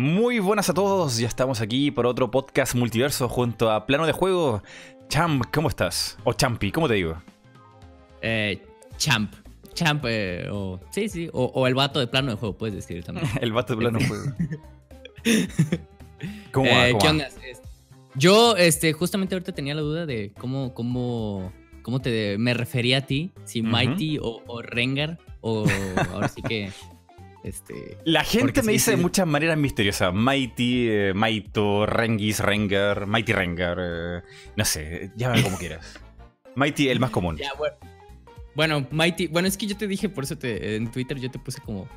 Muy buenas a todos, ya estamos aquí por otro podcast multiverso junto a Plano de Juego. Champ, ¿cómo estás? O Champi, ¿cómo te digo? Eh, champ. Champ, eh, o. Sí, sí. O, el vato de plano de juego, puedes decir también. el vato de plano de juego. ¿Cómo va? Eh, ¿Qué onda? Yo, este, justamente ahorita tenía la duda de cómo, cómo, cómo te me refería a ti, si Mighty o, o Rengar, o ahora sí que. Este, la gente me dice de muchas maneras misteriosas. Mighty, eh, Maito, Rengis, Rengar, Mighty Rengar. Eh, no sé, llámame como quieras. Mighty, el más común. bueno. Mighty. Bueno, es que yo te dije, por eso te, en Twitter yo te puse como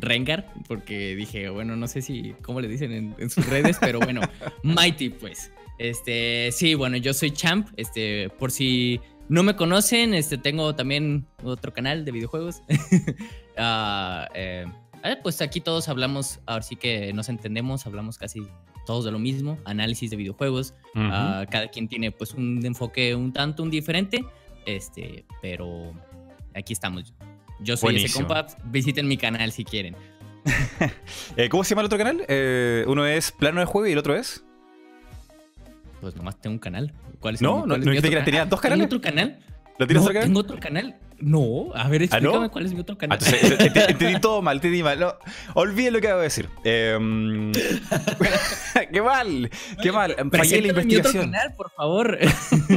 Rengar, porque dije, bueno, no sé si, cómo le dicen en, en sus redes, pero bueno, Mighty, pues. Este, sí, bueno, yo soy Champ. Este, por si no me conocen, este, tengo también otro canal de videojuegos. Ah, eh, eh, pues aquí todos hablamos, ahora sí que nos entendemos, hablamos casi todos de lo mismo, análisis de videojuegos. Ah, cada quien tiene pues un enfoque un tanto un diferente, este, pero aquí estamos. Yo soy ese compa, visiten mi canal si quieren. Eh, ¿Cómo se llama el otro canal? uno es Plano de Juego y el otro es... Pues nomás tengo un canal. ¿Cuál es no, no, no, no tenía dos canales. ¿Tengo otro canal? ¿Lo tienes otro canal? ¿Tengo otro canal? No, a ver, ¿Ah, explícame cuál es mi otro canal. Ah, entendí todo mal, entendí mal. No, olvide lo que acabo de decir. Em, qué mal, qué mal. Fallé la investigación. Mi otro canal, por favor.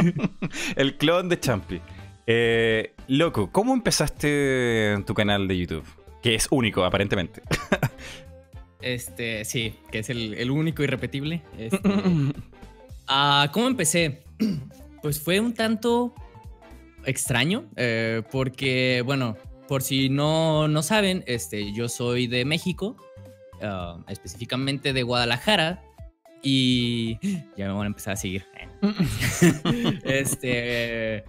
El clon de Champi. Eh, loco, ¿cómo empezaste tu canal de YouTube? Que es único, aparentemente. este, sí, que es el, el único irrepetible. Este, Ah, ¿Cómo empecé? Pues fue un tanto extraño, eh, porque, bueno, por si no, no saben, este, yo soy de México, ah, específicamente de Guadalajara, y ya me van a empezar a seguir. este,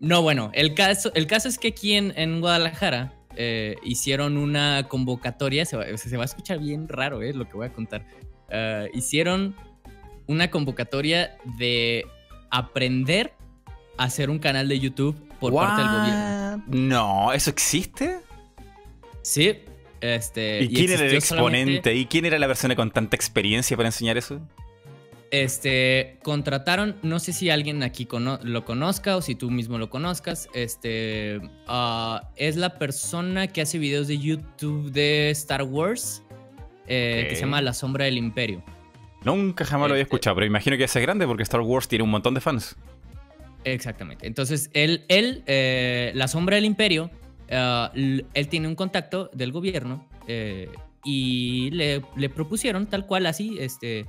no, bueno, el caso, el caso es que aquí en, Guadalajara eh, hicieron una convocatoria, se va, se va, a escuchar bien raro, eh, lo que voy a contar. Ah, hicieron una convocatoria de aprender hacer un canal de YouTube por parte del gobierno. No, ¿eso existe? Sí. Este, ¿Y, quién era el exponente? ¿Y quién era la persona con tanta experiencia para enseñar eso? Este, contrataron, no sé si alguien aquí lo conozca o si tú mismo lo conozcas. Este, ah, es la persona que hace videos de YouTube de Star Wars, eh, que se llama La Sombra del Imperio. Nunca jamás lo había este escuchado, pero imagino que ese es grande porque Star Wars tiene un montón de fans. Exactamente. Entonces, él, él eh, la sombra del imperio, eh, él tiene un contacto del gobierno eh, y le, propusieron tal cual así, este,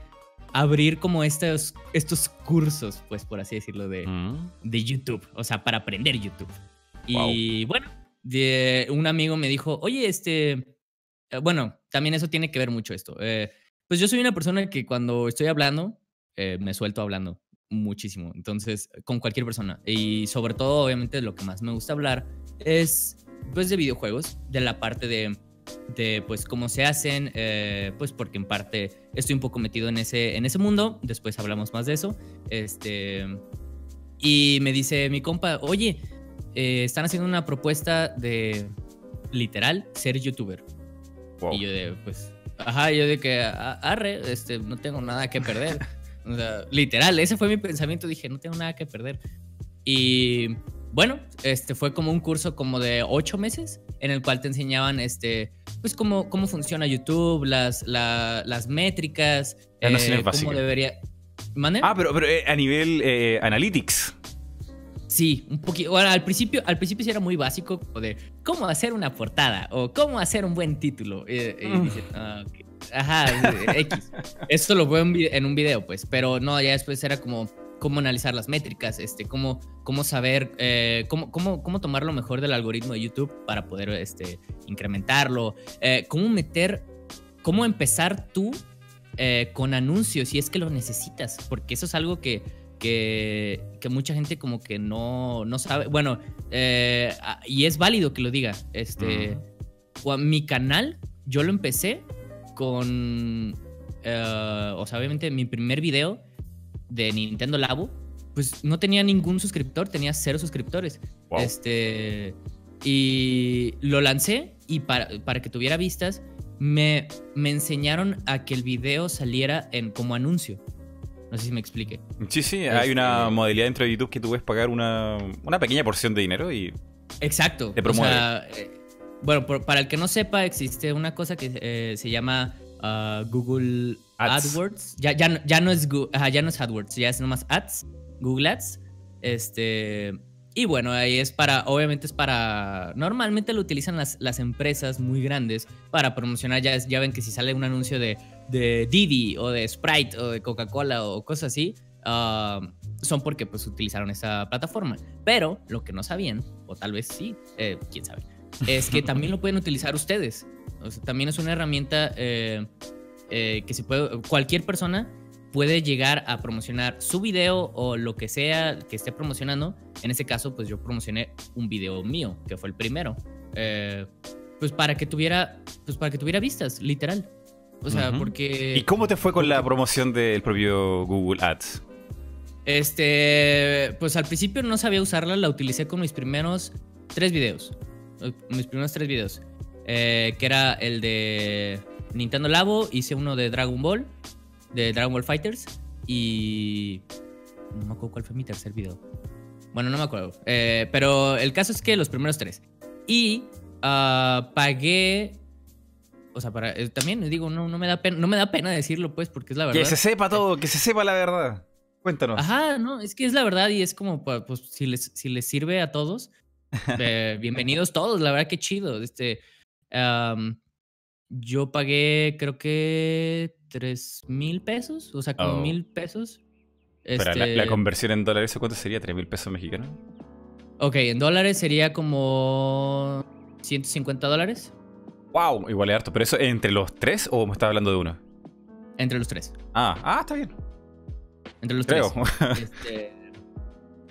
abrir como estos, estos cursos, pues por así decirlo, de, mm. de YouTube, o sea, para aprender YouTube. Y bueno, un amigo me dijo, oye, este, bueno, también eso tiene que ver mucho esto. Pues yo soy una persona que cuando estoy hablando, me suelto hablando muchísimo. Entonces, con cualquier persona. Y sobre todo, obviamente, lo que más me gusta hablar es, pues, de videojuegos, de la parte de, de pues, cómo se hacen, eh, pues, porque en parte estoy un poco metido en ese, en ese mundo. Después hablamos más de eso. Este, y me dice mi compa, oye, eh, están haciendo una propuesta de, literal, ser youtuber. Y yo de, pues, Ajá, yo de que, arre, este, no tengo nada que perder. o sea, literal, ese fue mi pensamiento. Dije, no tengo nada que perder. Y bueno, este fue como un curso como de ocho meses en el cual te enseñaban, este, pues cómo, cómo funciona YouTube, las, las métricas, eh, cómo debería... Ah, pero, pero eh, a nivel eh, analytics. Sí, un poquito. Bueno, al principio, al principio sí era muy básico de cómo hacer una portada o cómo hacer un buen título. Y, mm. ah, ajá, X. Esto lo veo en un video, pues. Pero no, ya después era como cómo analizar las métricas, este, cómo, cómo saber, eh, cómo, cómo, cómo, tomar lo mejor del algoritmo de YouTube para poder este, incrementarlo, eh, cómo meter, cómo empezar tú eh, con anuncios si es que lo necesitas, porque eso es algo que que, mucha gente como que no, no sabe. Bueno, eh, y es válido que lo diga. Este, Mi canal, yo lo empecé con, eh, o sea, obviamente mi primer video de Nintendo Labo, pues no tenía ningún suscriptor, tenía cero suscriptores. Este, y lo lancé y para, para que tuviera vistas me, me enseñaron a que el video saliera en como anuncio. No sé si me explique. Sí, sí, hay una Este- modalidad dentro de YouTube que tú puedes pagar una, una pequeña porción de dinero y Exacto. Te o promueve. sea, eh, bueno, por- para el que no sepa, existe una cosa que eh, se llama ah, Google Ads. AdWords. Ya, ya, no- ya, no es, Gu- ajá, ya no es AdWords, ya es nomás Ads, Google Ads. Este, y bueno, ahí es para, obviamente es para, normalmente lo utilizan las, las empresas muy grandes para promocionar, ya, ya ven que si sale un anuncio de, de Didi o de Sprite o de Coca-Cola o cosas así, ah, son porque pues utilizaron esa plataforma. Pero lo que no sabían, o tal vez sí, eh, quién sabe, es que también lo pueden utilizar ustedes. O sea, también es una herramienta eh, eh, que se puede, cualquier persona puede llegar a promocionar su video o lo que sea que esté promocionando. En este caso, pues yo promocioné un video mío, que fue el primero. Eh, pues para que tuviera, pues para que tuviera vistas, literal. O sea, porque... ¿Y cómo te fue con la promoción del propio Google Ads? Este, pues al principio no sabía usarla, la utilicé con mis primeros tres videos. Eh, Mis primeros tres videos. Eh, que era el de Nintendo Labo, hice uno de Dragon Ball, de Dragon Ball Fighters. Y. No me acuerdo cuál fue mi tercer video. Bueno, no me acuerdo. Eh, pero el caso es que los primeros tres. Y ah, pagué. O sea, para, eh, también digo, no, no, me da pena, no me da pena decirlo, pues, porque es la verdad. Que se sepa todo, que se sepa la verdad. Cuéntanos. Ajá, no, es que es la verdad y es como, pa- pues, si les, si les sirve a todos, eh, bienvenidos todos, la verdad que chido. Este, yo pagué, creo que, tres mil pesos, o sea, como Oh. mil pesos. La, la Este, conversión en dólares, ¿eso cuánto sería? ¿3 mil pesos mexicanos? ok, en dólares sería como 150 dólares ¡Wow! Igual es harto. ¿Pero eso entre los tres o me estás hablando de uno? entre los tres. Ah, ah, está bien. Entre los Creo. tres. Este,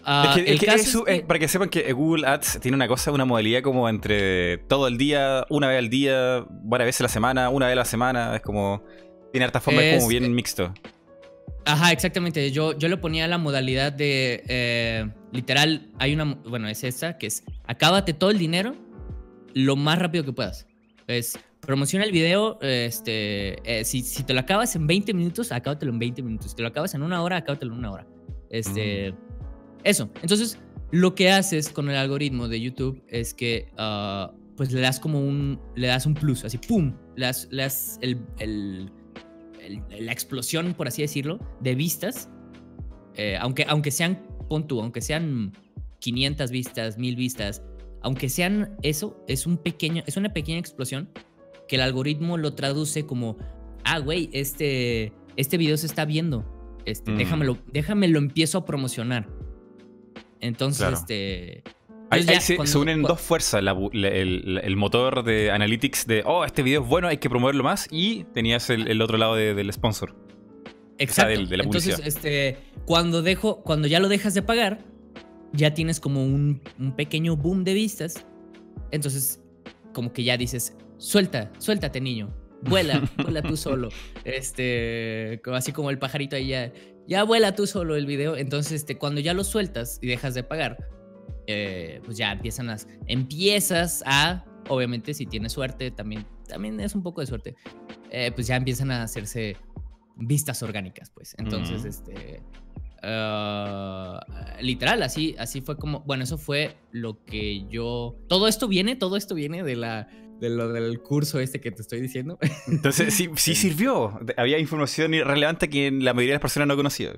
es que, es el que caso eso, es eh, que- para que sepan que Google Ads tiene una cosa, una modalidad como entre todo el día, una vez al día, varias veces a la semana, una vez a la semana. Es como. Tiene harta forma, es como bien mixto. Ajá, exactamente. Yo, yo le ponía la modalidad de. eh, literal, hay una. Bueno, es esta, que es. Acábate todo el dinero lo más rápido que puedas. Es. Promociona el video. Este. eh, si, si te lo acabas en 20 minutos, acábatelo en 20 minutos. Si te lo acabas en una hora, acábatelo en una hora. Este. Eso. Entonces, lo que haces con el algoritmo de YouTube es que. ah, pues le das como un. Le das un plus, así, ¡pum! Le das, le das el- el el- la explosión, por así decirlo, de vistas, eh, aunque, aunque sean, pon tú, aunque sean 500 vistas, 1000 vistas, aunque sean eso, es, un pequeño, es una pequeña explosión que el algoritmo lo traduce como, ah, güey, este, este video se está viendo, este, Mm. déjamelo, déjamelo empiezo a promocionar. Entonces, Claro. este... Ahí, se, unen dos fuerzas, la bu- la- el, el motor de Analytics de, oh, este video es bueno, hay que promoverlo más, y tenías el, el otro lado de- del sponsor. Exacto. del- de la Entonces, este, cuando dejo, cuando ya lo dejas de pagar, ya tienes como un, un pequeño boom de vistas. Entonces, como que ya dices, suelta, suéltate, niño. Vuela, vuela tú solo. Este, así como el pajarito ahí ya, ya vuela tú solo el video. Entonces, este, cuando ya lo sueltas y dejas de pagar, eh, pues ya empiezan las, empiezas a, obviamente, si tienes suerte, también, también es un poco de suerte. eh, pues ya empiezan a hacerse vistas orgánicas, pues. Entonces, este. ah, literal, así, así fue como. Bueno, eso fue lo que yo. Todo esto viene, todo esto viene de la. De lo del curso este que te estoy diciendo. Entonces, sí, sí sirvió. Había información relevante que la mayoría de las personas no conocían.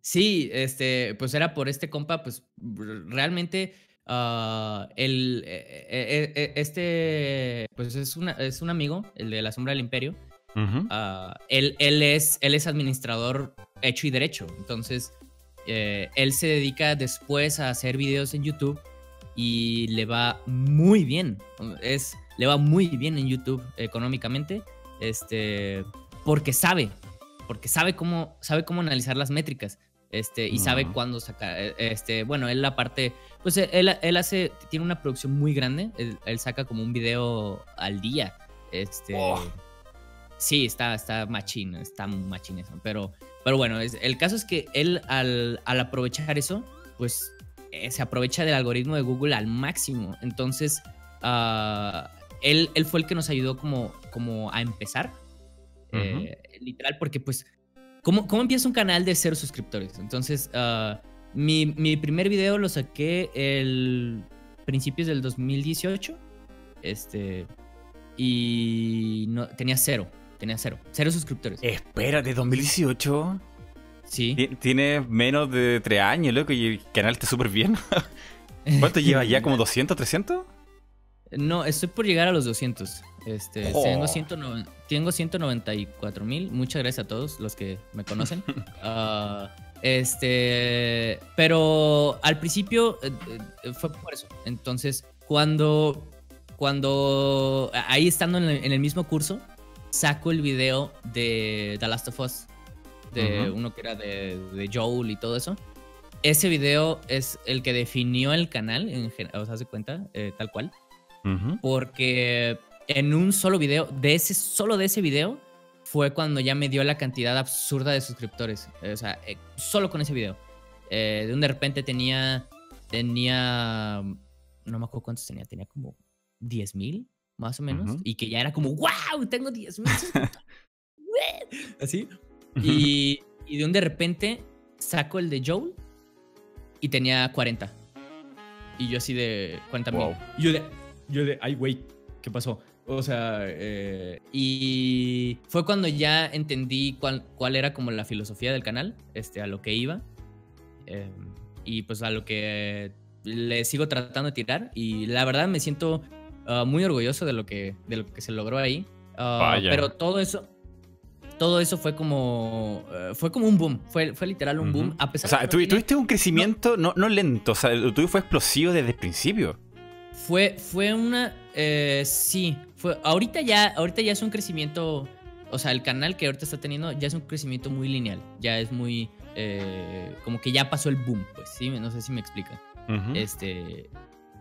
Sí, este, pues era por este compa, pues realmente ah, el, eh, eh, eh, este, pues es, una, es un amigo, el de la sombra del imperio. Ah, él, él, es, él es administrador hecho y derecho. Entonces, eh, él se dedica después a hacer videos en YouTube y le va muy bien. Es, le va muy bien en YouTube económicamente. Este, porque sabe, porque sabe cómo, sabe cómo analizar las métricas. Este, y sabe cuándo sacar. Este, bueno, él aparte, pues él, él hace, tiene una producción muy grande. Él, él saca como un video al día. Este. Oh. Sí, está, está machín, está machín eso. Pero, pero bueno, es- el caso es que él al, al aprovechar eso, pues eh, se aprovecha del algoritmo de Google al máximo. Entonces, ah, él, él fue el que nos ayudó como, como a empezar. eh, literal, porque pues, ¿cómo, ¿cómo empieza un canal de cero suscriptores? Entonces, ah, mi, mi primer video lo saqué el principios del 2018. Este. Y no, tenía cero. Tenía cero. Cero suscriptores. Espera, de 2018. Sí. Ti- Tienes menos de 3 años, loco, y el canal está súper bien. ¿Cuánto lleva ya? ¿Como 200, 300? No, estoy por llegar a los 200. Este, Oh. tengo, 109 tengo 194 mil. Muchas gracias a todos los que me conocen. Ah, este, pero al principio eh, eh, fue por eso. Entonces, cuando, cuando ahí estando en el, en el mismo curso, saco el video de The Last of Us, de uno que era de, de Joel y todo eso. Ese video es el que definió el canal, en, o sea, se cuenta, eh, tal cual Porque en un solo video, de ese, solo de ese video, fue cuando ya me dio la cantidad absurda de suscriptores. O sea, eh, solo con ese video. Eh, de un de repente tenía, tenía, no me acuerdo cuántos tenía, tenía como 10 mil, más o menos. Y que ya era como, wow, tengo 10 mil. Así. Y, y de un de repente saco el de Joel y tenía 40. Y yo así de 40 mil. Wow. Y Yo de, yo de, ay, güey, ¿qué pasó? O sea, eh, y fue cuando ya entendí cuál, cuál era como la filosofía del canal, este, a lo que iba. eh, y pues a lo que le sigo tratando de tirar. Y la verdad me siento ah, muy orgulloso de lo que, de lo que se logró ahí. Ah, pero todo eso, todo eso fue como, eh, fue como un boom. Fue, fue literal un boom. Ujú. A pesar O sea, de tuviste un crecimiento no, no lento, o sea, el tuyo fue explosivo desde el principio. Fue, fue una. eh, sí. Fue, ahorita ya. Ahorita ya es un crecimiento. O sea, el canal que ahorita está teniendo ya es un crecimiento muy lineal. Ya es muy. eh, como que ya pasó el boom, pues, sí. No sé si me explica. Este.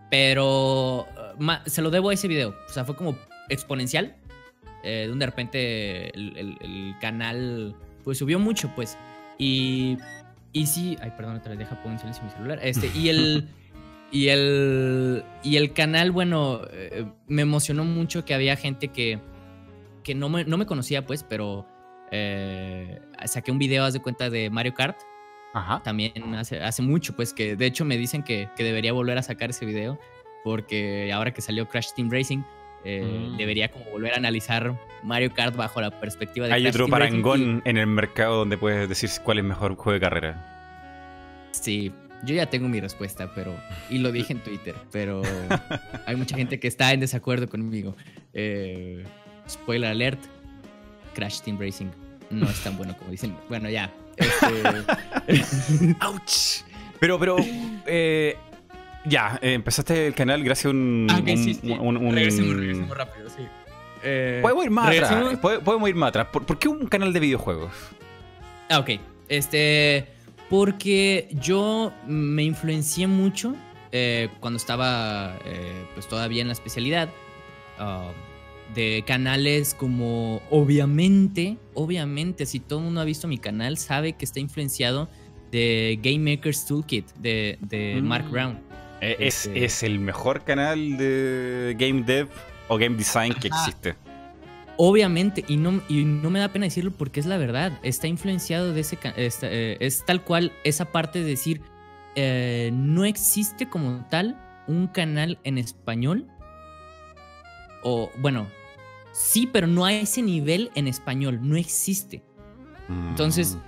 Pero. ma- se lo debo a ese video. O sea, fue como exponencial. eh, donde de repente el, el- el canal. Pues subió mucho, pues. Y. Y sí. Ay, perdón, otra vez deja pongo en silencio mi celular. Este. Y el. Y el, y el canal, bueno, eh, me emocionó mucho que había gente que, que no, me, no me conocía, pues, pero eh, saqué un video, haz de cuenta, de Mario Kart, Ajá. también hace, hace mucho, pues, que de hecho me dicen que, que debería volver a sacar ese video, porque ahora que salió Crash Team Racing, eh, Mm. debería como volver a analizar Mario Kart bajo la perspectiva de Hay Crash otro Team Racing y- parangón en el mercado donde puedes decir cuál es mejor juego de carrera. Sí, yo ya tengo mi respuesta, pero. Y lo dije en Twitter, pero hay mucha gente que está en desacuerdo conmigo. Eh, spoiler alert: Crash Team Racing no es tan bueno como dicen. Bueno, ya. Este, ¡Auch! Pero, pero, eh, ya, eh, empezaste el canal gracias a un... ah, un- sí, sí. un- un- Regresemos, regresemos rápido, sí. Eh, Podemos ir más atrás. Podemos ir más atrás. ¿Por, por qué un canal de videojuegos? Ah, ok. Este. Porque yo me influencié mucho eh, cuando estaba eh, pues todavía en la especialidad. ah, de canales como obviamente, obviamente, si todo el mundo ha visto mi canal, sabe que está influenciado de Game Maker's Toolkit de, de Mm. Mark Brown. Eh, es, Este- es el mejor canal de game dev o game design que existe. Obviamente, y no, y no me da pena decirlo porque es la verdad, está influenciado de ese... esta- eh, es tal cual esa parte de decir, eh, no existe como tal un canal en español. O, bueno, sí, pero no a ese nivel en español, no existe. Entonces, Mm.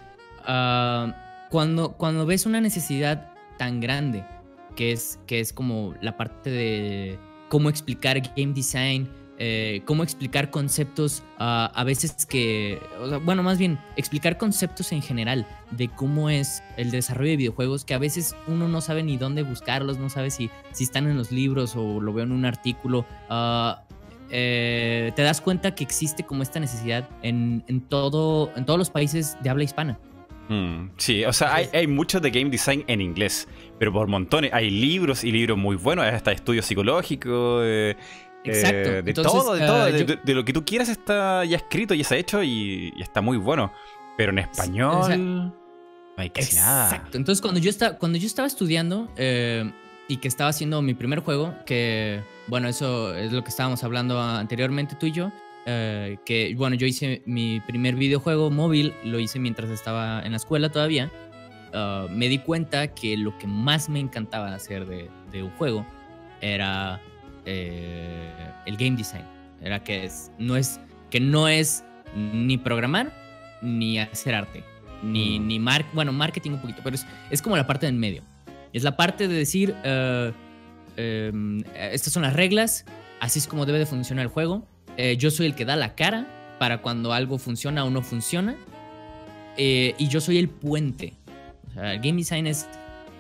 Ah, cuando, cuando ves una necesidad tan grande, que es, que es como la parte de cómo explicar game design, eh, cómo explicar conceptos, ah, a veces que, o sea, bueno, más bien, explicar conceptos en general de cómo es el desarrollo de videojuegos, que a veces uno no sabe ni dónde buscarlos, no sabe si, si están en los libros o lo veo en un artículo. ah, eh, te das cuenta que existe como esta necesidad en, en, todo, en todos los países de habla hispana. Mm, sí, o sea, hay, hay mucho de game design en inglés, pero por montones. Hay libros y libros muy buenos, hasta estudios psicológicos. eh, Exacto. eh, de Entonces, todo, de ah, todo. de, yo- de- lo que tú quieras está ya escrito, ya se ha hecho y, y está muy bueno. Pero en español o sea, no hay casi nada. Exacto. Entonces, cuando yo, estaba, cuando yo estaba estudiando, eh, y que estaba haciendo mi primer juego, que bueno, eso es lo que estábamos hablando anteriormente tú y yo, eh, que bueno, yo hice mi primer videojuego móvil, lo hice mientras estaba en la escuela todavía, ah, me di cuenta que lo que más me encantaba hacer de, de un juego era eh, el game design, era que es, no es, que no es ni programar ni hacer arte, ni, Mm. ni mar bueno, marketing un poquito, pero es, es como la parte del medio. Es la parte de decir, eh, em, estas son las reglas, así es como debe de funcionar el juego. Eh, yo soy el que da la cara para cuando algo funciona o no funciona. Eh, y yo soy el puente. O sea, el game design es,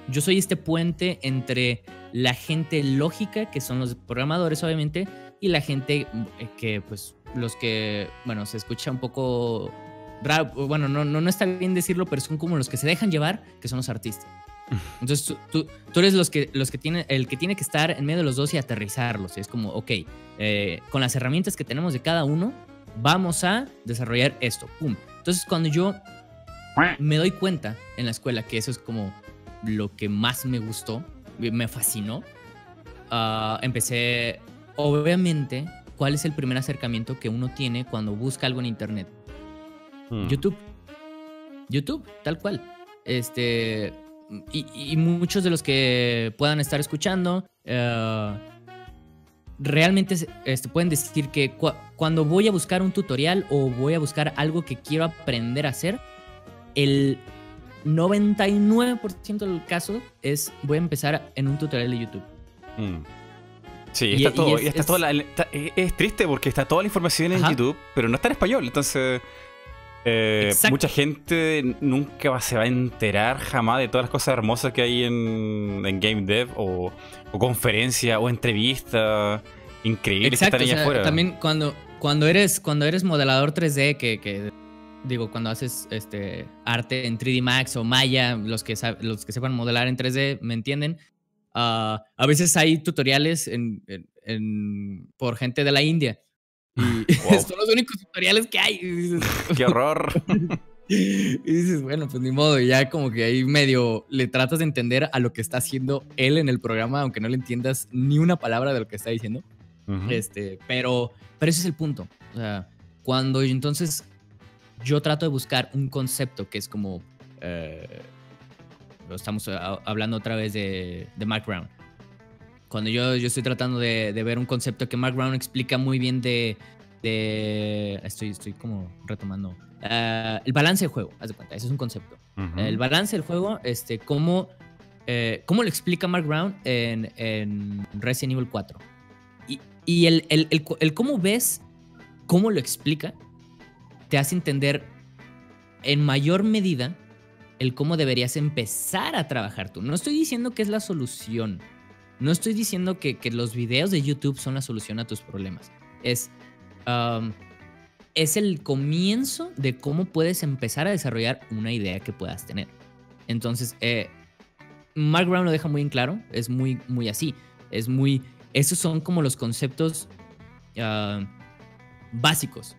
yo soy este puente entre la gente lógica, que son los programadores obviamente, y la gente eh, que, pues, los que, bueno, se escucha un poco raro, bueno, no, no, no está bien decirlo, pero son como los que se dejan llevar, que son los artistas. Entonces tú, tú, tú eres los que, los que tiene, el que tiene que estar en medio de los dos y aterrizarlos. Es como, ok, eh, con las herramientas que tenemos de cada uno, vamos a desarrollar esto. Pum. Entonces cuando yo me doy cuenta en la escuela que eso es como lo que más me gustó, me fascinó, ah, empecé, obviamente, ¿cuál es el primer acercamiento que uno tiene cuando busca algo en internet? Mm. YouTube. YouTube, tal cual. Este. Y, y muchos de los que puedan estar escuchando. eh, realmente este, pueden decir que cua- cuando voy a buscar un tutorial o voy a buscar algo que quiero aprender a hacer, el 99% del caso es voy a empezar en un tutorial de YouTube. Mm. Sí, Y- está todo. es- y está es- toda la- está- es, triste porque está toda la información en Ajá. YouTube, pero no está en español. Entonces, eh, mucha gente nunca se va a enterar jamás de todas las cosas hermosas que hay en, en Game Dev o, o conferencias o entrevistas increíbles Exacto, que están sea, afuera. también cuando, cuando, eres, cuando eres modelador 3D, que, que, digo, cuando haces este arte en 3D Max o Maya, los que, los que sepan modelar en 3D, ¿me entienden? Ah, a veces hay tutoriales en, en- en- por gente de la India. Y Wow. son los únicos tutoriales que hay. Dices, ¡Qué horror! y dices, bueno, pues ni modo, y ya como que ahí medio le tratas de entender a lo que está haciendo él en el programa, aunque no le entiendas ni una palabra de lo que está diciendo. Este, pero, pero ese es el punto. O sea, cuando entonces yo trato de buscar un concepto que es como. eh, estamos a- hablando otra vez de, de Mark Brown. Cuando yo, yo estoy tratando de, de ver un concepto que Mark Brown explica muy bien de. de estoy, estoy como retomando. eh, el balance del juego, haz de cuenta, ese es un concepto. El balance del juego, este, cómo, eh, cómo lo explica Mark Brown en, en Resident Evil 4. Y, y el, el- el cómo ves, cómo lo explica, te hace entender en mayor medida el cómo deberías empezar a trabajar tú. No estoy diciendo que es la solución. No estoy diciendo que, los videos de YouTube son la solución a tus problemas. Es, um, es el comienzo de cómo puedes empezar a desarrollar una idea que puedas tener. Entonces, eh, Mark Brown lo deja muy en claro, es muy, muy así. Es muy. Esos son como los conceptos ah, básicos,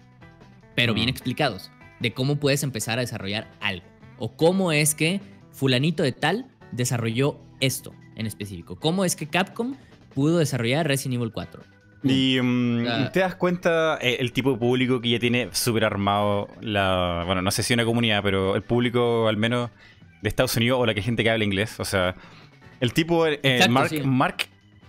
pero bien explicados, de cómo puedes empezar a desarrollar algo. O cómo es que Fulanito de Tal desarrolló esto en específico. Cómo es que Capcom pudo desarrollar Resident Evil 4. Y mm, te das cuenta eh, el tipo de público que ya tiene súper armado la. Bueno, no sé si una comunidad, pero el público al menos de Estados Unidos o la que gente que habla inglés. O sea, el tipo, eh, Exacto, Mark, sí. Mark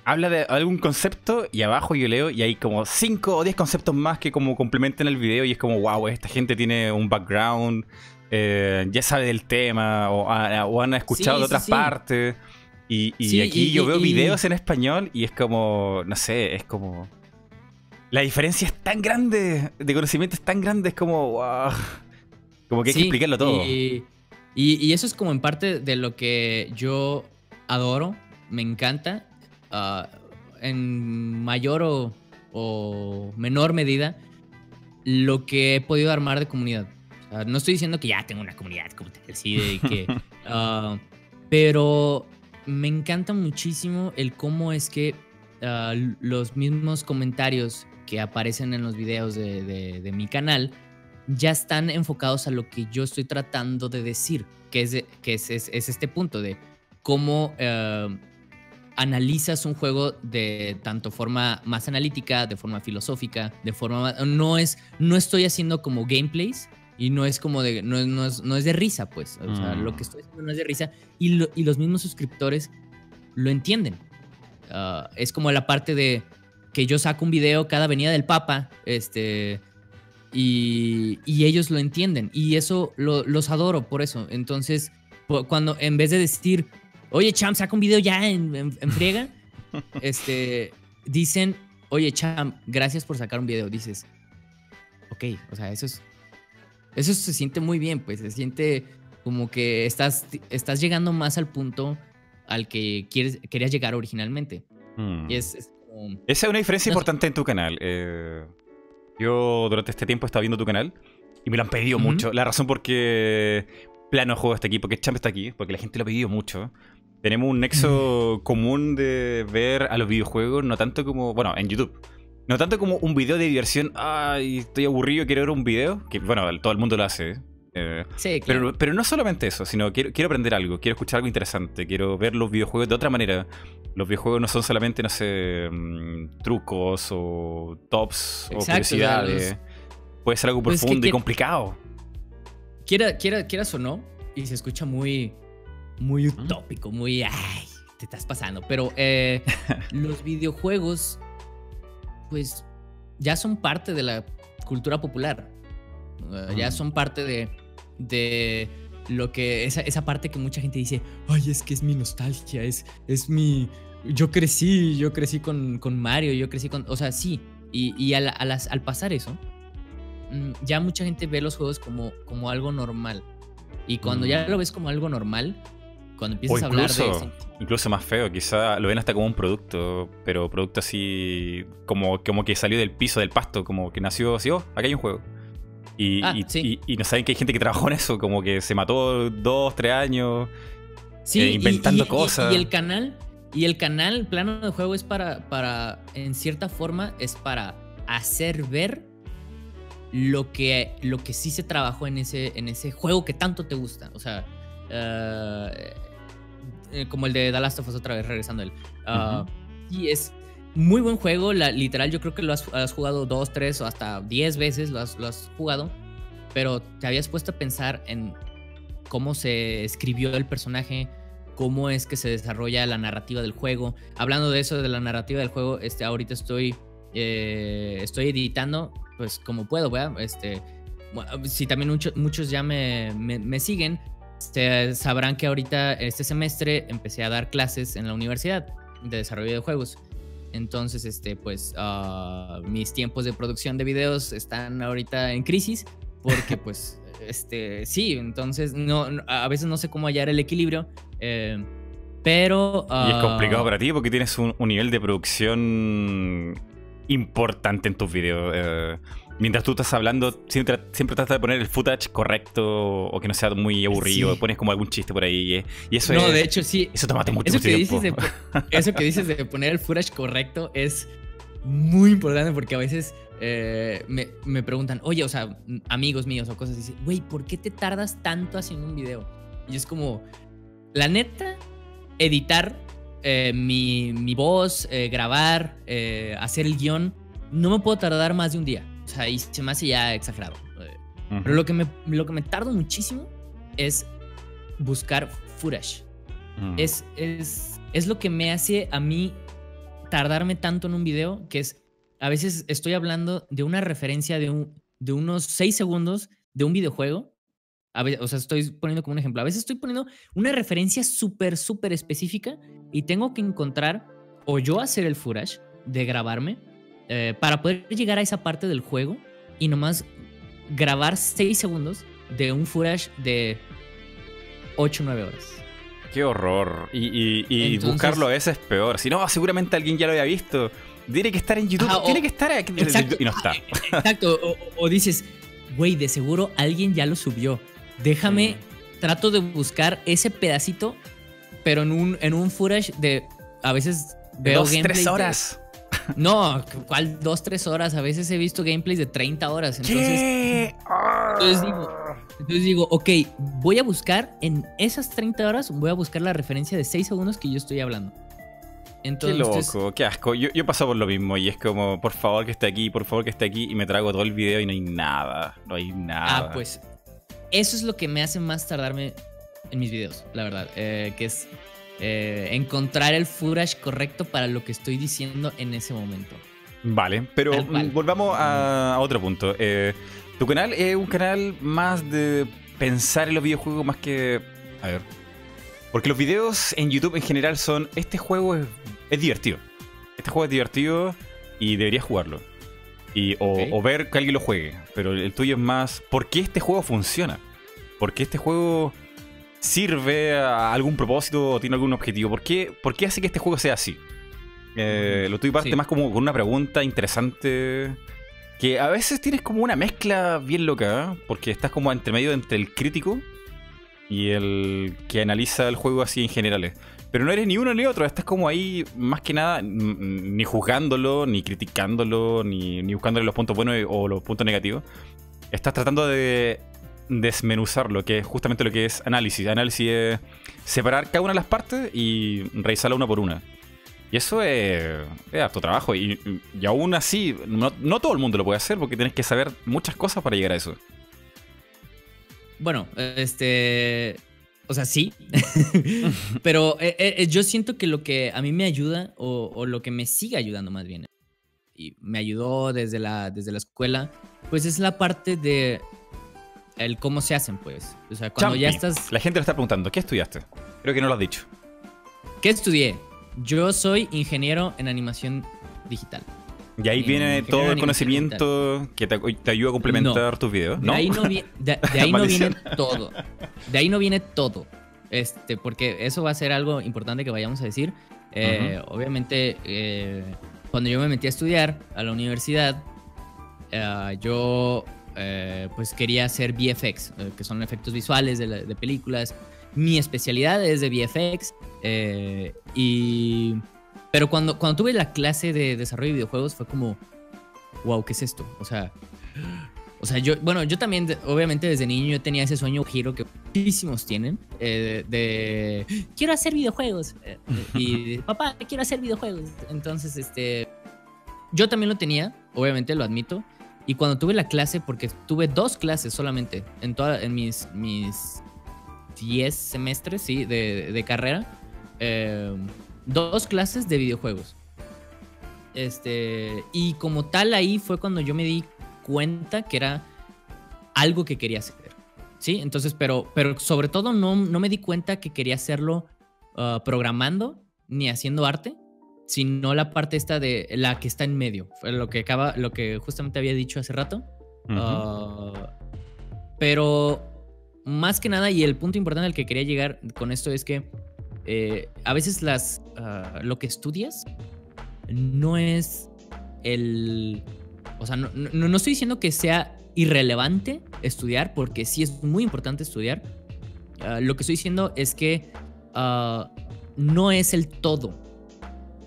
habla de algún concepto y abajo yo leo y hay como 5 o 10 conceptos más que como complementan el video y es como, wow, esta gente tiene un background, eh, ya sabe del tema o, ha- o han escuchado Sí, de otras sí. partes. Y, aquí y- yo veo y- videos en español y es como, no sé, es como... La diferencia es tan grande, de conocimiento es tan grande, es como, wow. Como que hay que explicarlo todo. Y eso es como en parte de lo que yo adoro, me encanta, ah, en mayor o, o menor medida, lo que he podido armar de comunidad. No estoy diciendo que ya tengo una comunidad como tal, así de que... ah, pero me encanta muchísimo el cómo es que ah, los mismos comentarios que aparecen en los videos de, de- de mi canal ya están enfocados a lo que yo estoy tratando de decir, que es, que es, es- es este punto de cómo, analizas un juego de tanto forma más analítica, de forma filosófica, de forma no es no estoy haciendo como gameplays y no es como de no, no, es, no es, de risa, pues, o sea, lo Mm. que estoy haciendo no es de risa y, lo- y los mismos suscriptores lo entienden. Ah, es como la parte de que yo saco un video cada venida del Papa, este y, y ellos lo entienden y eso lo- los adoro por eso. Entonces, cuando en vez de decir, oye, Cham, saca un video ya en, en- en friega, este, dicen, oye, Cham, gracias por sacar un video. Dices, ok, o sea, eso es, eso se siente muy bien, pues se siente como que estás, estás llegando más al punto al que quieres, querías llegar originalmente. Mm. Y es, es como- Esa es una diferencia No importante en tu canal. Eh, yo durante este tiempo he estado viendo tu canal y me lo han pedido mucho. La razón por qué plano juego está aquí, porque Champ está aquí, porque la gente lo ha pedido mucho. Tenemos un nexo común de ver a los videojuegos, no tanto como, bueno, en YouTube. No tanto como un video de diversión, ay, estoy aburrido, quiero ver un video, que bueno, todo el mundo lo hace. eh, Sí, claro. pero, pero no solamente eso, sino quiero, quiero aprender algo, quiero escuchar algo interesante, quiero ver los videojuegos de otra manera. Los videojuegos no son solamente, no sé, mm, trucos o tops o Exacto, o curiosidades. Puede ser algo Pues es que profundo y complicado. quiera, quiera, quieras o no, y se escucha muy, muy utópico, muy, ay, te estás pasando. Pero eh, los videojuegos, pues, ya son parte de la cultura popular. Uh, Ya son parte de, de lo que, esa, esa parte que mucha gente dice, ay, es que es mi nostalgia, es, es mi, yo crecí, yo crecí con, con Mario, yo crecí con, o sea, sí. Y, y al, al pasar eso, mm, ya mucha gente ve los juegos como, como algo normal. Y cuando ya Mm. lo ves como algo normal, cuando empiezas a hablar de incluso, eso, incluso más feo, quizá lo ven hasta como un producto, pero producto así, como, como que salió del piso, del pasto, como que nació así, oh, acá hay un juego. Y, Ah, y, sí. y- y no saben que hay gente que trabajó en eso, como que se mató dos, tres años. Sí, eh, inventando cosas. Y, el canal, y el canal, plano de juego es para, para, en cierta forma, es para hacer ver lo que, lo que sí se trabajó en ese, en ese juego que tanto te gusta. O sea, eh, eh, como el de The Last of Us otra vez, regresando a él. Ah, Y es muy buen juego, la- literal yo creo que lo has, has jugado dos, tres o hasta diez veces lo has, lo has jugado, pero te habías puesto a pensar en cómo se escribió el personaje, cómo es que se desarrolla la narrativa del juego. Hablando de eso, de la narrativa del juego, este, ahorita estoy, eh, estoy editando, pues como puedo, ¿verdad? Este, bueno, si también mucho- muchos ya me, me- me siguen, este, sabrán que ahorita este semestre empecé a dar clases en la universidad de desarrollo de juegos. Entonces, este, pues, ah, mis tiempos de producción de videos están ahorita en crisis porque, pues, este, sí, entonces, no, a veces no sé cómo hallar el equilibrio, eh, pero... Y es ah, complicado para ti porque tienes un, un nivel de producción importante en tus videos. eh, mientras tú estás hablando, siempre, siempre tratas de poner el footage correcto o que no sea muy aburrido. Sí. Pones como algún chiste por ahí. eh, Y eso No, es- de hecho, sí. Eso te mata mucho, Eso mucho que, tiempo. dices de, po- eso que dices de poner el footage correcto es muy importante porque a veces eh, me, me preguntan, oye, o sea, amigos míos o cosas así, güey, ¿por qué te tardas tanto haciendo un video? Y es como, la neta, editar eh, mi, mi voz, eh, grabar, hacer el guion, no me puedo tardar más de un día. O sea, y se me hace ya exagerado. Eh, Ujú. Pero lo que me, lo que me tardo muchísimo es buscar footage Mm. es, es, es lo que me hace a mí tardarme tanto en un video, que es, a veces estoy hablando de una referencia de, un, de unos 6 segundos de un videojuego. A ve- o sea, estoy poniendo como un ejemplo. A veces estoy poniendo una referencia súper, súper específica y tengo que encontrar o yo hacer el footage de grabarme eh, para poder llegar a esa parte del juego y nomás grabar 6 segundos de un footage de 8 o 9 horas. Qué horror. Y, y- y Entonces- buscarlo a veces es peor. Si no, seguramente alguien ya lo había visto. Tiene que estar en YouTube. O- Tiene que estar aquí. Exacto. Y no está. Exacto. O, dices, güey, de seguro alguien ya lo subió. Déjame, trato de buscar ese pedacito, pero en un, en un footage de. A veces veo dos, tres horas. No, ¿cuál dos, tres horas? A veces he visto gameplays de 30 horas. Entonces, ¿Qué? entonces digo, entonces digo, ok, voy a buscar en esas 30 horas, voy a buscar la referencia de 6 segundos que yo estoy hablando. Entonces, qué loco, qué asco. Yo, yo paso por lo mismo y es como, por favor que esté aquí, por favor que esté aquí y me trago todo el video y no hay nada, no hay nada. Ah, pues eso es lo que me hace más tardarme en mis videos, la verdad, eh, que es eh, encontrar el footage correcto para lo que estoy diciendo en ese momento. Vale, pero mm, volvamos a, a otro punto. Eh, tu canal es un canal más de pensar en los videojuegos más que... A ver. Porque los videos en YouTube en general son, este juego es, es divertido. Este juego es divertido y deberías jugarlo. Y, o, o ver que alguien lo juegue. Pero el tuyo es más, ¿por qué este juego funciona? ¿Por qué este juego sirve a algún propósito o tiene algún objetivo? ¿Por qué, por qué hace que este juego sea así? Eh, lo tuyo parte Sí. más como con una pregunta interesante. Que a veces tienes como una mezcla bien loca, ¿eh? porque estás como entre medio entre el crítico y el que analiza el juego así en generales. Pero no eres ni uno ni otro, estás como ahí más que nada ni juzgándolo, ni criticándolo, ni, ni buscándole los puntos buenos o los puntos negativos. Estás tratando de desmenuzarlo, que es justamente lo que es análisis. Análisis es separar cada una de las partes y revisarla una por una. Y eso es, es harto trabajo. Y, y aún así, no, no todo el mundo lo puede hacer porque tienes que saber muchas cosas para llegar a eso. Bueno, este. O sea, sí. Pero eh, eh, yo siento que lo que a mí me ayuda, o, o lo que me sigue ayudando más bien, y me ayudó desde la, desde la escuela, pues es la parte de el cómo se hacen, pues. O sea, cuando ya estás. La gente lo está preguntando, ¿qué estudiaste? Creo que no lo has dicho. ¿Qué estudié? Yo soy ingeniero en animación digital. Y ahí viene todo el conocimiento que te, te ayuda a complementar tus videos, De ¿no? ahí no, vi- de, de ahí no viene todo. De ahí no viene todo. Este, porque eso va a ser algo importante que vayamos a decir. Eh, Obviamente, eh, cuando yo me metí a estudiar a la universidad, eh, yo eh, pues quería hacer VFX, eh, que son efectos visuales de, la- de películas. Mi especialidad es de VFX. eh, y, pero cuando, cuando tuve la clase de desarrollo de videojuegos fue como, wow, ¿qué es esto? O sea, o sea, yo, bueno, yo también, de- obviamente desde niño yo tenía ese sueño giro que muchísimos tienen, eh, de, quiero hacer videojuegos. eh, y, papá, quiero hacer videojuegos. Entonces, este, yo también lo tenía, obviamente lo admito. Y cuando tuve la clase, porque tuve dos clases solamente en, toda, en mis, mis 10 semestres, sí, de, de carrera, eh, dos clases de videojuegos. Este, y como tal ahí fue cuando yo me di cuenta que era algo que quería hacer. Sí, entonces, pero, pero sobre todo no, no me di cuenta que quería hacerlo ah, programando ni haciendo arte, sino la parte esta de la que está en medio. Fue lo que acaba, lo que justamente había dicho hace rato. Ah, pero más que nada, y el punto importante al que quería llegar con esto es que eh, a veces las, ah, lo que estudias no es el... O sea, no, no- no estoy diciendo que sea irrelevante estudiar, porque sí es muy importante estudiar. Ah, lo que estoy diciendo es que no es el todo.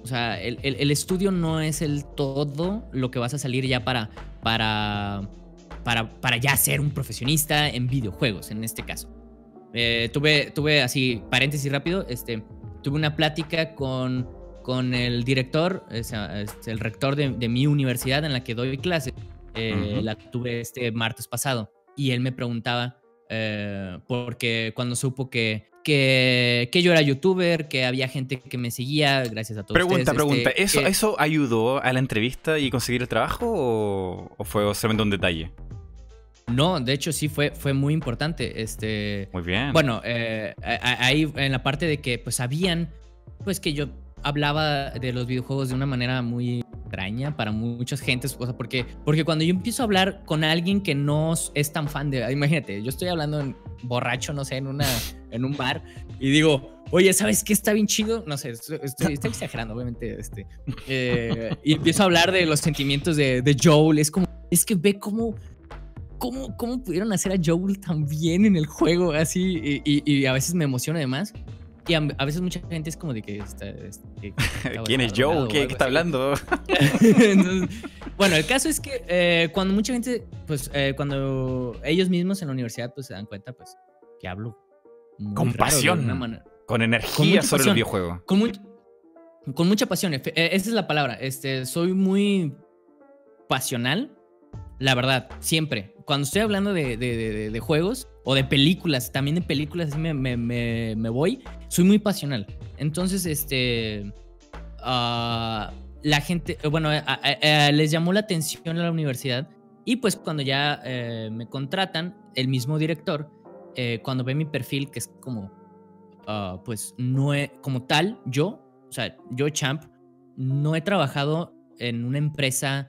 O sea, el, el- el estudio no es el todo lo que vas a salir ya para, para, para, para ya ser un profesionista en videojuegos, en este caso. Eh, tuve, tuve así, paréntesis rápido, este, tuve una plática con, con el director, sea, este, el rector de, de mi universidad en la que doy clases. Eh. La tuve este martes pasado y él me preguntaba, eh, porque cuando supo que, que, que yo era youtuber, que había gente que me seguía, gracias a todos Pregunta, ustedes, pregunta. este, ¿Eso, que- ¿Eso ayudó a la entrevista y conseguir el trabajo o, o fue solamente un detalle? No, de hecho sí fue, fue muy importante. Este, Muy bien. Bueno, eh, ahí en la parte de que pues sabían pues que yo hablaba de los videojuegos de una manera muy extraña para muchas gentes, o sea, porque, porque cuando yo empiezo a hablar con alguien que no es tan fan de, imagínate, yo estoy hablando en borracho, no sé, en, una, en un bar y digo, oye, ¿sabes qué está bien chido? No sé, estoy, exagerando, obviamente, este, eh, y empiezo a hablar de los sentimientos de, Joel, es como, es que ve cómo ¿Cómo, ¿Cómo pudieron hacer a Joel tan bien en el juego? Así, y a veces me emociona además. Y a, a veces mucha gente es como de que está. está ¿Quién es Joe? ¿Qué, está hablando? Entonces, bueno, el caso es que eh, cuando mucha gente, pues eh, cuando ellos mismos en la universidad, pues se dan cuenta, pues que hablo Con raro pasión. manera. Con energía sobre el pasión. videojuego. Con Con mucha pasión, eh, esa es la palabra. Este, soy muy pasional, la verdad, siempre. Cuando estoy hablando de, de- de- de- de juegos o de películas, también de películas, así me, me- me- me voy, soy muy pasional. Entonces, este, ah, la gente, eh, bueno, a- a- les llamó la atención a la universidad y pues cuando ya eh, me contratan, el mismo director, eh, cuando ve mi perfil, que es como, ah, pues no he, como tal, yo, o sea, yo, Champ, no he trabajado en una empresa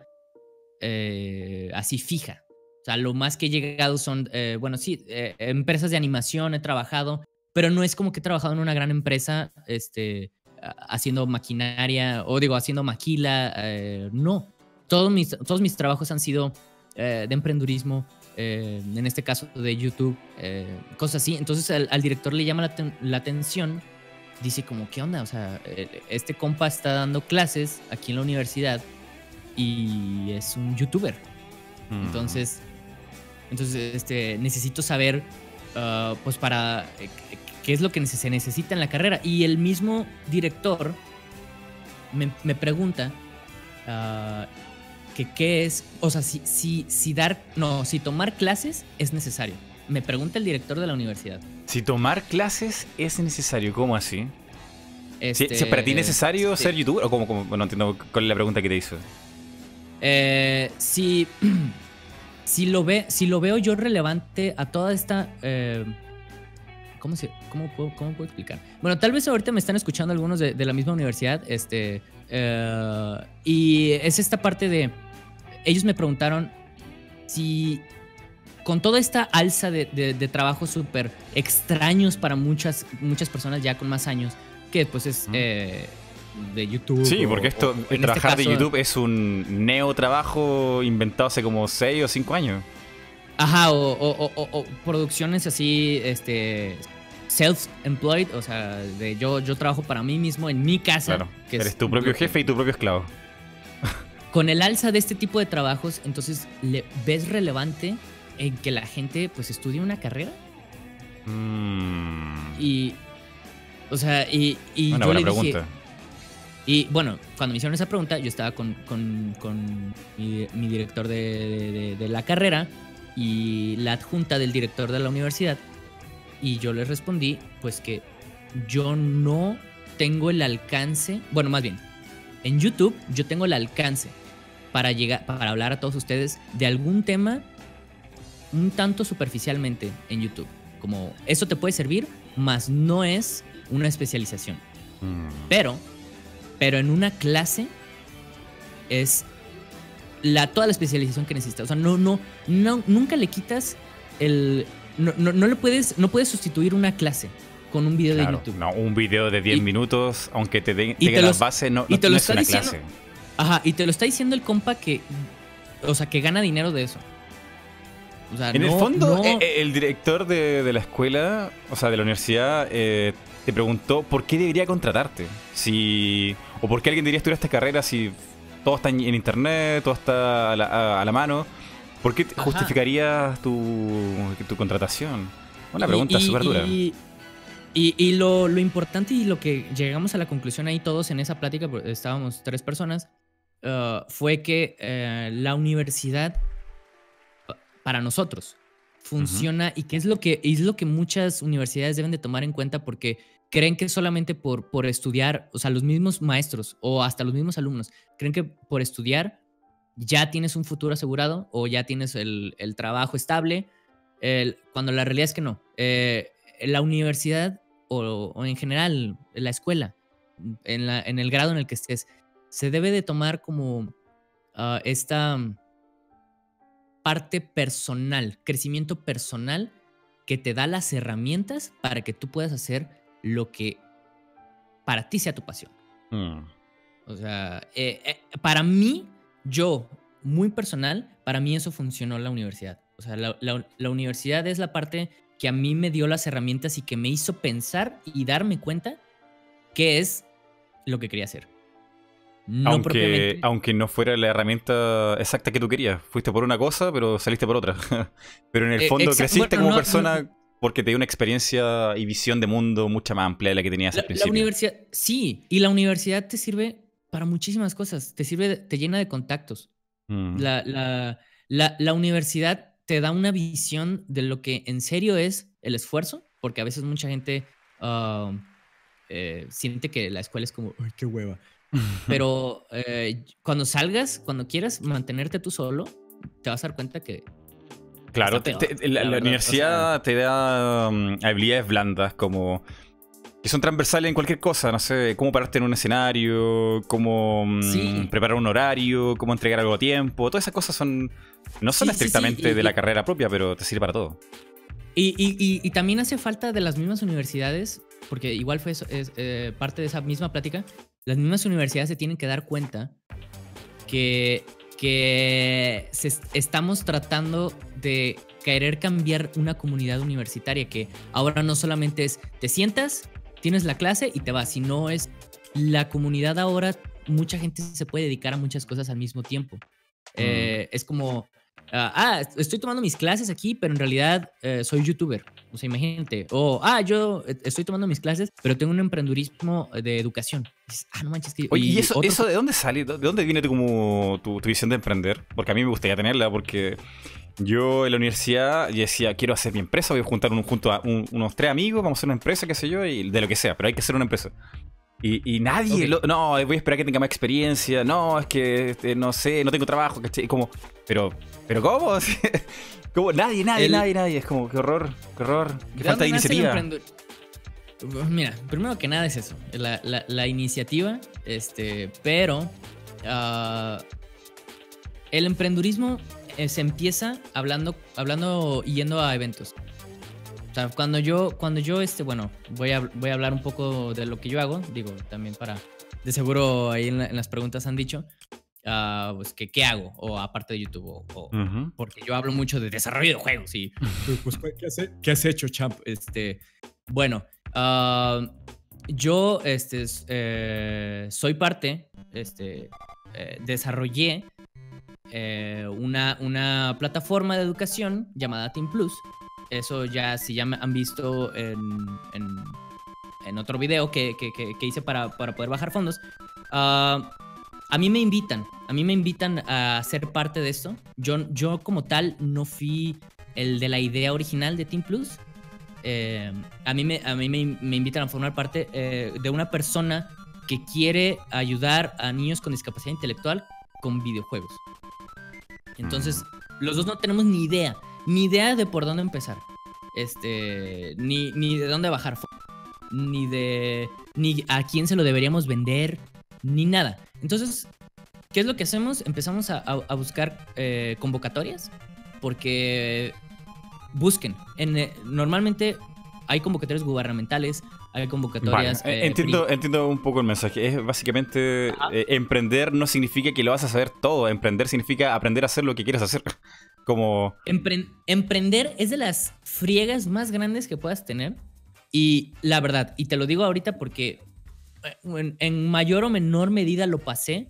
eh, así fija. O sea, lo más que he llegado son, eh, bueno, sí, eh, empresas de animación he trabajado, pero no es como que he trabajado en una gran empresa, este, haciendo maquinaria, o digo, haciendo maquila, eh, no. Todos mis, todos mis trabajos han sido eh, de emprendurismo, eh, en este caso de YouTube, eh, cosas así. Entonces al, al director le llama la, la atención, dice como, ¿qué onda? O sea, eh, este compa está dando clases aquí en la universidad y es un youtuber. Mm. Entonces, entonces este, necesito saber, ah, pues, para qué- es lo que se necesita en la carrera. Y el mismo director me, me pregunta ah, que qué es, o sea, si, si, si dar, no, si tomar clases es necesario. Me pregunta el director de la universidad. Si tomar clases es necesario, ¿cómo así? Si, si Este, es para ti necesario sí. ser youtuber o como, como no entiendo cuál es la pregunta que te hizo. Eh, si, si, lo ve, si lo veo yo relevante a toda esta... eh, ¿cómo, se, cómo, puedo, ¿Cómo puedo explicar? Bueno, tal vez ahorita me están escuchando algunos de, de la misma universidad. Este, eh, y es esta parte de... Ellos me preguntaron si con toda esta alza de, de- de trabajos súper extraños para muchas, muchas personas ya con más años, que pues es eh, de YouTube. Sí, o- porque esto, o- este trabajar de YouTube es un neo trabajo inventado hace como 6 o 5 años. Ajá, o- o producciones así, este, self-employed, o sea, de yo, yo trabajo para mí mismo en mi casa. Claro. que es Eres tu propio jefe y tu propio esclavo. Con el alza de este tipo de trabajos, entonces, ¿le ¿ves relevante en que la gente, pues, estudie una carrera? Mm. Y, o sea, y, y Una yo buena le dije, pregunta. Y bueno, cuando me hicieron esa pregunta, yo estaba con, con- con mi, mi director de, de- de- de la carrera y la adjunta del director de la universidad. Y yo les respondí, pues que yo no tengo el alcance, bueno, más bien, en YouTube yo tengo el alcance para llegar, para hablar a todos ustedes de algún tema un tanto superficialmente en YouTube. Como eso te puede servir, mas no es una especialización. Mm. Pero, pero en una clase es la, toda la especialización que necesitas. O sea, no, no, no, nunca le quitas el. No, no, no le puedes, no puedes sustituir una clase con un video Claro, de YouTube. no, un video de 10 Y- minutos, aunque te den te las bases, no, y no- lo es una diciendo- clase. Ajá, y te lo está diciendo el compa que. O sea, que gana dinero de eso. O sea, En el fondo, eh, eh, el director de, de la escuela, o sea, de la universidad, eh, te preguntó por qué debería contratarte. Si, o por qué alguien debería estudiar esta carrera si todo está en, en internet, todo está a la, a- a la mano. ¿Por qué Ajá. justificarías tu, tu contratación? Una pregunta súper dura. Y, y- y lo, lo importante y lo que llegamos a la conclusión ahí todos en esa plática, porque estábamos tres personas, uh, fue que eh, la universidad pa- para nosotros funciona y que es lo que es lo que muchas universidades deben de tomar en cuenta porque creen que solamente por, por estudiar, o sea, los mismos maestros o hasta los mismos alumnos, creen que por estudiar ya tienes un futuro asegurado o ya tienes el, el trabajo estable, el- cuando la realidad es que no. Eh, la universidad o, o en general la escuela, en, la- en el grado en el que estés, se debe de tomar como ah, esta parte personal, crecimiento personal que te da las herramientas para que tú puedas hacer lo que para ti sea tu pasión. Mm. O sea, eh, eh, para mí, yo, muy personal, para mí eso funcionó en la universidad. O sea, la, la- la universidad es la parte que a mí me dio las herramientas y que me hizo pensar y darme cuenta qué es lo que quería hacer. No aunque, aunque no fuera la herramienta exacta que tú querías. Fuiste por una cosa, pero saliste por otra. pero en el Eh, fondo creciste bueno, como no- persona porque te dio una experiencia y visión de mundo mucha más amplia de la que tenías La, al principio. la universidad, sí, y la universidad te sirve para muchísimas cosas. Te sirve, te llena de contactos. Mm. La, la- la- la universidad te da una visión de lo que en serio es el esfuerzo, porque a veces mucha gente ah, eh, siente que la escuela es como, ay, qué hueva. Pero eh, cuando salgas, cuando quieras mantenerte tú solo, te vas a dar cuenta que Claro, te- la, la la verdad, universidad te da mm, habilidades blandas como que son transversales en cualquier cosa, no sé, cómo pararte en un escenario, cómo mm, Sí. preparar un horario, cómo entregar algo a tiempo, todas esas cosas son no son Sí, estrictamente y- de la y- carrera propia, pero te sirve para todo. Y, y- y- y también hace falta de las mismas universidades, porque igual fue eso, es, eh, parte de esa misma plática, las mismas universidades se tienen que dar cuenta que, que se estamos tratando de querer cambiar una comunidad universitaria, que ahora no solamente es te sientas, tienes la clase y te vas, sino es la comunidad ahora, mucha gente se puede dedicar a muchas cosas al mismo tiempo. Eh, es como, ah, ah, estoy tomando mis clases aquí, pero en realidad eh, soy youtuber. O sea, imagínate. O, ah, yo eh, estoy tomando mis clases, pero tengo un emprendurismo de educación. Dices, ah, no manches. Que, Oye, ¿y eso, eso de dónde sale? ¿De dónde viene tu, como tu, tu visión de emprender? Porque a mí me gustaría tenerla, porque yo en la universidad decía, quiero hacer mi empresa, voy a juntar un, junto a un- unos tres amigos, vamos a hacer una empresa, qué sé yo, y de lo que sea, pero hay que hacer una empresa. Y, y nadie, lo- no, voy a esperar que tenga más experiencia, no, es que este, no sé, no tengo trabajo, ¿cachai? Como, pero, pero ¿cómo? como nadie, nadie, El- nadie, nadie, es como, qué horror, qué horror, qué ¿De falta de iniciativa. Mira, primero que nada es eso, la, la- la iniciativa, este, pero ah, el emprendurismo se empieza hablando, hablando y yendo a eventos. O sea, cuando yo, cuando yo, este, bueno, voy a, voy a hablar un poco de lo que yo hago, digo, también para, de seguro ahí en, la- en las preguntas han dicho, ah, pues que qué hago, o aparte de YouTube, o, o- Ujú. porque yo hablo mucho de desarrollo de juegos y pues, ¿qué, has, qué has hecho, champ? Este, bueno, ah, yo este, eh, soy parte, este, eh, desarrollé eh, una, una plataforma de educación llamada Team Plus. Eso ya, si ya me han visto en, en, otro video que, que- que- que hice para, para poder bajar fondos. ah, a mí me invitan, a mí me invitan a ser parte de esto. Yo, yo como tal no fui el de la idea original de Team Plus. Eh, a mí, me, a mí me, me invitan a formar parte eh, de una persona que quiere ayudar a niños con discapacidad intelectual con videojuegos. Entonces, los dos no tenemos ni idea, ni idea de por dónde empezar. Este, ni, ni de dónde bajar ni de ni a quién se lo deberíamos vender, ni nada. Entonces, ¿qué es lo que hacemos? Empezamos a, a- a buscar eh, convocatorias porque busquen. En, eh, normalmente hay convocatorias gubernamentales, hay Vale, convocatorias. eh, eh, entiendo, entiendo un poco el mensaje. Es básicamente eh, emprender no significa que lo vas a saber todo. Emprender significa aprender a hacer lo que quieres hacer. Como Empre- emprender es de las friegas más grandes que puedas tener. Y la verdad, y te lo digo ahorita porque eh, en, en mayor o menor medida lo pasé.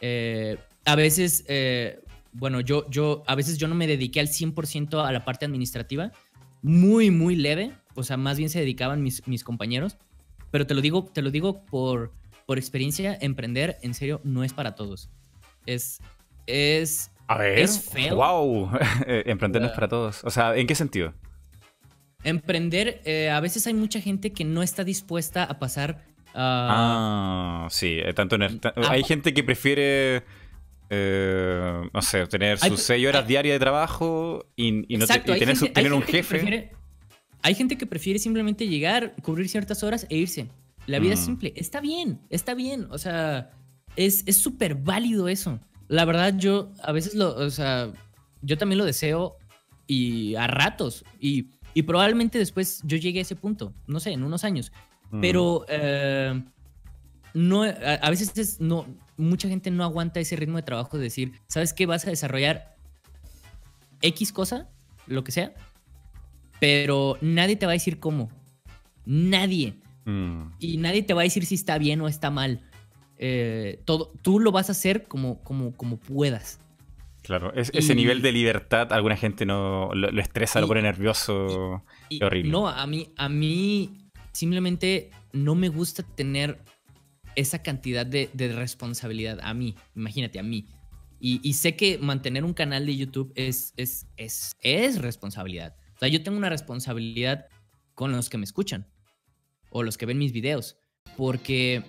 Eh, a veces, eh, bueno, yo, yo, a veces yo no me dediqué al 100% a la parte administrativa. Muy, muy leve. O sea, más bien se dedicaban mis, mis compañeros. Pero te lo digo, te lo digo por, por experiencia, emprender en serio no es para todos. Es, es A ver. Es feo. ¡Wow! Eh, Emprender no es Ah. para todos. O sea, ¿en qué sentido? Emprender, eh, a veces hay mucha gente que no está dispuesta a pasar a... Ah, sí. eh, Tanto en el- ta- Ah, hay po- gente que prefiere. eh, no sé, tener Hay- sus seis horas hay- diarias de trabajo y, y no te- y hay tener, gente- hay tener un jefe. prefiere- hay gente que prefiere simplemente llegar, cubrir ciertas horas e irse. La vida es Mm. simple. Está bien, está bien. O sea, es es súper válido eso. La verdad, yo a veces lo, o sea, yo también lo deseo y a ratos. Y, y probablemente después yo llegue a ese punto, no sé, en unos años. Mm. Pero eh, no, a, a veces es- no, mucha gente no aguanta ese ritmo de trabajo de decir, ¿sabes qué? Vas a desarrollar X cosa, lo que sea, pero nadie te va a decir cómo. Nadie. Mm. Y nadie te va a decir si está bien o está mal. Eh, todo, tú lo vas a hacer como, como, como puedas. Claro, ese nivel de libertad alguna gente no lo, estresa, lo pone nervioso. Y, horrible. No, a mí, a mí simplemente no me gusta tener esa cantidad de, responsabilidad. A mí, imagínate, a mí. Y, sé que mantener un canal de YouTube es, es, es, es responsabilidad. O sea, yo tengo una responsabilidad con los que me escuchan o los que ven mis videos. Porque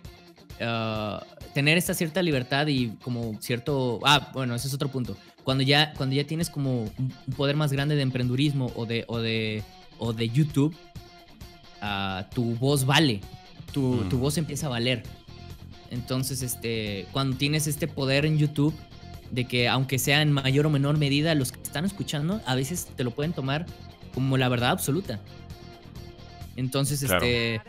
ah, tener esta cierta libertad y como cierto... Ah, bueno, ese es otro punto. Cuando ya, cuando ya tienes como un poder más grande de emprendurismo o de, o de, o de YouTube, ah, tu voz vale. Tu, tu, mm. voz empieza a valer. Entonces, este, cuando tienes este poder en YouTube, de que aunque sea en mayor o menor medida, los que están escuchando, a veces te lo pueden tomar como la verdad absoluta. Entonces, este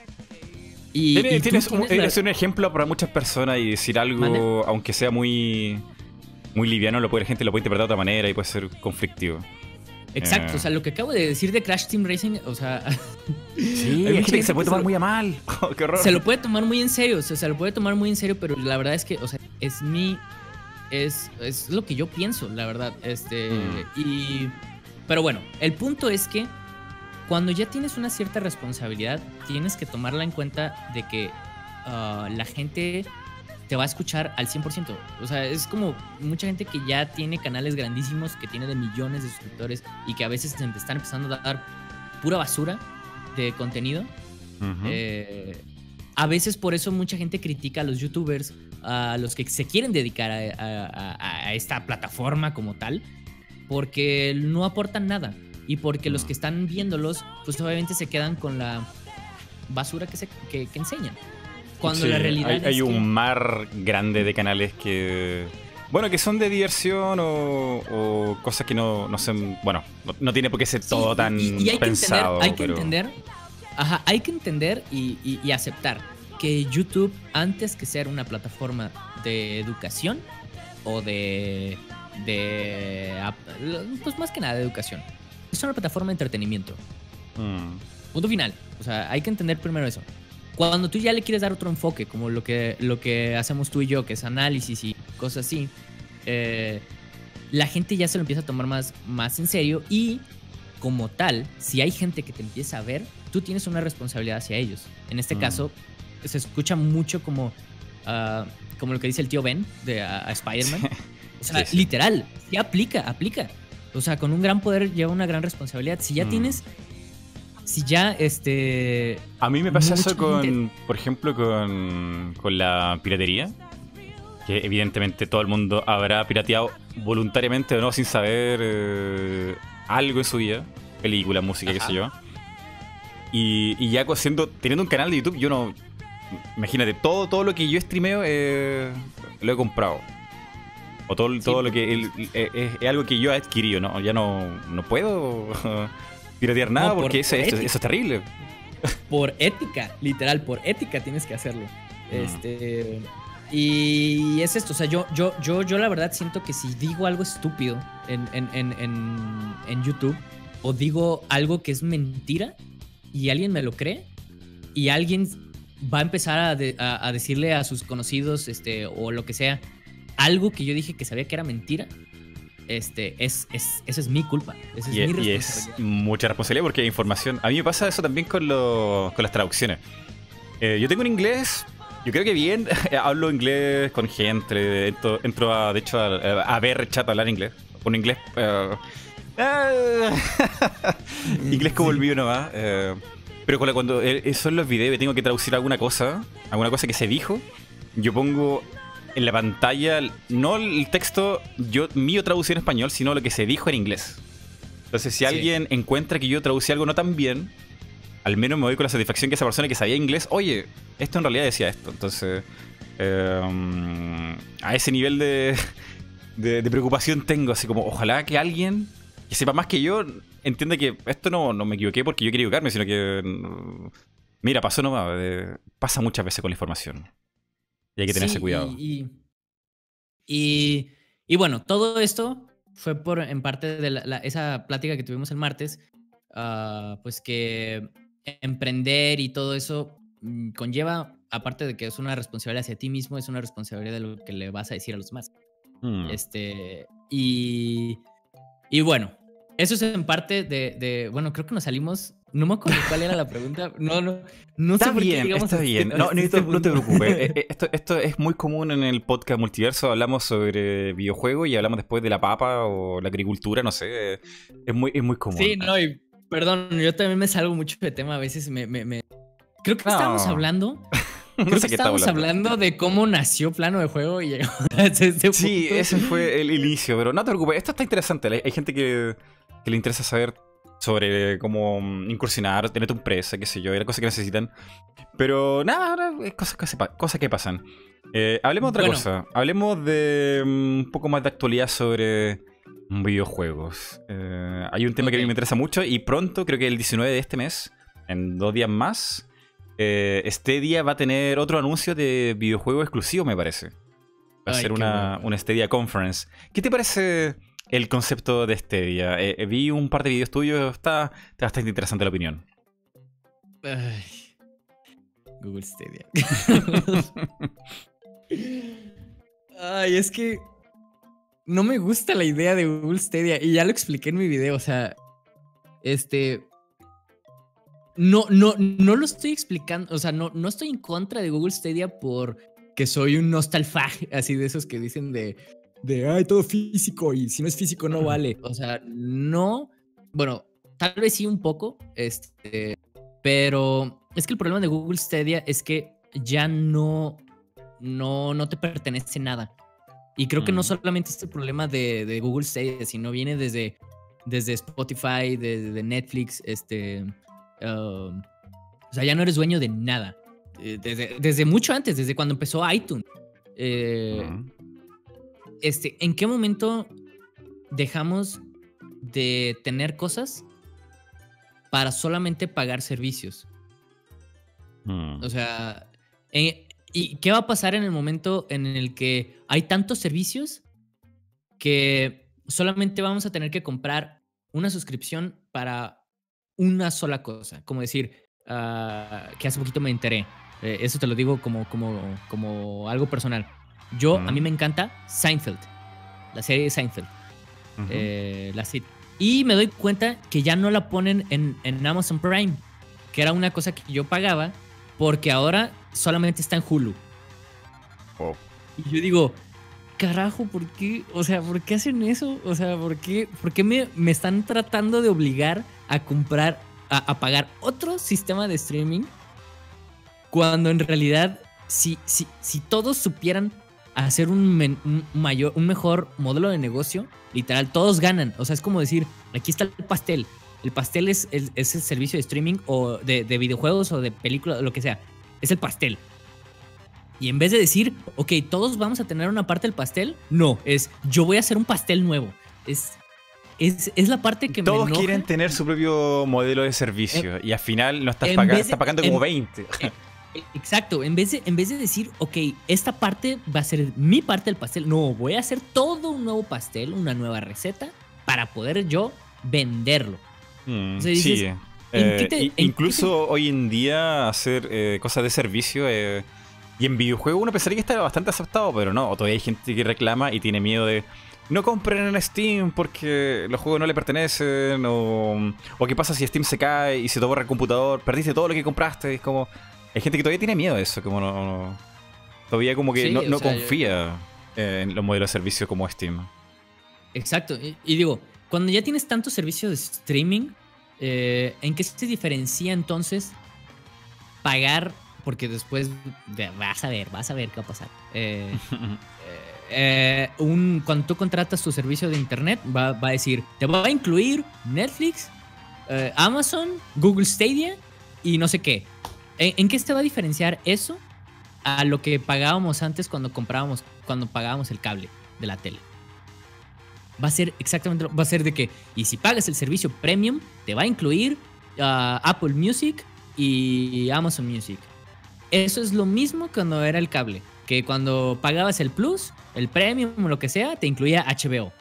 y, tienes, un, un, ejemplo para muchas personas y decir algo, aunque sea muy, muy liviano, lo puede, la gente lo puede interpretar de otra manera y puede ser conflictivo. Exacto, o sea, lo que acabo de decir de Crash Team Racing, o sea. Sí, hay gente que se puede tomar muy a mal. Oh, qué horror. Se lo puede tomar muy en serio, o sea, se lo puede tomar muy en serio, pero la verdad es que, o sea, es mi. Es, es lo que yo pienso, la verdad. Este. Mm. Y. Pero bueno, el punto es que cuando ya tienes una cierta responsabilidad, tienes que tomarla en cuenta de que ah, la gente te va a escuchar al 100%. O sea, es como mucha gente que ya tiene canales grandísimos, que tiene de millones de suscriptores y que a veces te están empezando a dar pura basura de contenido. Eh, a veces por eso mucha gente critica a los youtubers, a los que se quieren dedicar a esta plataforma como tal, porque no aportan nada y porque los que están viéndolos, pues obviamente se quedan con la basura que, se, que, enseñan. Cuando la realidad hay, hay un mar grande de canales que... Bueno, que son de diversión o, cosas que no, no son... Bueno, no, tiene por qué ser todo tan y, hay pensado. Que entender, hay que entender... Ajá, hay que entender y, aceptar que YouTube, antes que ser una plataforma de educación o de... de pues más que nada de educación es una plataforma de entretenimiento. Mm. Punto final. O sea, hay que entender primero eso. Cuando tú ya le quieres dar otro enfoque, como lo que, lo que hacemos tú y yo, que es análisis y cosas así, eh, la gente ya se lo empieza a tomar más, más en serio y como tal, si hay gente que te empieza a ver, tú tienes una responsabilidad hacia ellos. En este mm. caso, se escucha mucho como, ah, como lo que dice el tío Ben de a, Spider-Man. O sea, literal, sí aplica, aplica. O sea, con un gran poder lleva una gran responsabilidad. Si ya mm. tienes. Si ya, este. A mí me pasa eso con. Por ejemplo, con, con la piratería. Que evidentemente todo el mundo habrá pirateado voluntariamente o no, sin saber eh, algo en su vida. Película, música, qué sé yo. Y, y ya siendo, teniendo un canal de YouTube, yo no. Imagínate, todo, todo lo que yo streameo eh, lo he comprado. O todo, todo lo que eh, es, algo que yo he adquirido, ¿no? Ya no, no puedo piratear nada porque eso, es terrible. Por ética, literal, por ética tienes que hacerlo. Mm. Este. Y es esto, o sea, yo, yo, yo, yo la verdad siento que si digo algo estúpido en, en, en, en, YouTube o digo algo que es mentira y alguien me lo cree y alguien va a empezar a, a decirle a sus conocidos este, o lo que sea, algo que yo dije que sabía que era mentira, este, es, es, esa es mi culpa. Esa es y, mi y es mucha responsabilidad porque hay información. A mí me pasa eso también con, lo, con las traducciones. Eh, yo tengo un inglés, yo creo que bien, hablo inglés con gente, entro, entro a, de hecho, a, ver chat a hablar inglés. Un inglés... Uh, inglés como el mío nomás. Uh, pero cuando son los videos y tengo que traducir alguna cosa, alguna cosa que se dijo, yo pongo en la pantalla, no el texto yo mío traducido en español, sino lo que se dijo en inglés. Entonces, si alguien encuentra que yo traducí algo no tan bien, al menos me voy con la satisfacción que esa persona que sabía inglés, oye, esto en realidad decía esto. Entonces, em, a ese nivel de, de, preocupación tengo, así como, ojalá que alguien que sepa más que yo entienda que esto no, no me equivoqué porque yo quería equivocarme, sino que, mira, pasó nomás, eh, pasa muchas veces con la información. Y hay que tenerse cuidado. Y, y, bueno, todo esto fue por en parte de esa plática que tuvimos el martes, ah, pues que emprender y todo eso mm, conlleva, aparte de que es una responsabilidad hacia ti mismo, es una responsabilidad de lo que le vas a decir a los demás. Mm. Este, y, y bueno, eso es en parte de, de, bueno, creo que nos salimos no me acuerdo cuál era la pregunta. No, no, no está sé bien, Está este bien, no, este no, te preocupes. Eh, eh, esto, esto, es muy común en el podcast Multiverso. Hablamos sobre videojuegos y hablamos después de la papa o la agricultura, no sé. Es muy, es muy común. Sí, no, y perdón, yo también me salgo mucho de tema. A veces me. me, Creo que estábamos hablando. Creo que estábamos hablando. de cómo nació plano de juego y llegamos a ese Sí, ese fue el inicio, pero no te preocupes. Esto está interesante. Hay gente que, que le interesa saber sobre cómo incursionar, tener tu empresa, qué sé yo, era cosas que necesitan. Pero nada, es cosas, cosas, que pasan. Eh, hablemos de otra cosa. Hablemos de mm, un poco más de actualidad sobre videojuegos. Eh, hay un tema que a mí me interesa mucho y pronto, creo que el 19 de este mes, en dos días más, eh, Stadia va a tener otro anuncio de videojuego exclusivo, me parece. Va a ser una, una Stadia Conference. ¿Qué te parece el concepto de Stadia. Eh, eh, vi un par de videos tuyos, está, bastante interesante la opinión. Google Stadia. Ay, es que no me gusta la idea de Google Stadia y ya lo expliqué en mi video, o sea, este no no no lo estoy explicando, o sea, no no estoy en contra de Google Stadia por que soy un nostalfag, así de esos que dicen de de, ay, todo físico y si no es físico no vale. O sea, no, bueno, tal vez sí un poco, este, pero es que el problema de Google Stadia es que ya no, no, no te pertenece nada. Y creo que no mm. solamente es el problema de, Google Stadia, sino viene desde, desde Spotify, desde Netflix, este, um, o sea, ya no eres dueño de nada. Eh, desde, desde mucho antes, desde cuando empezó iTunes. Eh, este, ¿en qué momento dejamos de tener cosas para solamente pagar servicios? Hmm. O sea, eh, ¿y qué va a pasar en el momento en el que hay tantos servicios que solamente vamos a tener que comprar una suscripción para una sola cosa? Como decir, ah, que hace poquito me enteré. Eh, eso te lo digo como, como, como algo personal. Yo, a mí me encanta Seinfeld, la serie de Seinfeld. Eh, la Y me doy cuenta que ya no la ponen en, en, Amazon Prime, que era una cosa que yo pagaba, porque ahora solamente está en Hulu. Oh. Y yo digo, carajo, ¿por qué? O sea, ¿por qué hacen eso? O sea, ¿por qué, por qué me, me, están tratando de obligar a comprar, a, a, pagar otro sistema de streaming? Cuando en realidad, si, si, si todos supieran hacer un, mayor, un mejor modelo de negocio, literal, todos ganan. O sea, es como decir, aquí está el pastel. El pastel es, el, es el servicio de streaming o de, videojuegos o de películas, lo que sea. Es el pastel. Y en vez de decir, ok, todos vamos a tener una parte del pastel, no, es yo voy a hacer un pastel nuevo. Es, es, es la parte que todos quieren tener su propio modelo de servicio y al final no estás pagando, estás pagando como 20. Exacto, en vez, de, en vez de decir, ok, esta parte va a ser mi parte del pastel, no, voy a hacer todo un nuevo pastel, una nueva receta para poder yo venderlo. Mm, sí, eh, incluso hoy en día hacer eh, cosas de servicio eh, y en videojuegos uno pensaría que está bastante aceptado, pero no, todavía hay gente que reclama y tiene miedo de no compren en Steam porque los juegos no le pertenecen o, o qué pasa si Steam se cae y se te borra el computador, perdiste todo lo que compraste, es como hay gente que todavía tiene miedo de eso, como no, todavía como que no, confía en los modelos de servicio como Steam. Exacto, y, digo, cuando ya tienes tantos servicios de streaming, eh, ¿en qué se diferencia entonces pagar? Porque después vas a ver, vas a ver qué va a pasar. Eh, eh, un, cuando tú contratas tu servicio de internet, va, va, a decir, te va a incluir Netflix, Amazon, Google Stadia y no sé qué. ¿En, qué se va a diferenciar eso a lo que pagábamos antes cuando comprábamos, cuando pagábamos el cable de la tele? Va a ser exactamente, va a ser de que, y si pagas el servicio premium, te va a incluir uh, Apple Music y Amazon Music. Eso es lo mismo cuando era el cable, que cuando pagabas el Plus, el Premium o lo que sea, te incluía HBO.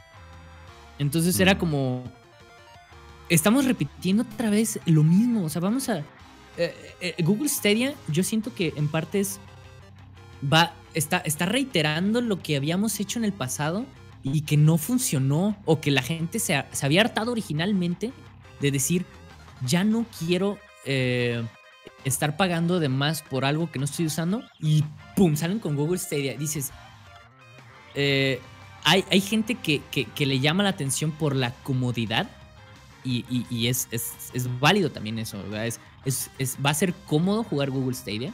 Entonces era mm. como, estamos repitiendo otra vez lo mismo, o sea, vamos a, eh, eh, Google Stadia, yo siento que en parte es va, está, está reiterando lo que habíamos hecho en el pasado y que no funcionó o que la gente se, se había hartado originalmente de decir, ya no quiero eh, estar pagando de más por algo que no estoy usando y ¡pum! salen con Google Stadia. Dices, hay, hay, gente que, que, le llama la atención por la comodidad y, y, es, es, es, válido también eso. Es, es, va a ser cómodo jugar Google Stadia,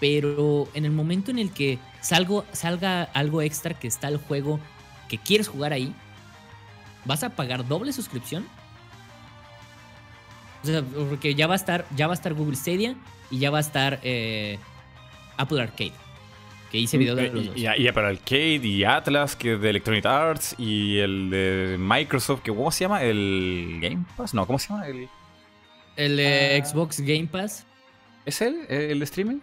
pero en el momento en el que salgo, salga algo extra que está el juego que quieres jugar ahí, ¿vas a pagar doble suscripción? O sea, porque ya va a estar, ya va a estar Google Stadia y ya va a estar eh, Apple Arcade. Que hice video de los dos. Y, y, para Arcade y Atlas, que de Electronic Arts, y el de Microsoft, que ¿cómo se llama? ¿El Game Pass? No, ¿cómo se llama? El, el de ah. Xbox Game Pass. ¿Es él? ¿El de streaming?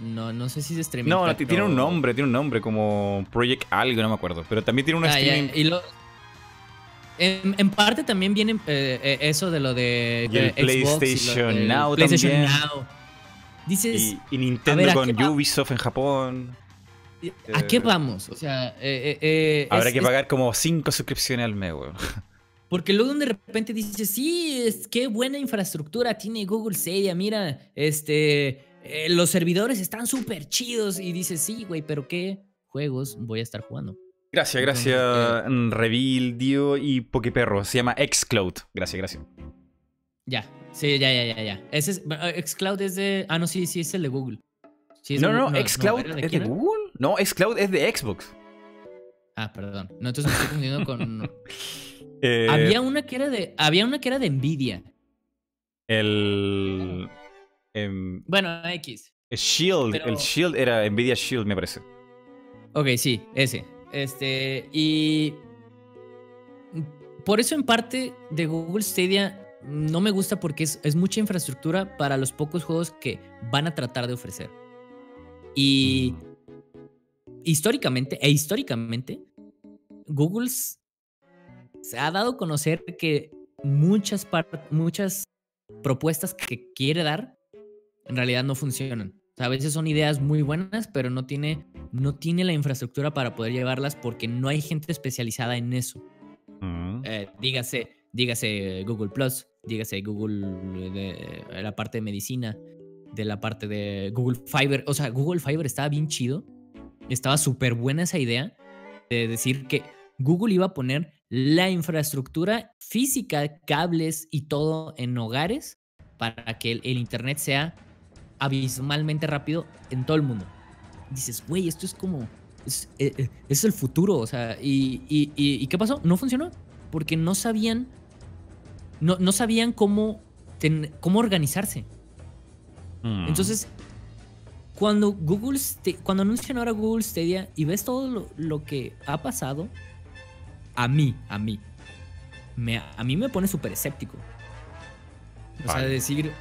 No, no sé si es streaming. No, tiene un nombre, tiene un nombre como Project algo, no me acuerdo. Pero también tiene un ah, streaming. Y lo, en, parte también viene eh, eh, eso de lo de y el PlayStation Now PlayStation Now. Dices, y, Nintendo con Ubisoft en Japón. ¿A qué vamos? O sea, eh, habrá que pagar como 5 suscripciones al mes, weón. Porque luego de repente dices, sí, es, qué buena infraestructura tiene Google Stadia, mira, este, los servidores están súper chidos. Y dices, sí, güey, pero ¿qué juegos voy a estar jugando? Gracias, gracias, eh, Revil, Dio y Pokeperro. Se llama Xcloud. Gracias, gracias. Ya, sí, ya, ya, ya, ya. Ese es, eh, Xcloud es de. Ah, no, sí, sí, es el de Google. no, no, no, Xcloud es de Google. No, Xcloud es de Xbox. Ah, perdón. No, entonces me estoy confundiendo con. Eh, había una que era de. Había una que era de Nvidia. El. Em, bueno, X. El Shield. El Shield era Nvidia Shield, me parece. Ok, sí, ese. Este, y por eso en parte de Google Stadia no me gusta porque es, mucha infraestructura para los pocos juegos que van a tratar de ofrecer. Y históricamente, e históricamente, Google se ha dado a conocer que muchas, muchas propuestas que quiere dar en realidad no funcionan a veces son ideas muy buenas, pero no tiene, no tiene la infraestructura para poder llevarlas porque no hay gente especializada en eso. Mm. Eh, dígase, dígase Google Plus, dígase Google de, la parte de medicina, de la parte de Google Fiber. O sea, Google Fiber estaba bien chido. Estaba súper buena esa idea de decir que Google iba a poner la infraestructura física, cables y todo en hogares para que el Internet sea abismalmente rápido en todo el mundo. Dices, güey, esto es como. Es, eh, eh, es, el futuro, o sea. Y, y, qué pasó? No funcionó. Porque no sabían. No, no sabían cómo, cómo organizarse. Mm. Entonces, cuando Google. Cuando anuncian ahora Google Stadia y ves todo lo, lo que ha pasado, a mí, a mí. Me, a mí me pone súper escéptico. O sea, decir,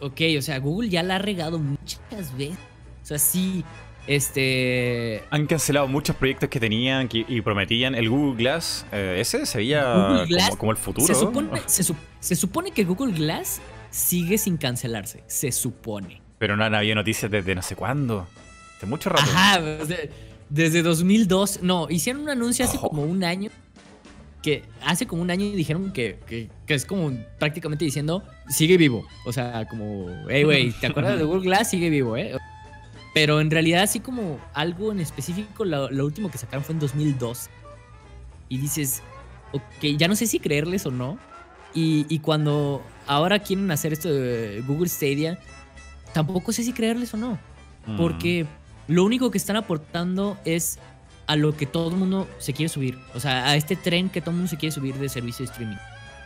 ok, o sea, Google ya la ha regado muchas veces. O sea, sí, este... Han cancelado muchos proyectos que tenían y prometían. El Google Glass, eh, ese se veía como, el futuro. Se supone, que Google Glass sigue sin cancelarse, se supone. Pero no había noticias desde no sé cuándo. Hace mucho rato. Ajá, desde, 2002. No, hicieron un anuncio hace como un año que hace como un año dijeron que, que, es como prácticamente diciendo, sigue vivo. O sea, como, hey, güey, ¿te acuerdas de Google Glass? Sigue vivo, ¿eh? Pero en realidad, así como algo en específico, lo, último que sacaron fue en 2002. Y dices, ok, ya no sé si creerles o no. Y, y cuando ahora quieren hacer esto de Google Stadia, tampoco sé si creerles o no. Mm. Porque lo único que están aportando es a lo que todo el mundo se quiere subir. O sea, a este tren que todo el mundo se quiere subir de servicio de streaming.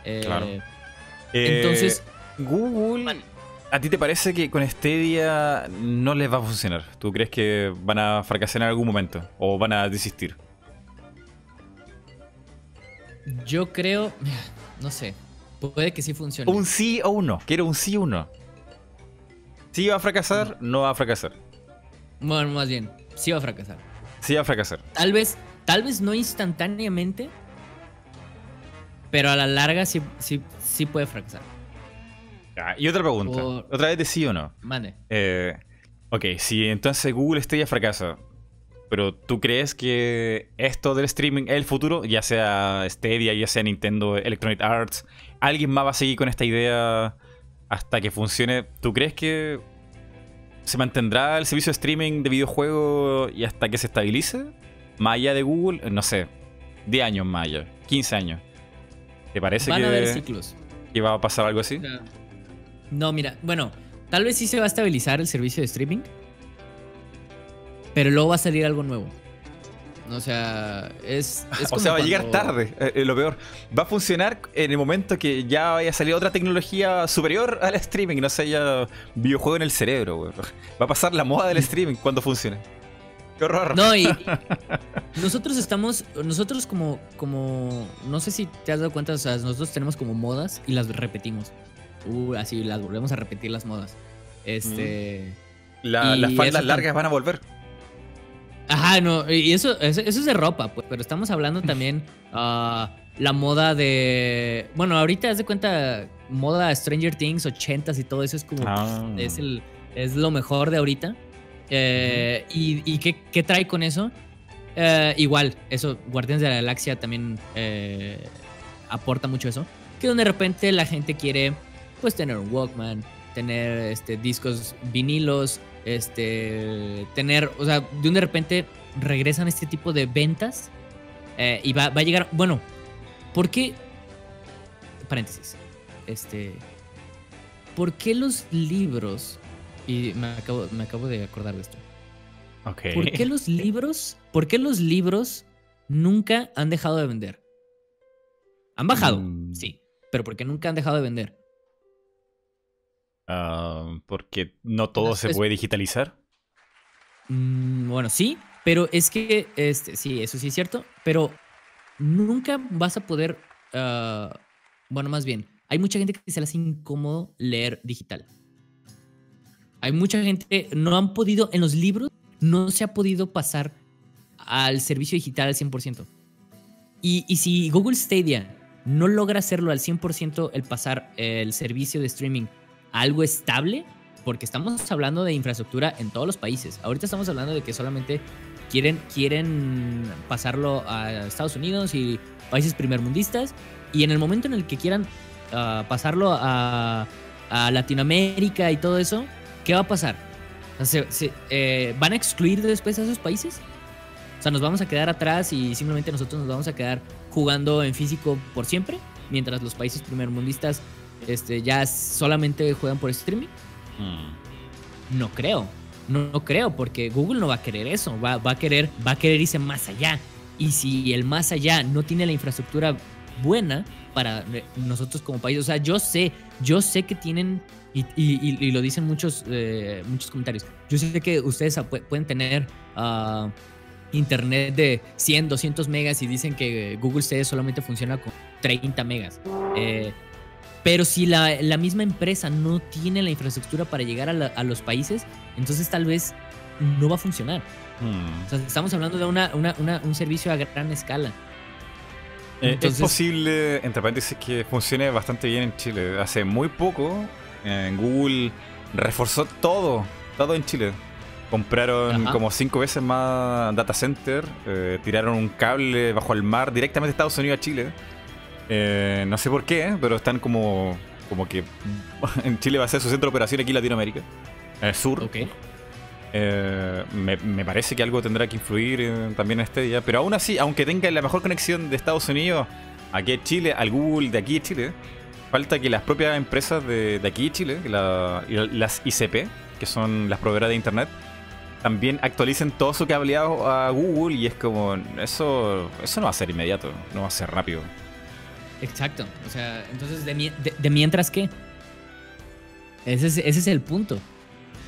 Eh, claro. Entonces. Eh, Google. ¿A ti te parece que con Stadia no les va a funcionar? ¿Tú crees que van a fracasar en algún momento? ¿O van a desistir? Yo creo. No sé. Puede que sí funcione. Un sí o un no. Quiero un sí o un no. ¿Sí va a fracasar? No va a fracasar. Bueno, más bien, sí va a fracasar. Sí va a fracasar. Tal vez, tal vez no instantáneamente, pero a la larga sí, sí, sí puede fracasar. y otra pregunta. ¿Otra vez de sí o no? Mande. Eh, Ok, si entonces Google Stadia fracasa, pero ¿tú crees que esto del streaming es el futuro? Ya sea Stadia, ya sea Nintendo, Electronic Arts, ¿alguien más va a seguir con esta idea hasta que funcione? ¿Tú crees que se mantendrá el servicio de streaming de videojuegos y hasta que se estabilice? Más allá de Google, no sé, 10 años más allá, 15 años. ¿Te parece Van que, a haber ciclos. que va a pasar algo así? No, mira, bueno, tal vez sí se va a estabilizar el servicio de streaming, pero luego va a salir algo nuevo. O sea, es. es o como sea, va a llegar cuando- tarde, eh, eh, lo peor. Va a funcionar en el momento que ya vaya a salir otra tecnología superior al streaming, no sé, ya videojuego en el cerebro, güey. Va a pasar la moda del streaming cuando funcione. Qué horror. No, y nosotros estamos, nosotros como, como, no sé si te has dado cuenta, o sea, nosotros tenemos como modas y las repetimos. Uh, así las volvemos a repetir las modas. Este, La- y las faldas largas van a volver. Ajá, no, y eso, eso, eso es de ropa, pues, pero estamos hablando también ah, la moda de, bueno, ahorita haz de cuenta moda Stranger Things, 80s y todo eso es como, Ah. es el, es lo mejor de ahorita. Eh, ¿Y, y qué, qué trae con eso? Eh, igual, eso, Guardianes de la Galaxia también eh, aporta mucho eso. Que donde de repente la gente quiere, pues, tener un Walkman, tener este, discos vinilos, este, tener, o sea, de un de repente regresan este tipo de ventas eh, y va, va a llegar, bueno, ¿por qué? Paréntesis, este, ¿por qué los libros, y me acabo, me acabo de acordar de esto, Ok. ¿Por qué los libros? ¿Por qué los libros nunca han dejado de vender? Han bajado, Mm. sí, pero ¿por qué nunca han dejado de vender? Porque no todo se puede digitalizar. Mm, bueno, sí, pero es que, este, sí, eso sí es cierto, pero nunca vas a poder, ah, bueno, más bien, hay mucha gente que se le hace incómodo leer digital. Hay mucha gente, no han podido, en los libros, no se ha podido pasar al servicio digital al 100%. Y, y si Google Stadia no logra hacerlo al 100% el pasar el servicio de streaming algo estable, porque estamos hablando de infraestructura en todos los países. Ahorita estamos hablando de que solamente quieren, quieren pasarlo a Estados Unidos y países primermundistas. Y en el momento en el que quieran ah, pasarlo a, a Latinoamérica y todo eso, ¿qué va a pasar? Se- se- eh, ¿Van a excluir después a esos países? O sea, nos vamos a quedar atrás y simplemente nosotros nos vamos a quedar jugando en físico por siempre, mientras los países primermundistas este, ya solamente juegan por streaming. Mm. No creo. No, no creo, porque Google no va a querer eso. Va, va a querer, va a querer irse más allá. Y si el más allá no tiene la infraestructura buena para eh, nosotros como país, o sea, yo sé, yo sé que tienen, y, y- y- y lo dicen muchos, eh, muchos comentarios, yo sé que ustedes pu- pueden tener ah, internet de 100, 200 megas y dicen que Google Stadia solamente funciona con 30 megas. Eh, pero si la, la misma empresa no tiene la infraestructura para llegar a, la- a los países, entonces tal vez no va a funcionar. Mm. O sea, estamos hablando de una, una- una- un servicio a gran escala. Eh, Entonces- es posible, entre paréntesis, que funcione bastante bien en Chile. Hace muy poco, en Google reforzó todo, todo en Chile. Compraron Ajá. como cinco veces más data center, eh, tiraron un cable bajo el mar directamente de Estados Unidos a Chile. Eh, no sé por qué, pero están como, como que en Chile va a ser su centro de operación aquí en Latinoamérica, el sur. Ok. Eh, me, me parece que algo tendrá que influir eh, también en este día. Pero aún así, aunque tenga la mejor conexión de Estados Unidos aquí en Chile, al Google de aquí en Chile, falta que las propias empresas de, de aquí en Chile, la- las ICP, que son las proveedoras de Internet, también actualicen todo su cableado a Google y es como, eso, eso no va a ser inmediato, no va a ser rápido. Exacto. O sea, entonces, ¿de, de- de mientras qué? Ese es, ese es el punto.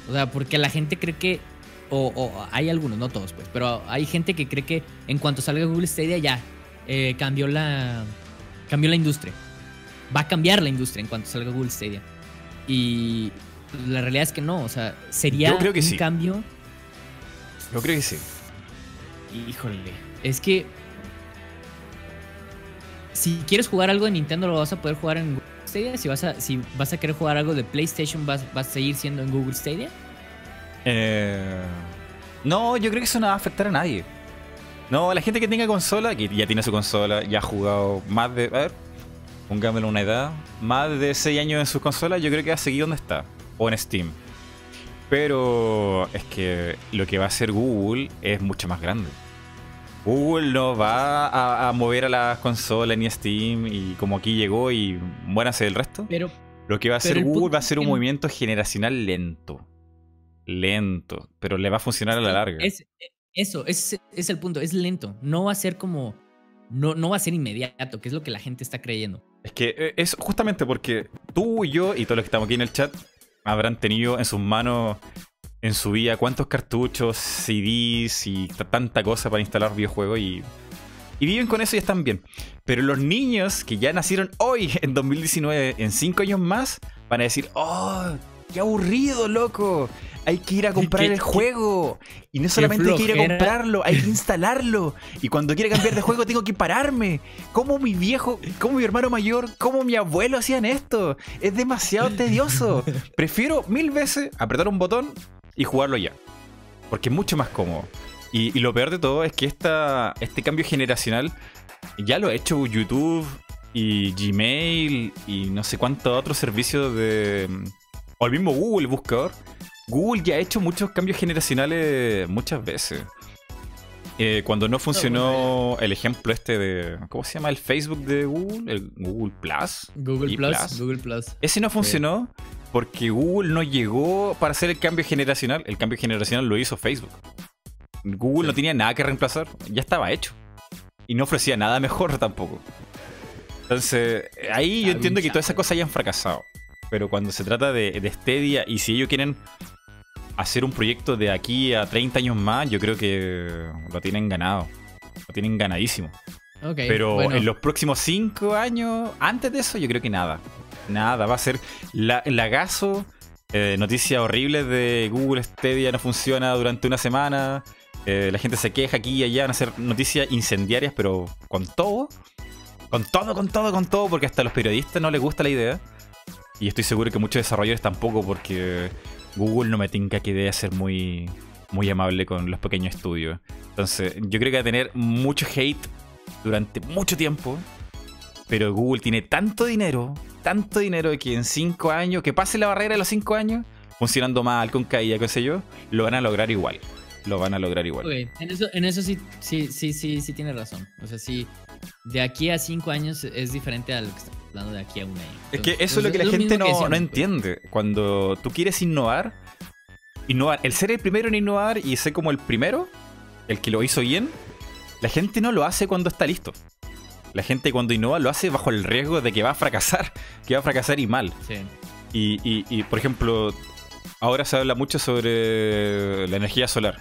O sea, porque la gente cree que. O, o hay algunos, no todos, pues. Pero hay gente que cree que en cuanto salga Google Stadia ya eh, cambió la. Cambió la industria. Va a cambiar la industria en cuanto salga Google Stadia. Y la realidad es que no. O sea, sería Yo creo que un sí. cambio. Yo creo que sí. Híjole. Es que. Si quieres jugar algo de Nintendo, lo vas a poder jugar en Google Stadia. Si vas a, si vas a querer jugar algo de PlayStation, vas, vas a seguir siendo en Google Stadia. Eh, no, yo creo que eso no va a afectar a nadie. No, la gente que tenga consola, que ya tiene su consola, ya ha jugado más de. A ver, pongámoslo una edad. Más de 6 años en su consola, yo creo que va a seguir donde está. O en Steam. Pero es que lo que va a hacer Google es mucho más grande. Google no va a, mover a las consolas ni Steam y como aquí llegó y muérase el resto. Pero, lo que va a hacer Google va a ser un movimiento generacional lento. Lento, pero le va a funcionar a la larga. Es, eso, es, es el punto, es lento. No va a ser como. No, no va a ser inmediato, que es lo que la gente está creyendo. Es que eh, es justamente porque tú y yo y todos los que estamos aquí en el chat habrán tenido en sus manos en su vida cuántos cartuchos, CDs y tanta cosa para instalar videojuegos y, y viven con eso y están bien. Pero los niños que ya nacieron hoy, en 2019, en 5 años más, van a decir, oh, qué aburrido, loco. Hay que ir a comprar el juego. Y no solamente hay que ir a comprarlo, hay que instalarlo. Y cuando quiera cambiar de juego tengo que pararme. ¿Cómo mi viejo, cómo mi hermano mayor, cómo mi abuelo hacían esto? Es demasiado tedioso. Prefiero mil veces apretar un botón y jugarlo ya. Porque es mucho más cómodo. Y, lo peor de todo es que esta, este cambio generacional ya lo ha hecho YouTube y Gmail y no sé cuántos otros servicios de... O el mismo Google buscador. Google ya ha hecho muchos cambios generacionales muchas veces. Eh, cuando no funcionó el ejemplo este de. ¿Cómo se llama? El Facebook de Google, el Google Plus. Google Plus, Google Plus. Ese no funcionó porque Google no llegó para hacer el cambio generacional. El cambio generacional lo hizo Facebook. Google no tenía nada que reemplazar, ya estaba hecho. Y no ofrecía nada mejor tampoco. Entonces, ahí yo entiendo que todas esas cosas hayan fracasado. Pero cuando se trata de, de Stadia y si ellos quieren hacer un proyecto de aquí a 30 años más, yo creo que lo tienen ganado. Lo tienen ganadísimo. Pero en los próximos 5 años, antes de eso, yo creo que nada. Nada, va a ser la, lagazo. Eh, noticias horribles de Google Stadia no funciona durante una semana. Eh, la gente se queja aquí y allá, van a ser noticias incendiarias, pero con todo. Con todo, con todo, con todo, porque hasta a los periodistas no les gusta la idea. Y estoy seguro que muchos desarrolladores tampoco, porque Google no me tinca que debe ser muy, muy amable con los pequeños estudios. Entonces, yo creo que va a tener mucho hate durante mucho tiempo. Pero Google tiene tanto dinero, tanto dinero que en 5 años, que pase la barrera de los 5 años, funcionando mal, con caída, qué sé yo, lo van a lograr igual. Lo van a lograr igual. en eso, en eso sí, sí, sí, sí, sí tiene razón. O sea, sí, de aquí a 5 años es diferente a lo que está hablando de aquí a un año. es que eso es lo que la gente no, no entiende. Cuando tú quieres innovar, innovar, el ser el primero en innovar y ser como el primero, el que lo hizo bien, la gente no lo hace cuando está listo. La gente cuando innova lo hace bajo el riesgo de que va a fracasar, que va a fracasar y mal. Sí. Y, por ejemplo, ahora se habla mucho sobre la energía solar.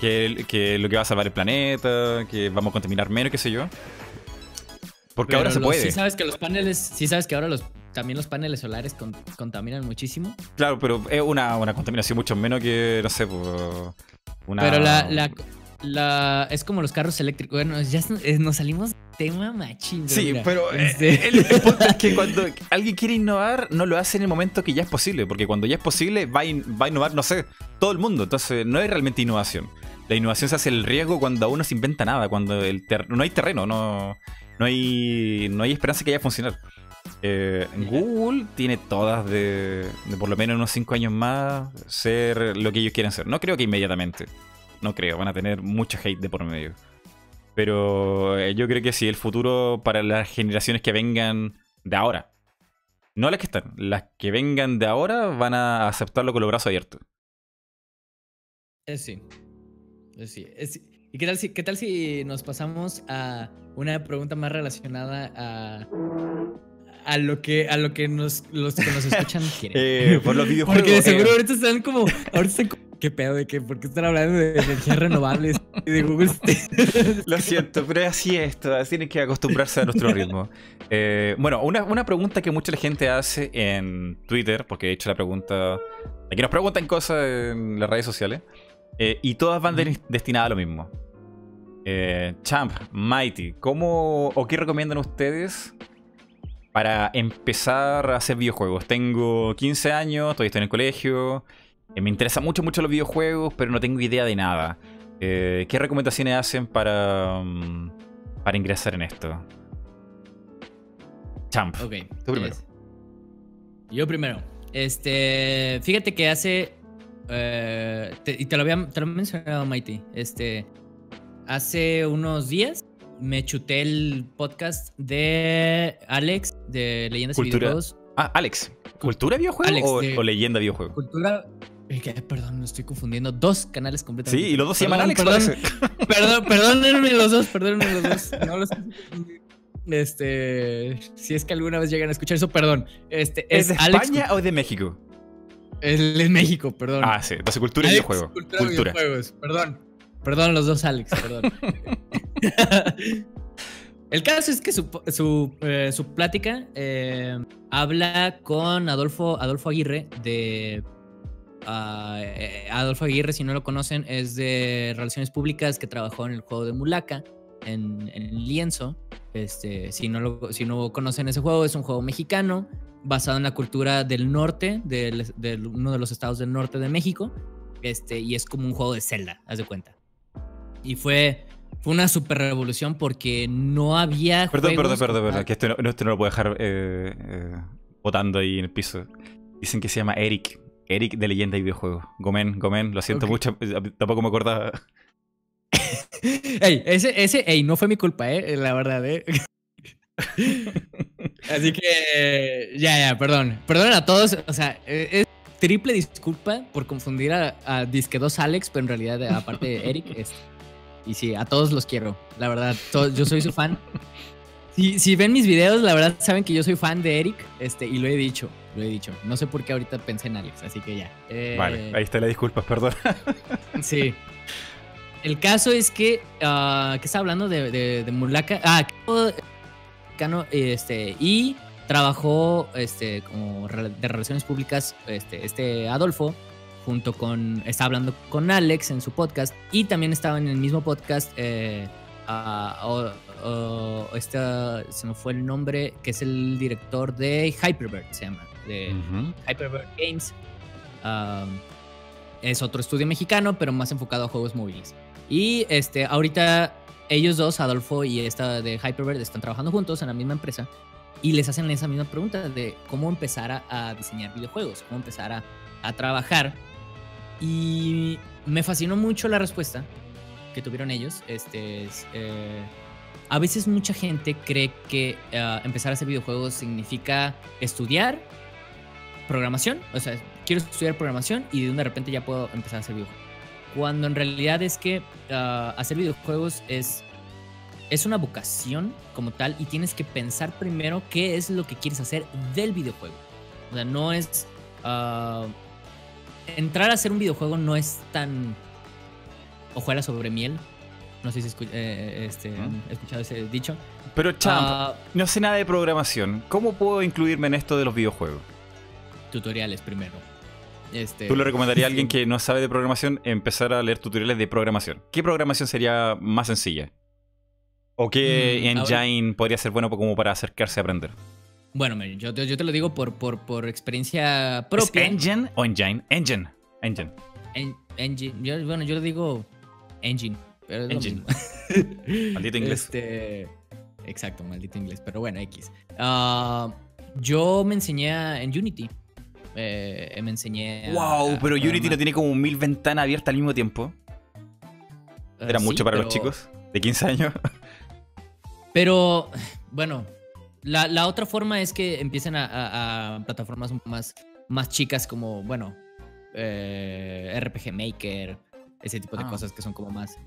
Que, que lo que va a salvar el planeta, que vamos a contaminar menos, qué sé yo. Porque ahora se puede. Sí sabes que los paneles, sí sabes que ahora los también los paneles solares contaminan muchísimo. Claro, pero es una, contaminación mucho menos que, no sé, una... Pero la, la, es como los carros eléctricos. Bueno, ya eh, nos salimos tema machín. Sí, pero eh, este el, punto es que cuando alguien quiere innovar, no lo hace en el momento que ya es posible. Porque cuando ya es posible, va a, innovar, no sé, todo el mundo. Entonces, no hay realmente innovación. La innovación se hace el riesgo cuando uno se inventa nada, cuando el no hay terreno, no, no, hay, no hay esperanza que vaya a funcionar. Eh, Google tiene todas de, de, por lo menos unos 5 años más ser lo que ellos quieren ser. No creo que inmediatamente. No creo, van a tener mucho hate de por medio. Pero eh, yo creo que sí, el futuro para las generaciones que vengan de ahora. No las que están, las que vengan de ahora van a aceptarlo con los brazos abiertos. Eh, sí. Eh, sí. ¿Y qué tal, si, qué tal si nos pasamos a una pregunta más relacionada a, a lo que a lo que nos, los que nos escuchan quieren? por los videojuegos. Porque seguro ahorita están como, ahorita están como ¿Qué pedo de qué? ¿Por qué están hablando de energías renovables y de Google Lo siento, pero así es. Tienen que acostumbrarse a nuestro ritmo. Eh, bueno, una, una, pregunta que mucha gente hace en Twitter, porque he hecho la pregunta. Aquí nos preguntan cosas en las redes sociales. Eh, y todas van destinadas a lo mismo. Eh, Champ, Mighty, ¿cómo o qué recomiendan ustedes para empezar a hacer videojuegos? Tengo 15 años, todavía estoy en el colegio Eh, me interesan mucho, mucho los videojuegos, pero no tengo idea de nada. Eh, ¿Qué recomendaciones hacen para, mm, para ingresar en esto? Champ. Ok. Tú primero. es- Yo primero. Este, fíjate que hace eh, te- y te lo había te lo mencionado, Mighty. Este, hace unos días me chuté el podcast de Alex de Leyendas y. Videojuegos. Ah, Alex. ¿Cultura videojuego Alex, o, de- o leyenda videojuego? Cultura. Perdón, me estoy confundiendo. Dos canales completamente. Sí, y los dos se llaman Alex, Perdón. Perdón, perdónenme los dos, perdónenme los dos. No los Este, si es que alguna vez llegan a escuchar eso, perdón. Este ¿Es es, de Alex. España o de México? Es México, perdón. Ah, sí. Entonces cultura y videojuego. Cultura, Cultura. videojuegos, perdón. Perdón, los dos Alex, perdón. El caso es que su, su, eh, su plática eh, habla con Adolfo, Adolfo Aguirre de... eh, Adolfo Aguirre, si no lo conocen, es de Relaciones Públicas que trabajó en el juego de Mulaka, en, en Lienzo. Este, si, no lo, si no conocen ese juego, es un juego mexicano basado en la cultura del norte, del- uno de los estados del norte de México. Este, y es como un juego de Zelda, haz de cuenta. Y fue, fue una super revolución porque no había. Perdón, perdón, juegos perdón, perdón, que esto no, esto no lo puedo dejar eh, eh, botando ahí en el piso. Dicen que se llama Eric. Eric de leyenda y videojuegos. Gomen, Gomen, lo siento mucho. eh, Tampoco me acordaba. Ey, ese, ese, ey, no fue mi culpa, eh, la verdad, eh. Así que, ya, ya, perdón. Perdón a todos, o sea, eh, es triple disculpa por confundir a, a Disque 2 Alex, pero en realidad, aparte de Eric, es- y sí, a todos los quiero, la verdad, to- yo soy su fan. Si, si ven mis videos, la verdad saben que yo soy fan de Eric, este, y lo he dicho, lo he dicho. No sé por qué ahorita pensé en Alex, así que ya. Eh, Vale, ahí está la disculpa, perdón. Sí. El caso es que, ah, que estaba hablando de, de, de Mulaka. Ah, este, y trabajó este, como de relaciones públicas este, este Adolfo, junto con, estaba hablando con Alex en su podcast, y también estaba en el mismo podcast, eh, esta, se me fue el nombre, que es el director de Hyperbird, se llama, de. Hyperbird Games. Um, es otro estudio mexicano, pero más enfocado a juegos móviles. Y este, ahorita ellos dos, Adolfo y esta de Hyperbird, están trabajando juntos en la misma empresa y les hacen esa misma pregunta de cómo empezar a, a diseñar videojuegos, cómo empezar a, a trabajar. Y me fascinó mucho la respuesta que tuvieron ellos. Este, es, eh, a veces mucha gente cree que ah, empezar a hacer videojuegos significa estudiar programación, o sea, quiero estudiar programación y de de repente ya puedo empezar a hacer videojuegos. Cuando en realidad es que ah, hacer videojuegos es, es una vocación como tal y tienes que pensar primero qué es lo que quieres hacer del videojuego. O sea, no es... ah, entrar a hacer un videojuego no es tan hojuela sobre miel. No sé si escu- eh, este, han escuchado ese dicho. Pero, Champ, Ah, no sé nada de programación. ¿Cómo puedo incluirme en esto de los videojuegos? Tutoriales primero. Este, ¿Tú le recomendarías a alguien que no sabe de programación empezar a leer tutoriales de programación? ¿Qué programación sería más sencilla? ¿O qué Mm, ver. engine podría ser bueno como para acercarse a aprender? Bueno, yo, te- yo te lo digo por, por, por experiencia ¿Es propia. engine o engine? Engine. Engine. En- engine. Yo, bueno, yo lo digo engine. Pero es Engine. Maldito inglés. Este, exacto, maldito inglés. Pero bueno, X. Ah, yo me enseñé en Unity. Eh, me enseñé. Wow, a pero Unity no tiene como mil ventanas abiertas al mismo tiempo. Ah, Era mucho para los chicos de 15 años. Pero, bueno, la, la otra forma es que empiecen a, a- plataformas más, más chicas como, bueno, eh, RPG Maker, ese tipo de Ah. cosas que son como más.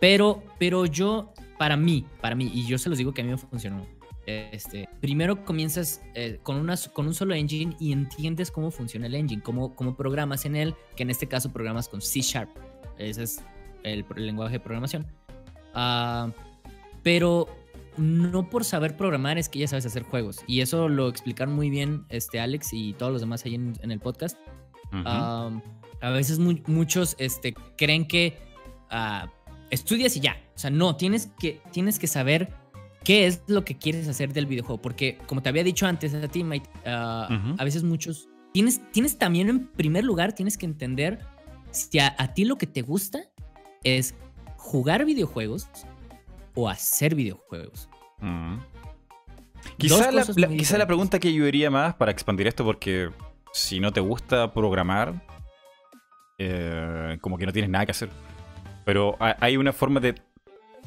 Pero, pero yo, para mí, para mí, y yo se los digo que a mí me funcionó. Este, primero comienzas eh, con, una, con un solo engine y entiendes cómo funciona el engine, cómo, cómo programas en él, que en este caso programas con C Sharp. Ese es el, el lenguaje de programación. Ah, pero no por saber programar es que ya sabes hacer juegos. Y eso lo explicaron muy bien este Alex y todos los demás ahí en, en el podcast. Um, a veces mu- muchos este, creen que ah, estudias y ya. O sea, no, tienes que, tienes que saber qué es lo que quieres hacer del videojuego. Porque, como te había dicho antes a ti, Mike, ah, a veces muchos tienes, tienes también en primer lugar, tienes que entender si a, a ti lo que te gusta es jugar videojuegos o hacer videojuegos. Dos Quizá, la, quizá pregunta que ayudaría más para expandir esto, porque si no te gusta programar, eh, como que no tienes nada que hacer. Pero ha- hay una forma de...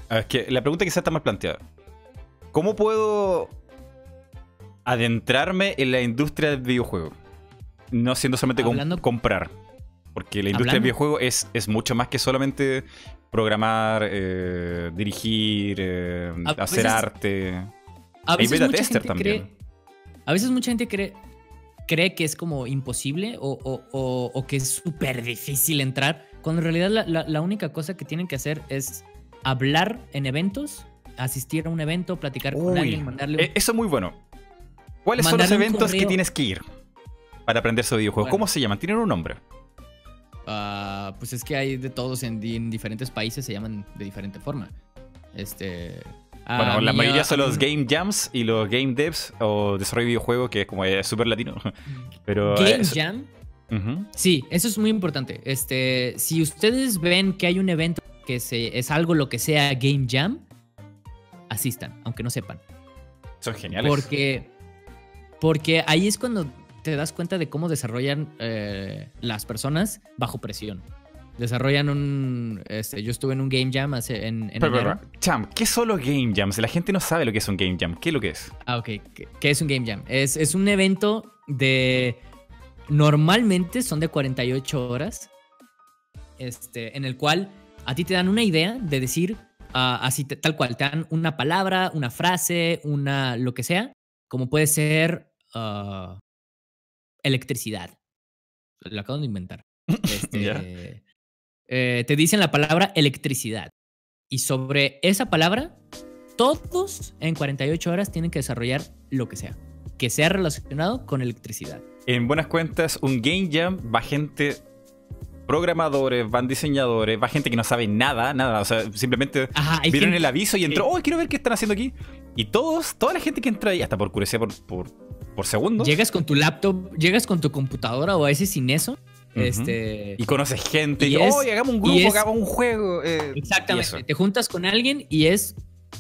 ah, Es que la pregunta quizá está mal planteada. ¿Cómo puedo adentrarme en la industria del videojuego? No siendo solamente comprar. Porque la industria del Hablando- videojuego es, es mucho más que solamente programar, eh, dirigir, eh, hacer veces- arte. A Hay veces beta mucha tester gente también. cree. A veces mucha gente cree, cree que es como imposible o, o- o- o que es súper difícil entrar, cuando en realidad la, la- la única cosa que tienen que hacer es hablar en eventos, asistir a un evento, platicar con alguien, mandarle un- eh, Eso es muy bueno. ¿Cuáles son los eventos que tienes que ir para aprender sobre videojuegos? Bueno. ¿Cómo se llaman? Tienen un nombre. Ah, pues es que hay de todos en, di- en diferentes países, se llaman de diferente forma. Este. bueno, la mayoría ah, son los Game Jams y los Game Devs o desarrollo de videojuegos, que es como eh, súper latino. Pero Game eh, eso- Jam. Sí, eso es muy importante. Este, si ustedes ven que hay un evento que se, es algo lo que sea Game Jam, asistan, aunque no sepan. Son geniales. Porque, porque ahí es cuando te das cuenta de cómo desarrollan eh, las personas bajo presión. Desarrollan un. Este, yo estuve en un Game Jam hace, en, en Pero, pero, enero. pero, Cham, ¿qué son los Game Jams? La gente no sabe lo que es un Game Jam. ¿Qué es lo que es? Ah, ok. ¿Qué, qué es un Game Jam? Es, es un evento de. Normalmente son de 48 horas. Este, en el cual a ti te dan una idea de decir. Ah, así te- tal cual. Te dan una palabra, una frase, una. lo que sea. Como puede ser. ah, electricidad. Lo acabo de inventar. Este, eh, te dicen la palabra electricidad. Y sobre esa palabra, todos en 48 horas tienen que desarrollar lo que sea. Que sea relacionado con electricidad. En buenas cuentas, un Game Jam va gente programadores, van diseñadores, va gente que no sabe nada, nada. O sea, simplemente Ajá, vieron gente- el aviso y entró, oh, quiero ver qué están haciendo aquí. Y todos, toda la gente que entra ahí, hasta por curiosidad por, por, por segundo, Llegas con tu laptop, llegas con tu computadora o a veces sin eso. Este. y conoces gente, y, Y es- oh, hagamos un grupo, es- hagamos un juego. eh, Exactamente. Te juntas con alguien y es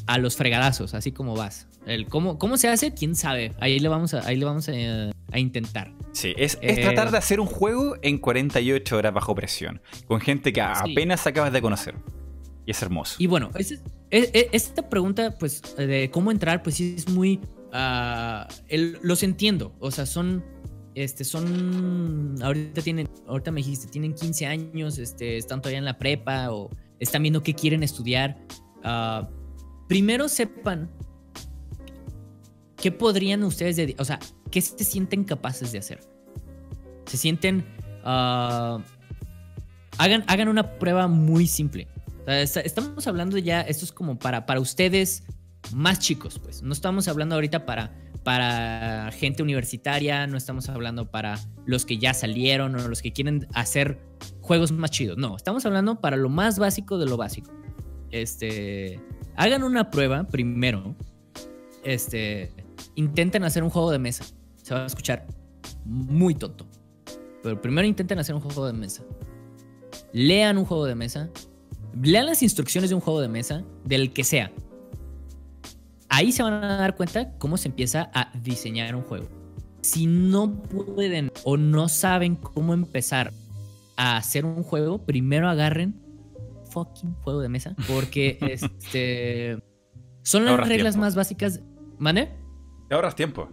a los fregadazos, así como vas. El cómo, cómo se hace, quién sabe. Ahí le vamos a, ahí le vamos a, a intentar. Sí, es, es Eh, tratar de hacer un juego en 48 horas bajo presión, con gente que Sí. apenas acabas de conocer. Y es hermoso. Y bueno, esta pregunta, pues, de cómo entrar, pues sí es muy. el- los entiendo. O sea, son. Este, son. Ahorita tienen. Ahorita me dijiste, tienen 15 años, este, están todavía en la prepa o están viendo qué quieren estudiar. Ah, primero sepan. ¿Qué podrían ustedes O sea, ¿qué se sienten capaces de hacer? Se sienten. ah, hagan, hagan una prueba muy simple. Estamos hablando ya, esto es como para, para ustedes más chicos, pues. No estamos hablando ahorita para, para gente universitaria, no estamos hablando para los que ya salieron o los que quieren hacer juegos más chidos. No, estamos hablando para lo más básico de lo básico. Este, hagan una prueba primero. Este, intenten hacer un juego de mesa. Se va a escuchar muy tonto. Pero primero intenten hacer un juego de mesa. Lean un juego de mesa. Lean las instrucciones de un juego de mesa, del que sea. Ahí se van a dar cuenta cómo se empieza a diseñar un juego. Si no pueden o no saben cómo empezar a hacer un juego, primero agarren fucking juego de mesa. Porque este son las reglas tiempo. más básicas. ¿Mane? Te ahorras tiempo.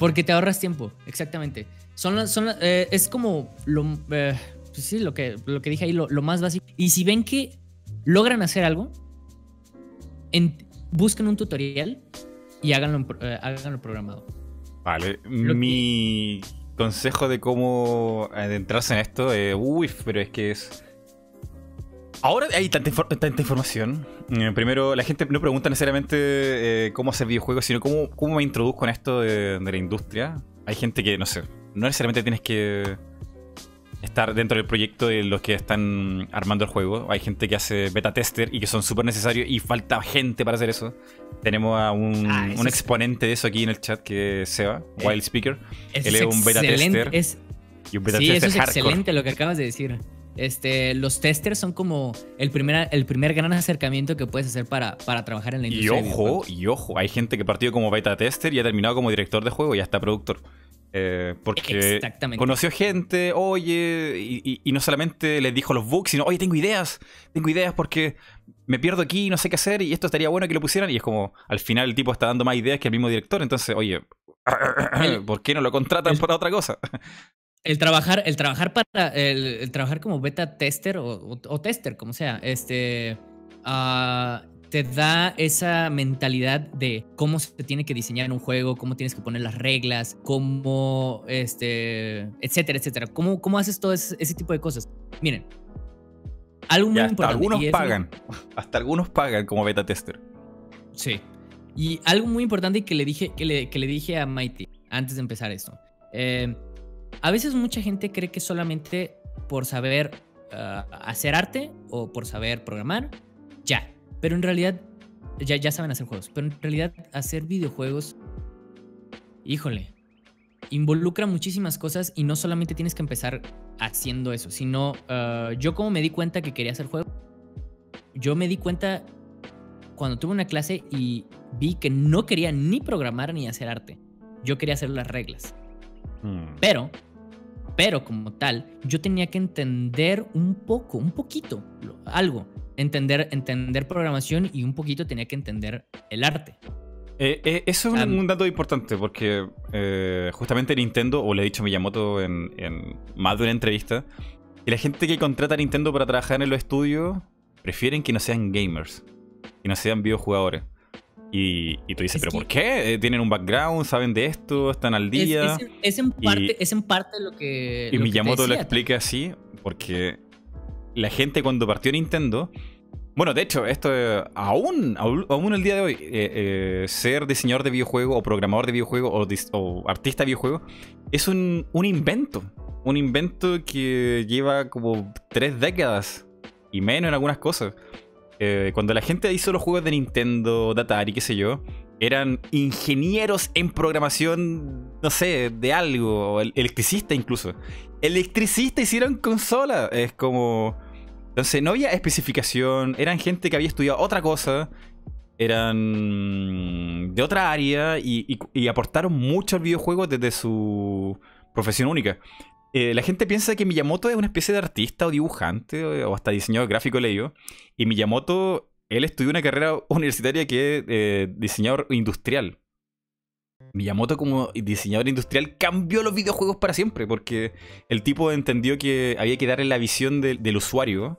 Porque te ahorras tiempo, exactamente. Son eh, es como lo, eh, pues sí, lo que, lo que dije ahí, lo, lo más básico. Y si ven que logran hacer algo, en- busquen un tutorial y háganlo, eh, háganlo programado. Vale, Lo que- mi consejo de cómo adentrarse en esto, eh, uy, pero es que es... Ahora hay tanta, infor- tanta información. Eh, primero, la gente no pregunta necesariamente eh, cómo hacer videojuegos, sino cómo, cómo me introduzco en esto de, de la industria. Hay gente que, no sé, no necesariamente tienes que estar dentro del proyecto de los que están armando el juego. Hay gente que hace beta tester y que son súper necesarios y falta gente para hacer eso. Tenemos a un, Ah, eso un es- exponente de eso aquí en el chat que es Seba, Eh, Wild Speaker. Eso Él es un beta tester es- y un beta sí, eso tester es hardcore. excelente lo que acabas de decir. Este, los testers son como el primer, el primer gran acercamiento que puedes hacer para, para trabajar en la Y industria. de ojo, y ojo, hay gente que partió como beta tester y ha terminado como director de juego y hasta productor. Eh, porque conoció gente, oye, y, y- y no solamente les dijo los bugs, sino, oye, tengo ideas, tengo ideas porque me pierdo aquí, no sé qué hacer y esto estaría bueno que lo pusieran. Y es como, al final el tipo está dando más ideas que el mismo director, entonces, oye, El- ¿por qué no lo contratan el- para otra cosa? El trabajar, el trabajar para. El, el trabajar como beta tester o, o- o tester, como sea, este. ah, te da esa mentalidad de cómo se tiene que diseñar un juego, cómo tienes que poner las reglas, cómo. Este. etcétera, etcétera. Cómo, cómo haces todo ese, ese tipo de cosas. Miren. Algo muy hasta importante. algunos es pagan, hasta algunos pagan como beta tester. Sí. Y algo muy importante que le dije, que le, que le dije a Mighty antes de empezar esto. Eh, a veces mucha gente cree que solamente por saber ah, hacer arte o por saber programar, ya. Pero en realidad, ya, saben hacer juegos. Pero en realidad, hacer videojuegos, híjole, involucra muchísimas cosas y no solamente tienes que empezar haciendo eso, sino ah, yo como me di cuenta que quería hacer juegos, yo me di cuenta cuando tuve una clase y vi que no quería ni programar ni hacer arte. Yo quería hacer las reglas. Hmm. Pero, pero como tal, yo tenía que entender un poco, un poquito, algo. Entender, entender programación y un poquito tenía que entender el arte. Eh, eh, eso es un dato importante porque eh, justamente Nintendo, o le he dicho a Miyamoto en, en más de una entrevista, que la gente que contrata a Nintendo para trabajar en los estudios prefieren que no sean gamers, que no sean videojugadores. Y, y tú dices, Es ¿pero que- por qué? Eh, ¿Tienen un background? ¿Saben de esto? ¿Están al Es, día? es en- es en Y- parte, es en parte lo que. Y lo que te Miyamoto lo decía. explica así, porque la gente cuando partió Nintendo. Bueno, de hecho, esto eh, aún, aún, el día de hoy, eh, eh, ser diseñador de videojuegos o programador de videojuegos o, dis- o artista de videojuegos es un, un invento. Un invento que lleva como tres décadas y menos en algunas cosas. Eh, cuando la gente hizo los juegos de Nintendo, de Atari, qué sé yo, eran ingenieros en programación, no sé, de algo, electricista incluso. Electricista hicieron consola. Es como. Entonces no había especificación, eran gente que había estudiado otra cosa, eran de otra área y- y aportaron mucho al videojuego desde su profesión única. Eh, la gente piensa que Miyamoto es una especie de artista o dibujante o, o hasta diseñador gráfico leído. Y Miyamoto, él estudió una carrera universitaria que es eh, diseñador industrial. Miyamoto como diseñador industrial cambió los videojuegos para siempre porque el tipo entendió que había que darle la visión del- del usuario.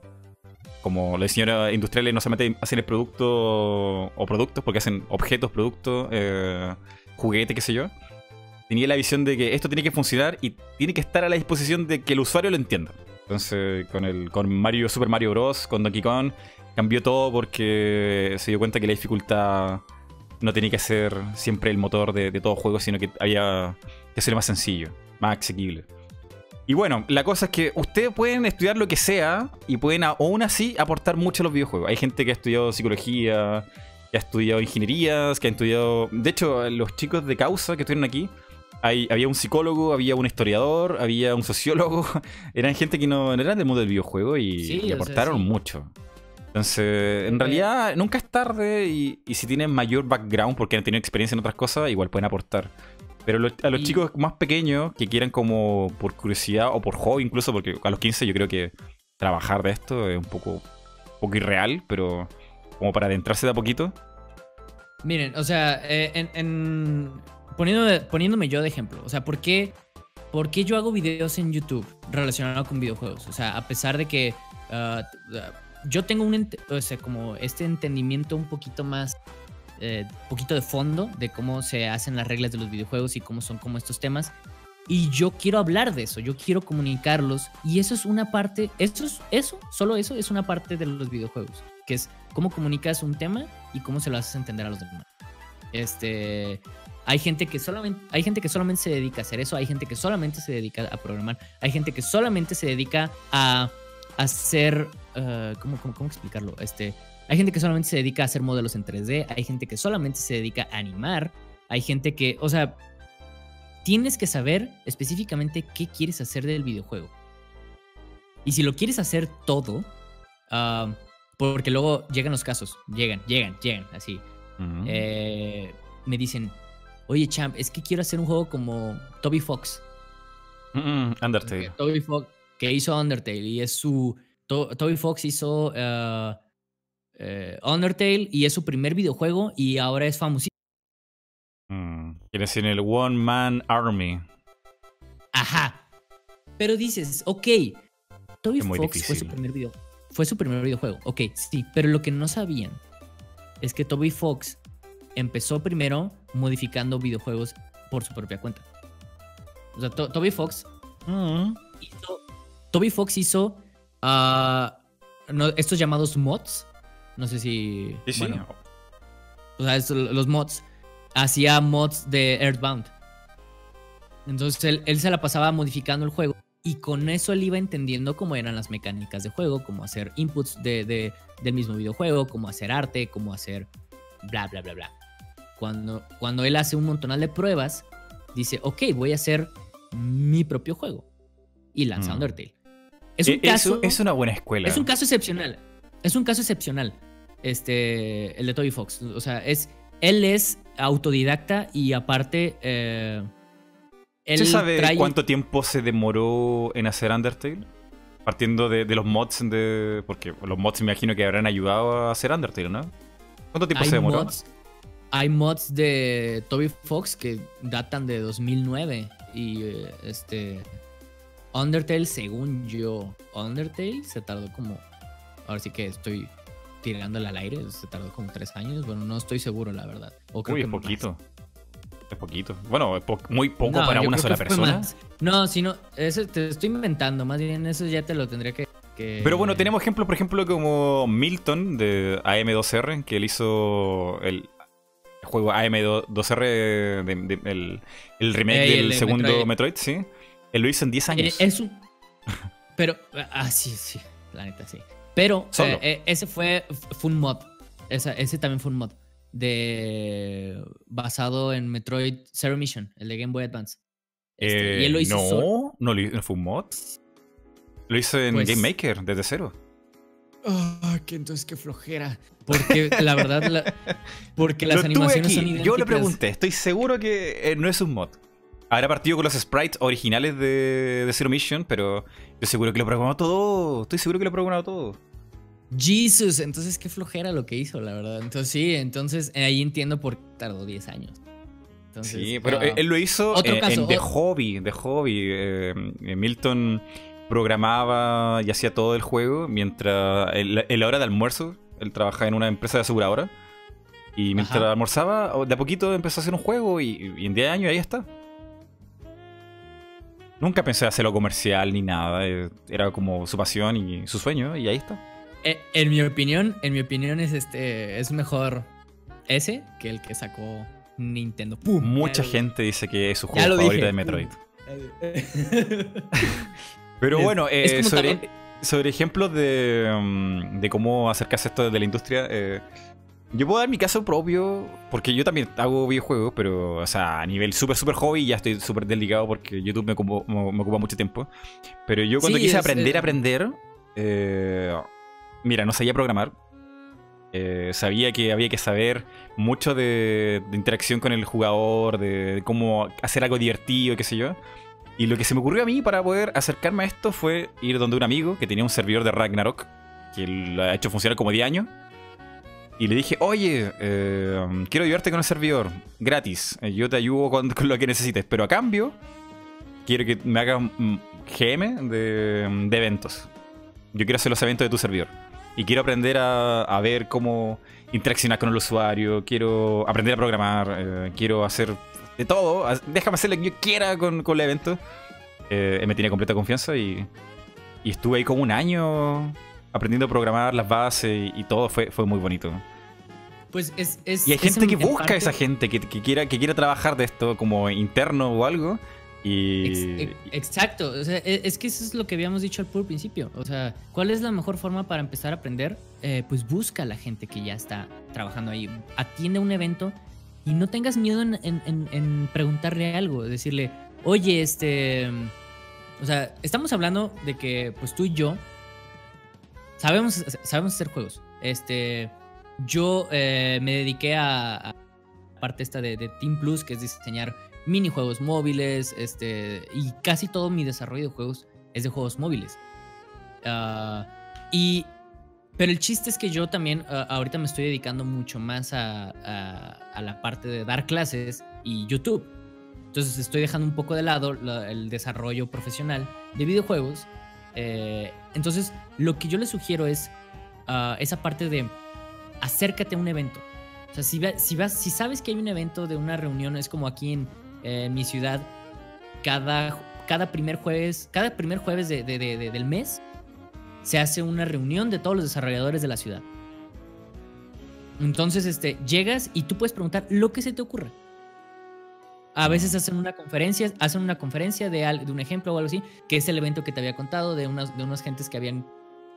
Como los diseñadores industriales no solamente hacen el producto o productos, porque hacen objetos, productos, eh, juguetes, qué sé yo. Tenía la visión de que esto tiene que funcionar y tiene que estar a la disposición de que el usuario lo entienda. Entonces, con el con Mario, Super Mario Bros., con Donkey Kong, cambió todo porque se dio cuenta que la dificultad no tenía que ser siempre el motor de, de todo juego, sino que había que hacerlo más sencillo, más asequible. Y bueno, la cosa es que ustedes pueden estudiar lo que sea y pueden aún así aportar mucho a los videojuegos. Hay gente que ha estudiado psicología, que ha estudiado ingenierías, que ha estudiado... De hecho, los chicos de causa que estuvieron aquí, hay- había un psicólogo, había un historiador, había un sociólogo. Eran gente que no, no eran del mundo del videojuego y, Sí, y o sea, aportaron sí. mucho. Entonces, en realidad, nunca es tarde y, y si tienen mayor background porque han tenido experiencia en otras cosas, igual pueden aportar. Pero lo- a los Y- chicos más pequeños que quieran como por curiosidad o por hobby incluso, porque a los 15 yo creo que trabajar de esto es un poco, un poco irreal, pero como para adentrarse de a poquito. Miren, o sea, eh, en, en- poniéndome, poniéndome yo de ejemplo, o sea, ¿por qué, ¿por qué yo hago videos en YouTube relacionados con videojuegos? O sea, a pesar de que ah, yo tengo un, o sea, como este entendimiento un poquito más, eh, poquito de fondo de cómo se hacen las reglas de los videojuegos y cómo son como estos temas. Y yo quiero hablar de eso, yo quiero comunicarlos. Y eso es una parte, eso es, eso, solo eso es una parte de los videojuegos, que es cómo comunicas un tema y cómo se lo haces entender a los demás. Este, Hay gente que solamente, hay gente que solamente se dedica a hacer eso, hay gente que solamente se dedica a programar, hay gente que solamente se dedica a hacer, uh, ¿cómo, cómo, cómo explicarlo? Este, hay gente que solamente se dedica a hacer modelos en 3D, hay gente que solamente se dedica a animar, hay gente que, o sea, tienes que saber específicamente qué quieres hacer del videojuego. Y si lo quieres hacer todo, uh, porque luego llegan los casos, llegan, llegan, llegan, así. Eh, me dicen, oye, champ, es que quiero hacer un juego como Toby Fox. Mm, Undertale. Toby Fox, que hizo Undertale y es su... To- Toby Fox hizo uh, eh, Undertale y es su primer videojuego y ahora es famosísimo. Mm. Quiere decir el One Man Army. Ajá. Pero dices, ok, Toby Fox fue su primer video, fue su primer videojuego. Ok, sí, pero lo que no sabían es que Toby Fox empezó primero modificando videojuegos por su propia cuenta. O sea, To- Toby Fox Mm. hizo, Toby Fox hizo ah, no, estos llamados mods. No sé si. Sí, sí. bueno, o sea, los mods. Hacía mods de Earthbound. Entonces él, él se la pasaba modificando el juego. Y con eso él iba entendiendo cómo eran las mecánicas de juego, cómo hacer inputs de, de- del mismo videojuego, cómo hacer arte, cómo hacer bla, bla, bla, bla. Cuando, cuando él hace un montonal de pruebas, dice, ok, voy a hacer mi propio juego. Y lanza Mm. Undertale. Es un caso... eso- es una buena escuela. Es un caso excepcional. Es un caso excepcional. Este, el de Toby Fox. O sea, es, él es autodidacta y aparte, eh, él ¿Se sabe trae- cuánto tiempo se demoró en hacer Undertale? Partiendo de, de los mods de. Porque los mods me imagino que habrán ayudado a hacer Undertale, ¿no? ¿Cuánto tiempo hay se demoró? mods, hay mods de Toby Fox que datan de 2009 y eh, este Undertale, según yo, Undertale se tardó como, ahora sí que estoy tirándole al aire, se tardó como tres años, bueno, no estoy seguro la verdad. O creo Uy, que es más. poquito. Es poquito. Bueno, po- muy poco No, para una sola persona. más. No, si no, eso te estoy inventando, más bien eso ya te lo tendría que... que- Pero bueno, tenemos ejemplos, por ejemplo, como Milton de AM2R, que él hizo el juego AM2R, de- de- el, el remake del de segundo Metroid. Metroid. sí. Él lo hizo en 10 Eh, años. es un... Pero, ah, sí, sí, la neta, sí. Pero Solo. eh, eh, ese fue, fue un mod, Esa- ese también fue un mod, de basado en Metroid Zero Mission, el de Game Boy Advance. Este, y él lo hizo no, solo. no, lo hizo- no fue un mod. Lo hizo en Pues- Game Maker, desde cero. Ah, que entonces qué flojera. Porque la verdad, la- porque las Lo animaciones aquí, son Yo le idénticas. pregunté, estoy seguro que eh, no es un mod. Habrá partido con los sprites originales de, de Zero Mission, pero yo seguro que lo programó todo. Estoy seguro que lo ha programado todo. Jesus, entonces qué flojera lo que hizo, la verdad. Entonces sí, entonces eh, ahí entiendo por qué tardó 10 años. Entonces, Sí, pero ah, él, él lo hizo otro eh, caso, en The o- Hobby. The Hobby. Eh, Milton programaba y hacía todo el juego mientras en la hora de almuerzo, él trabajaba en una empresa de aseguradora. Y mientras Ajá. almorzaba, de a poquito empezó a hacer un juego y, y en 10 años ahí está. Nunca pensé hacerlo comercial ni nada. eh, Era como su pasión y su sueño y ahí está. Eh, en mi opinión, en mi opinión es este es mejor ese que el que sacó Nintendo. ¡Pum! Mucha gente dice que es su juego favorito dije. de Metroid. Pero bueno, eh, sobre, sobre ejemplos de, mm, de cómo acercarse a esto de la industria, eh, yo puedo dar mi caso propio, porque yo también hago videojuegos, pero, o sea, a nivel súper, súper hobby, ya estoy súper delicado porque YouTube me, me- me ocupa mucho tiempo. Pero yo cuando Sí, quise es, aprender eh, a aprender, eh, mira, no sabía programar. Eh, sabía que había que saber mucho de, de interacción con el jugador, de cómo hacer algo divertido, qué sé yo. Y lo que se me ocurrió a mí para poder acercarme a esto fue ir donde un amigo que tenía un servidor de Ragnarok, que lo ha hecho funcionar como 10 años. Y le dije, oye, eh, quiero ayudarte con el servidor, gratis. Eh, Yo te ayudo con, lo que necesites, pero a cambio, quiero que me hagas GM de, de eventos. Yo quiero hacer los eventos de tu servidor. Y quiero aprender a, a ver cómo interaccionar con el usuario. Quiero aprender a programar. eh, quiero hacer de todo. Déjame hacer lo que yo quiera con, con el evento. Eh, me tiene completa confianza y, y estuve ahí como un año aprendiendo a programar las bases y, y todo. Fue, fue muy bonito. Pues es, es y hay gente en- que busca a parte- esa gente que, que quiera, que quiera trabajar de esto como interno o algo. Y. Ex- exacto, o sea, e- es que eso es lo que habíamos dicho al puro principio. O sea, ¿cuál es la mejor forma para empezar a aprender? Eh, pues busca a la gente que ya está trabajando ahí. Atiende un evento y no tengas miedo en, en- en- preguntarle algo. Decirle, oye, este. O sea, estamos hablando de que, pues tú y yo sabemos, sabemos hacer juegos. Este. Yo eh, me dediqué a, a parte esta de, de Team Plus, que es diseñar minijuegos móviles, este, y casi todo mi desarrollo de juegos es de juegos móviles. Ah, y, pero el chiste es que yo también ah, ahorita me estoy dedicando mucho más a, a- la parte de dar clases y YouTube. Entonces estoy dejando un poco de lado la- el desarrollo profesional de videojuegos. Eh, entonces lo que yo les sugiero es ah, esa parte de acércate a un evento. O sea, si, si, vas, si sabes que hay un evento de una reunión, es como aquí en, eh, mi ciudad, cada, cada primer jueves, cada primer jueves de- del mes se hace una reunión de todos los desarrolladores de la ciudad. Entonces, este, llegas y tú puedes preguntar lo que se te ocurra. A veces hacen una conferencia, hacen una conferencia de, al- de un ejemplo o algo así, que es el evento que te había contado de unas, de unas gentes que habían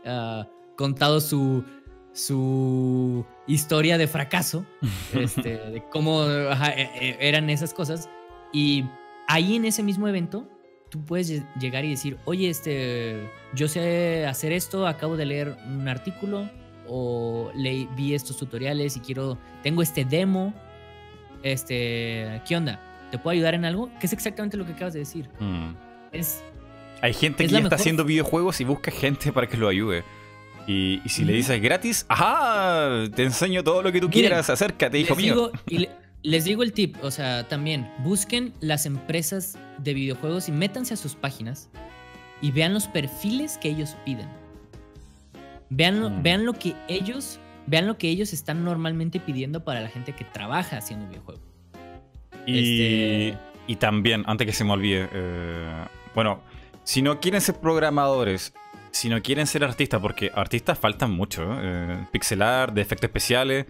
ah, contado su, su historia de fracaso, este, de cómo ajá, e- e- eran esas cosas. Y ahí en ese mismo evento, tú puedes lle- llegar y decir, oye, este, yo sé hacer esto, acabo de leer un artículo o leí, vi estos tutoriales y quiero, tengo este demo, este, ¿qué onda? ¿Te puedo ayudar en algo? Que es exactamente lo que acabas de decir. Mm. Es, Hay gente Es que ya está mejor- haciendo videojuegos y busca gente para que lo ayude. Y, y si le dices gratis, ¡ajá! Te enseño todo lo que tú Miren, quieras, acércate, hijo mío. digo, y le- les digo el tip, o sea, también busquen las empresas de videojuegos y métanse a sus páginas y vean los perfiles que ellos piden. Vean lo, Mm. vean lo que ellos, vean lo que ellos están normalmente pidiendo para la gente que trabaja haciendo videojuegos. Y, Este- y también, antes que se me olvide, eh, bueno, si no quieren ser programadores, si no quieren ser artistas, porque artistas faltan mucho, eh, pixel art, de efectos especiales,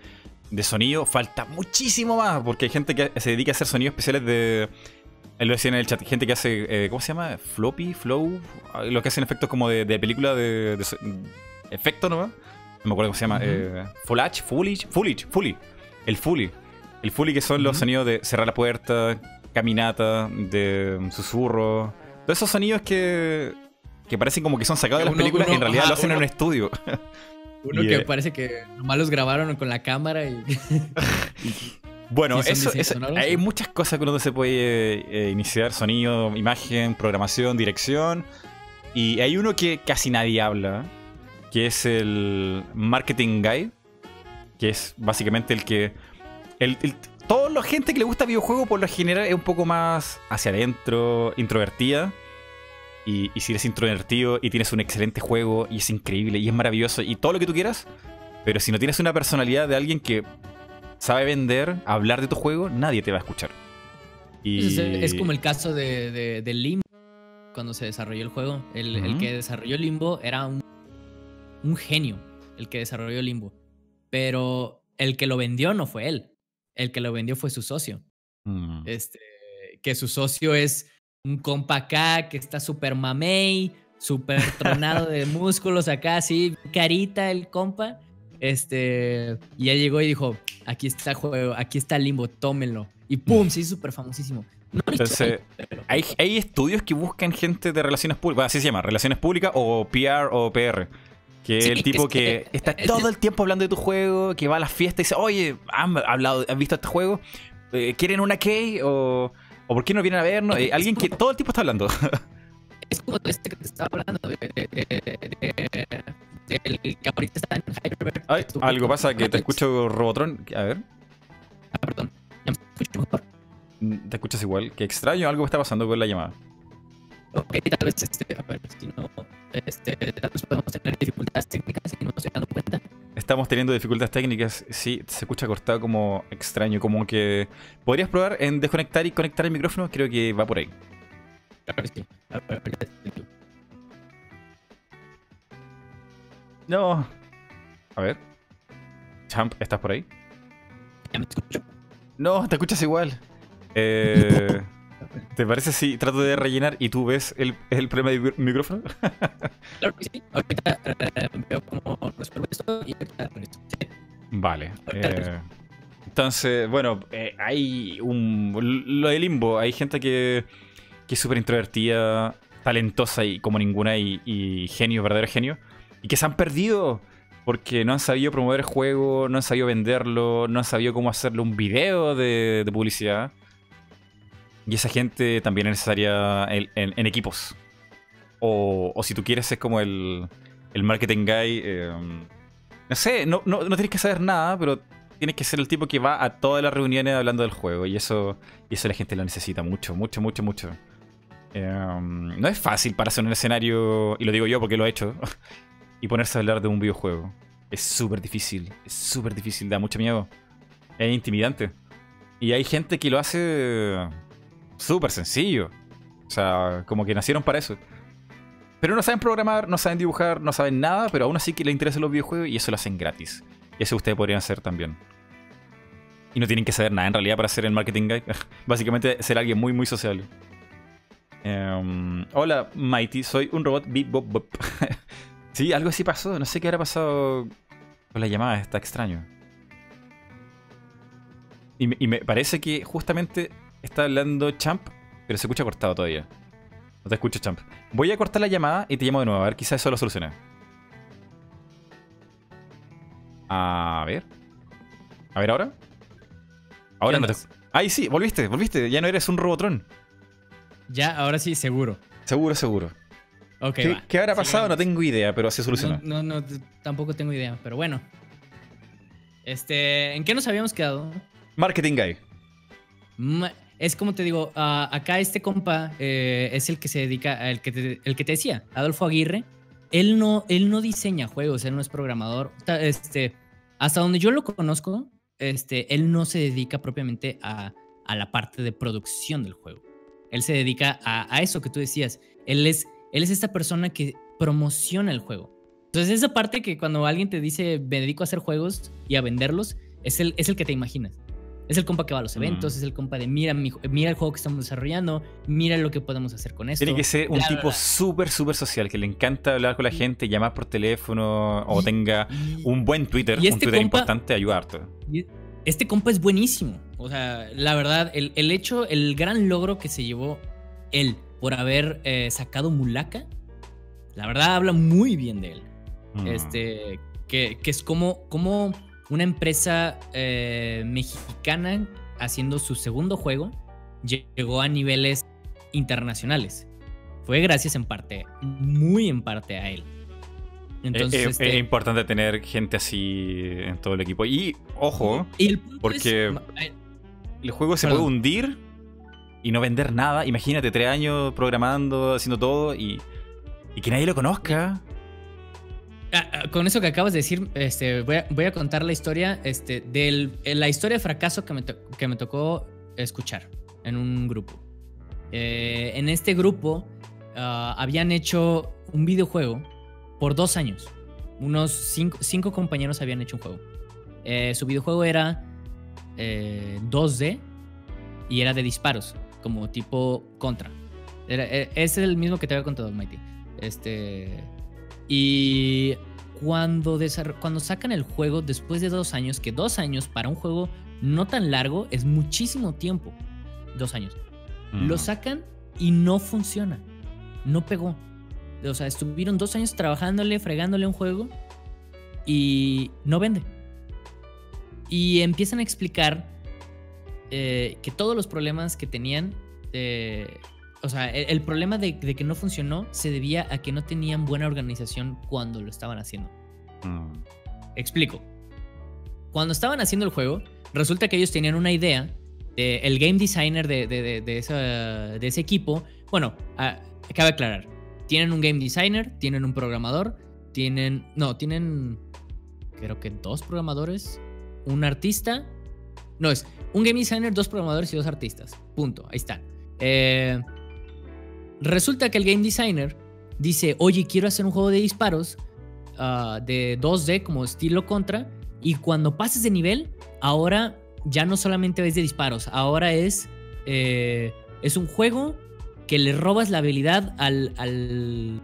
de sonido, falta muchísimo más, porque hay gente que se dedica a hacer sonidos especiales de... Lo decía en el chat, gente que hace, eh, ¿cómo se llama? Floppy, flow, ah, lo que hacen efectos como de, de película de, efecto, ¿no? No me acuerdo cómo se llama. Ujú. eh, Fullage, Fully, Fully, Fully. El Fully. El Fully que son los sonidos de cerrar la puerta, caminata, de susurro. Todos esos sonidos que, que parecen como que son sacados de las Uno- películas y en uno- realidad ajá, lo hacen en uno- un estudio. Uno que eh, parece que nomás los grabaron con la cámara y... Bueno, Sí, eso, hay muchas cosas que uno se puede eh, iniciar: sonido, imagen, programación, dirección. Y hay uno que casi nadie habla, que es el Marketing Guide, que es básicamente el que. El, el- toda la gente que le gusta videojuegos, por lo general, es un poco más hacia adentro, introvertida. Y, y si eres introvertido y tienes un excelente juego y es increíble y es maravilloso y todo lo que tú quieras, pero si no tienes una personalidad de alguien que sabe vender, hablar de tu juego, nadie te va a escuchar. Y... Es, es como el caso de, de- de Limbo, cuando se desarrolló el juego. El, el que desarrolló Limbo era un, un genio, el que desarrolló Limbo. Pero el que lo vendió no fue él. El que lo vendió fue su socio. Mm. Este, que su socio es un compa acá que está súper mamey, súper tronado de músculos acá, así, carita el compa. Este, y él llegó y dijo, aquí está el juego, aquí está el limbo, tómenlo. Y pum, sí, súper famosísimo. No Entonces, pero- Hay, hay estudios que buscan gente de relaciones públicas, bueno, así se llama, relaciones públicas o PR o PR. Que Sí, el tipo es que que- está es- todo el tiempo hablando de tu juego, que va a la fiesta y dice, oye, ¿han, hablado, ¿han visto este juego? Eh, ¿Quieren una key? ¿O, ¿O por qué no vienen a vernos? Eh, alguien que todo el tiempo está hablando. es como este que te estaba hablando de- de- del que ahorita está en Hyperbird. Ay, algo pasa que te escucho Robotron. A ver, Ah, perdón, ya me escucho mejor. mm, te escuchas igual. Qué extraño, algo está pasando con la llamada. Ok, tal vez, este, a ver, si no, este, tal vez podemos tener dificultades técnicas y no nos estoy dando cuenta. Estamos teniendo dificultades técnicas. Sí, se escucha cortado como extraño, como que... ¿Podrías probar en desconectar y conectar el micrófono? Creo que va por ahí. Claro que sí. Ya. No. A ver. Champ, ¿estás por ahí? No, te escuchas igual. Eh, ¿Te parece si trato de rellenar y tú ves el, el problema del micrófono? claro que sí. Ahorita eh, veo cómo resuelvo esto y ahorita. Vale. Eh, entonces, bueno, eh, hay un. Lo de limbo, hay gente que, que es súper introvertida, talentosa y como ninguna, y, genio, verdadero genio, y que se han perdido porque no han sabido promover el juego, no han sabido venderlo, no han sabido cómo hacerle un video de, publicidad. Y esa gente también es necesaria en, equipos. O, o, si tú quieres es como el, el marketing guy. Eh, no sé, no, no, no, tienes que saber nada, pero tienes que ser el tipo que va a todas las reuniones hablando del juego. Y eso, y eso la gente lo necesita mucho, mucho, mucho, mucho. Em, no es fácil para hacer un escenario, y lo digo yo porque lo he hecho, y ponerse a hablar de un videojuego. Es súper difícil, es súper difícil, da mucho miedo. Es intimidante. Y hay gente que lo hace súper sencillo. O sea, como que nacieron para eso. Pero no saben programar, no saben dibujar, no saben nada, pero aún así que les interesan los videojuegos y eso lo hacen gratis. Y eso ustedes podrían hacer también. Y no tienen que saber nada en realidad para hacer el marketing guy. Básicamente ser alguien muy, muy sociable. Em, hola, Mighty, soy un robot beep bop. sí, algo así pasó. No sé qué habrá pasado con la llamada, está extraño. Y me, parece que justamente está hablando Champ, pero se escucha cortado todavía. No te escucho, Champ. Voy a cortar la llamada y te llamo de nuevo. A ver, quizás eso lo solucione. A ver. A ver ahora. Ahora no te... Ay, sí, volviste, volviste. Ya no eres un Robotron. Ya, ahora sí, seguro. Seguro, seguro. Okay, ¿Qué, habrá pasado? No tengo idea, pero así solucionó. No, no, tampoco tengo idea, pero bueno. Este, ¿en qué nos habíamos quedado? Marketing Guy. Es como te digo, acá este compa eh, es el que se dedica, el que, te, el que te decía, Adolfo Aguirre. Él no, él no diseña juegos, él no es programador. Este, hasta donde yo lo conozco, este, él no se dedica propiamente a, a la parte de producción del juego. Él se dedica a, eso que tú decías. Él es, él es esta persona que promociona el juego. Entonces, esa parte que cuando alguien te dice me dedico a hacer juegos y a venderlos, es el, es el que te imaginas. Es el compa que va a los eventos, es el compa de mira, mira el juego que estamos desarrollando, mira lo que podemos hacer con esto. Tiene que ser un tipo súper, súper social, que le encanta hablar con la gente, llamar por teléfono o tenga un buen Twitter, un este Twitter importante, ayudarte. Este compa es buenísimo. O sea, la verdad, el, hecho, el gran logro que se llevó él por haber eh, sacado Mulaka, la verdad habla muy bien de él. Mm. Este, que, es como, como una empresa eh, mexicana haciendo su segundo juego llegó a niveles internacionales. Fue gracias en parte, muy en parte a él. Entonces, es, este importante tener gente así en todo el equipo. Y ojo, porque el juego se puede hundir y no vender nada. Imagínate, tres años programando, haciendo todo y, que nadie lo conozca. Ah, ah, con eso que acabas de decir, este, voy, a, contar la historia este, de la historia de fracaso que me, tocó escuchar en un grupo. Eh, en este grupo ah, habían hecho un videojuego por dos años. Unos cinco, compañeros habían hecho un juego. Eh, su videojuego era 2D eh, y era de disparos, como tipo contra. Es el mismo que te había contado, Mighty. Este. Y cuando, cuando sacan el juego después de dos años, que dos años para un juego no tan largo es muchísimo tiempo. Dos años. Lo sacan y no funciona. No pegó. O sea, estuvieron dos años trabajándole, fregándole un juego y no vende. Y empiezan a explicar eh, que todos los problemas que tenían, eh, o sea, el, problema de, que no funcionó se debía a que no tenían buena organización cuando lo estaban haciendo. Mm. Explico. Cuando estaban haciendo el juego, resulta que ellos tenían una idea. el game designer de, de, ese equipo, bueno, ah, cabe aclarar, tienen un game designer, tienen un programador, tienen, no, tienen, creo que dos programadores un artista. No, es un game designer, dos programadores y dos artistas. Punto. Ahí está. Eh, resulta que el game designer dice, oye, quiero hacer un juego de disparos ah, de 2D como estilo contra. Y cuando pases de nivel, ahora ya no solamente es de disparos, ahora es, eh, es un juego que le robas la habilidad al, al,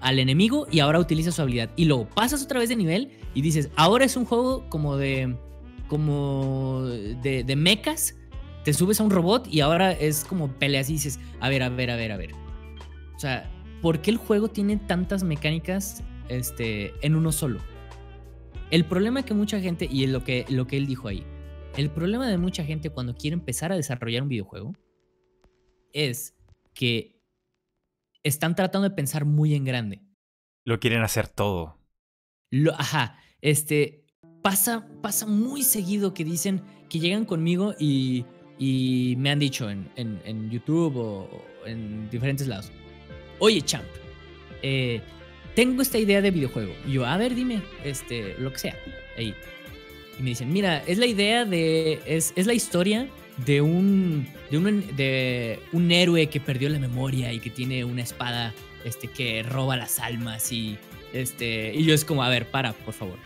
al enemigo y ahora utiliza su habilidad. Y luego pasas otra vez de nivel y dices, ahora es un juego como de, como de, de mechas, te subes a un robot y ahora es como peleas y dices, a ver, a ver, a ver, a ver. O sea, ¿por qué el juego tiene tantas mecánicas este, en uno solo? El problema que mucha gente, y es lo que, lo que él dijo ahí, el problema de mucha gente cuando quiere empezar a desarrollar un videojuego es que están tratando de pensar muy en grande. Lo quieren hacer todo. Lo, ajá, este, pasa, pasa muy seguido que dicen que llegan conmigo y, y me han dicho en, en, en YouTube o, en diferentes lados, oye champ, eh, tengo esta idea de videojuego. Y yo, a ver, dime, este, lo que sea, ahí. Y me dicen, mira, es la idea de, es, es la historia de un, de un, de un héroe que perdió la memoria y que tiene una espada este, que roba las almas y, este, y yo es como, a ver, para, por favor.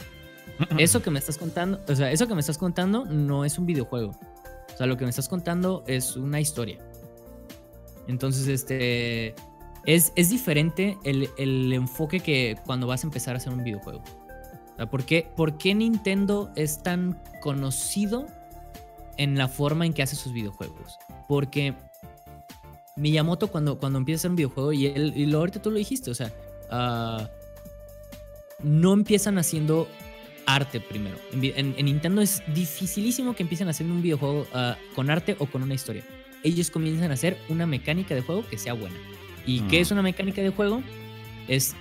Eso que me estás contando, o sea, eso que me estás contando no es un videojuego. O sea, lo que me estás contando es una historia. Entonces, este, es, diferente el, enfoque que cuando vas a empezar a hacer un videojuego. ¿por, qué, ¿Por qué Nintendo es tan conocido en la forma en que hace sus videojuegos? Porque Miyamoto cuando, cuando empieza a hacer un videojuego, y, él, y lo, ahorita tú lo dijiste, o sea, uh, no empiezan haciendo arte primero. En, en, en, Nintendo es dificilísimo que empiecen haciendo un videojuego uh, con arte o con una historia. Ellos comienzan a hacer una mecánica de juego que sea buena. ¿Y mm. qué es una mecánica de juego? Es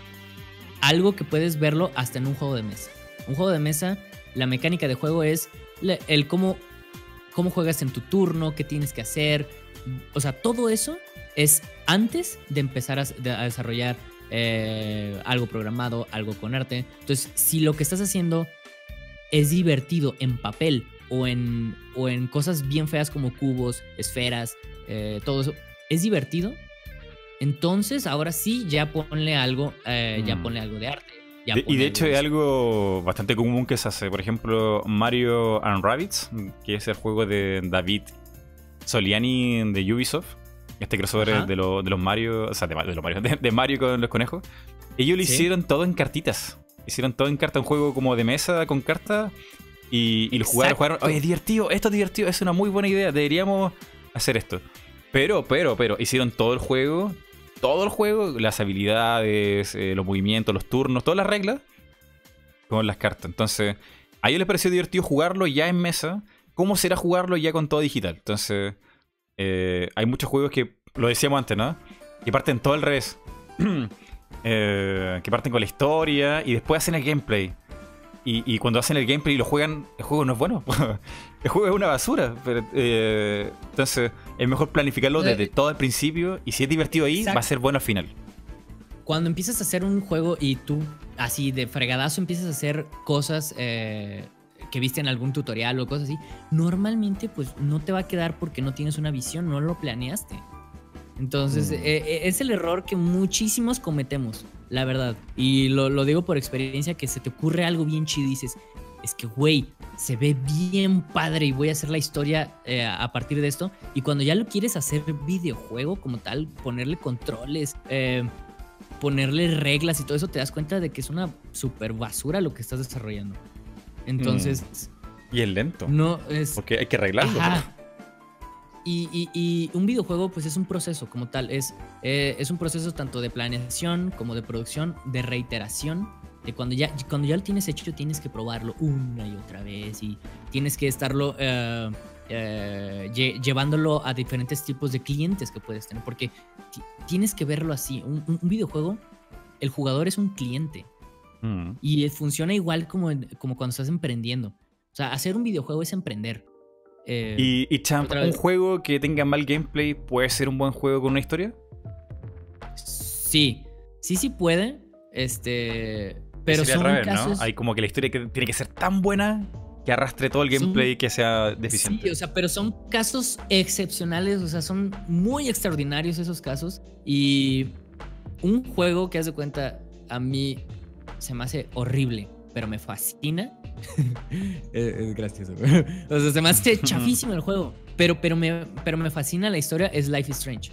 algo que puedes verlo hasta en un juego de mesa. Un juego de mesa, la mecánica de juego es el cómo, cómo juegas en tu turno, qué tienes que hacer. O sea, todo eso es antes de empezar a, de, a desarrollar eh, algo programado, algo con arte. Entonces, si lo que estás haciendo es divertido en papel o en, o en cosas bien feas como cubos, esferas, eh, todo eso, es divertido, entonces ahora sí ya ponle algo, eh, ya ponle algo de arte. De, y de hecho es algo bastante común que se hace. Por ejemplo, Mario and Rabbids, que es el juego de David Soliani de Ubisoft. Este crossover de, lo, de, los Mario, o sea, de, de los Mario, de, de, Mario con los conejos. Ellos lo ¿Sí? hicieron todo en cartitas. Hicieron todo en carta, un juego como de mesa con cartas. Y, y lo jugaron, jugaron. Oye, divertido, esto es divertido, es una muy buena idea. Deberíamos hacer esto. Pero, pero, pero, hicieron todo el juego, todo el juego, las habilidades, eh, los movimientos, los turnos, todas las reglas con las cartas. Entonces, a ellos les pareció divertido jugarlo ya en mesa. ¿Cómo será jugarlo ya con todo digital? Entonces, eh, hay muchos juegos que, lo decíamos antes, ¿no? Que parten todo al revés. eh, que parten con la historia y después hacen el gameplay. Y, y, cuando hacen el gameplay y lo juegan, el juego no es bueno. el juego es una basura. Pero, eh, entonces, es mejor planificarlo desde todo el principio. Y si es divertido ahí, Exacto. va a ser bueno al final. Cuando empiezas a hacer un juego y tú, así de fregadazo, empiezas a hacer cosas eh, que viste en algún tutorial o cosas así, normalmente, pues no te va a quedar porque no tienes una visión, no lo planeaste. Entonces, mm. eh, es el error que muchísimos cometemos, la verdad. Y lo, lo, digo por experiencia, que se te ocurre algo bien chido y dices, es que, güey, se ve bien padre y voy a hacer la historia eh, a partir de esto. Y cuando ya lo quieres hacer videojuego como tal, ponerle controles, eh, ponerle reglas y todo eso, te das cuenta de que es una super basura lo que estás desarrollando. Entonces... Mm. Y es lento. No es... Porque hay que arreglarlo. Ajá. Y, y, y, un videojuego pues es un proceso como tal, es, eh, es un proceso tanto de planeación como de producción, de reiteración, de cuando ya, cuando ya lo tienes hecho tienes que probarlo una y otra vez y tienes que estarlo eh, eh, lle llevándolo a diferentes tipos de clientes que puedes tener, porque tienes que verlo así, un, un, videojuego, el jugador es un cliente mm. y funciona igual como, como cuando estás emprendiendo. O sea, hacer un videojuego es emprender. Eh, ¿Y, y Champ, un juego que tenga mal gameplay puede ser un buen juego con una historia? Sí, sí, sí puede. Este. Pero son revés, casos... ¿no? Hay como que la historia que tiene que ser tan buena que arrastre todo el gameplay son... que sea deficiente. Sí, o sea, pero son casos excepcionales, o sea, son muy extraordinarios esos casos. Y un juego que, haz de cuenta, a mí se me hace horrible, pero me fascina, es, gracioso. o sea, se me hace chafísimo el juego. Pero, pero, me, pero me fascina la historia, es Life is Strange.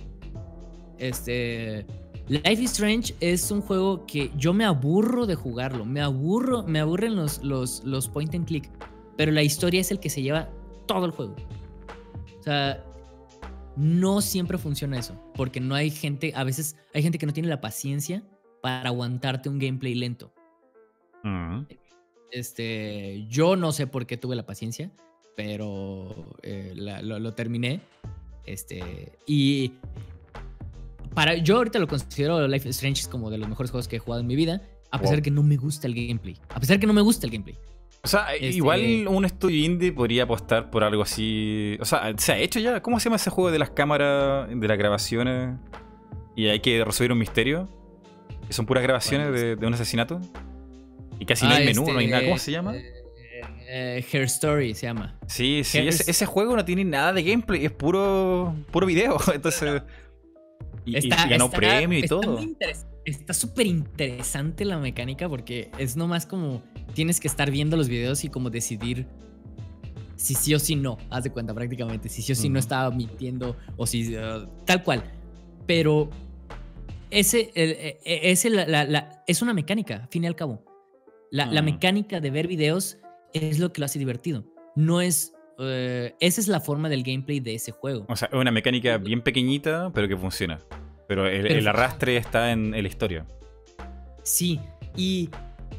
Este. Life is Strange es un juego que yo me aburro de jugarlo. Me aburro, me aburren los, los, los point and click. Pero la historia es el que se lleva todo el juego. O sea, no siempre funciona eso. Porque no hay gente, a veces hay gente que no tiene la paciencia para aguantarte un gameplay lento. Mm. Este, yo no sé por qué tuve la paciencia, pero eh, lo, terminé. Este, y para, yo ahorita lo considero Life is Strange como de los mejores juegos que he jugado en mi vida, a pesar de que no me gusta el gameplay. A pesar de que no me gusta el gameplay. O sea, este igual un estudio indie podría apostar por algo así. O sea, ¿se ha hecho ya? ¿Cómo se llama ese juego de las cámaras, de las grabaciones? Y hay que resolver un misterio. Que son puras grabaciones de, un asesinato. Y casi no hay ah, menú, no hay nada. ¿Cómo se llama? Eh, eh, Hair Story se llama. Sí, sí, ese, juego no tiene nada de gameplay, es puro, puro video. Entonces. Y, ganó premio y todo. Está súper interesante la mecánica porque es nomás como tienes que estar viendo los videos y como decidir si sí o si no, haz de cuenta prácticamente, si sí o si no estaba mintiendo o si uh, tal cual. Pero ese, e, e, es una mecánica, al fin y al cabo. La, mm. mecánica de ver videos es lo que lo hace divertido. No es... Eh, esa es la forma del gameplay de ese juego. O sea, es una mecánica bien pequeñita, pero que funciona. Pero el, arrastre está en, la historia. Sí, y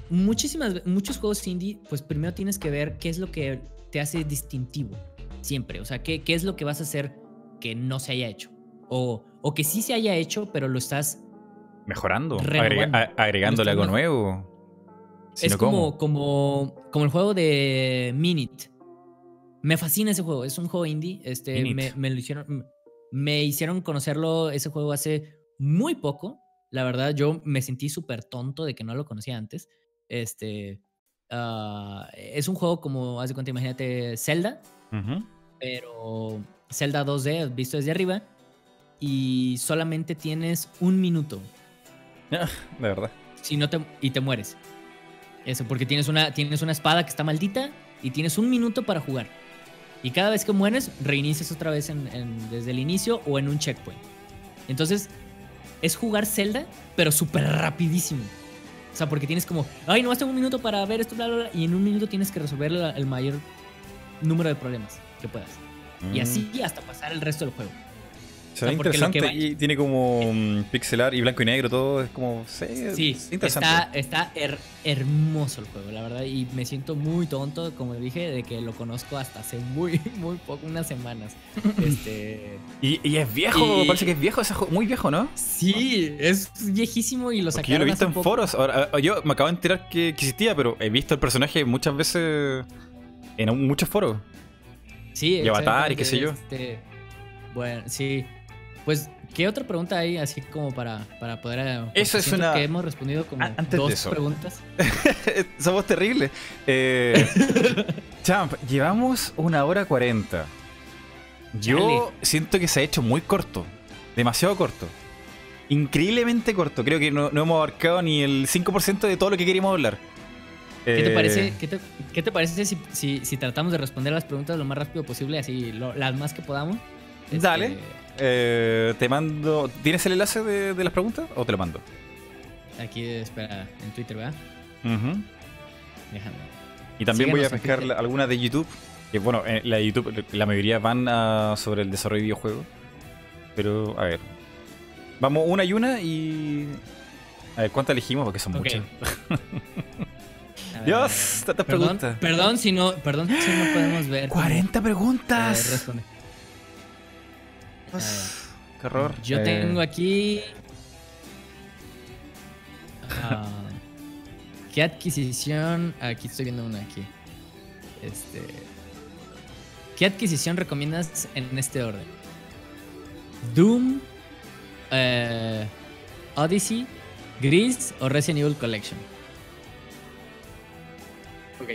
muchísimas, muchos juegos indie, pues primero tienes que ver qué es lo que te hace distintivo. Siempre. O sea, qué, qué es lo que vas a hacer que no se haya hecho. O, o que sí se haya hecho, pero lo estás mejorando, agregándole algo nuevo. es como, como, como el juego de Minute. Me fascina ese juego. Es un juego indie. Este, me, lo hicieron, me hicieron conocerlo ese juego hace muy poco. La verdad, yo me sentí súper tonto de que no lo conocía antes. Este. Ah, es un juego como, haz de cuenta, imagínate Zelda, pero Zelda 2D visto desde arriba y solamente tienes un minuto de verdad. Si no te, y te mueres. Eso, porque tienes una, tienes una espada que está maldita y tienes un minuto para jugar. Y cada vez que mueres, reinicias otra vez desde el inicio o en un checkpoint. Entonces, es jugar Zelda, pero súper rapidísimo. O sea, porque tienes como, ay, no, tengo un minuto para ver esto, bla, bla, bla. Y en un minuto tienes que resolver el mayor número de problemas que puedas. Y así mm. hasta pasar el resto del juego. Se ve interesante y tiene como pixelar y blanco y negro, todo es como. Sí, interesante. Está, hermoso el juego, la verdad. Y me siento muy tonto, como dije, de que lo conozco hasta hace muy, muy poco, unas semanas. este. Y, es viejo, parece que es viejo ese juego, muy viejo, ¿no? Sí, es viejísimo y lo sacaron. Yo lo he visto en foros. Ahora, ah, yo me acabo de enterar que, existía, pero he visto el personaje muchas veces en muchos foros. Sí, y Avatar y qué sé yo. Este, bueno, sí. Pues, ¿qué otra pregunta hay así como para, para poder... Eh, eso es una... Que hemos respondido como dos preguntas. Somos terribles. Eh, Champ, llevamos una hora cuarenta. Yo siento que se ha hecho muy corto. Demasiado corto. Increíblemente corto. Creo que no, hemos abarcado ni el 5% de todo lo que queríamos hablar. ¿Qué te parece, eh, qué te, parece si, si, tratamos de responder las preguntas lo más rápido posible, así las más que podamos? Dale. Eh, te mando. ¿Tienes el enlace de, las preguntas o te lo mando? Aquí, espera, en Twitter, ¿verdad? Déjame. Y también voy a pescar algunas de YouTube. Que bueno, eh, la de YouTube, la mayoría van sobre el desarrollo de videojuegos. Pero, a ver. Vamos una y una y. A ver, ¿cuántas elegimos? Porque son muchas. Dios, tantas preguntas. Perdón si no, perdón si no podemos ver. 40 preguntas. Qué horror. Yo tengo aquí. Ah, ¿Qué adquisición? Aquí estoy viendo una aquí. Este. ¿Qué adquisición recomiendas en este orden? Doom, eh, Odyssey, Gris o Resident Evil Collection. Ok.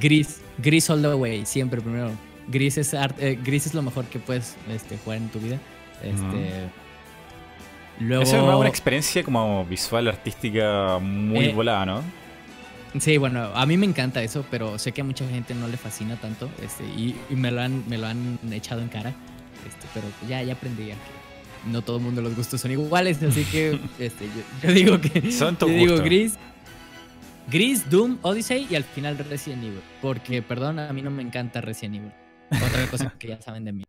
Gris, Gris all the way, siempre primero. Gris es, eh, gris es lo mejor que puedes este, jugar en tu vida. Este, luego... Eso es una experiencia como visual, artística muy eh, volada, ¿no? Sí, bueno, a mí me encanta eso, pero sé que a mucha gente no le fascina tanto, este, y, me lo han, me lo han echado en cara, este, pero ya, ya aprendí a que no todo el mundo los gustos son iguales, así que este, yo, digo que son yo digo gris, gris, Doom, Odyssey y al final Resident Evil, porque perdón, a mí no me encanta Resident Evil, otra cosa que ya saben de mí.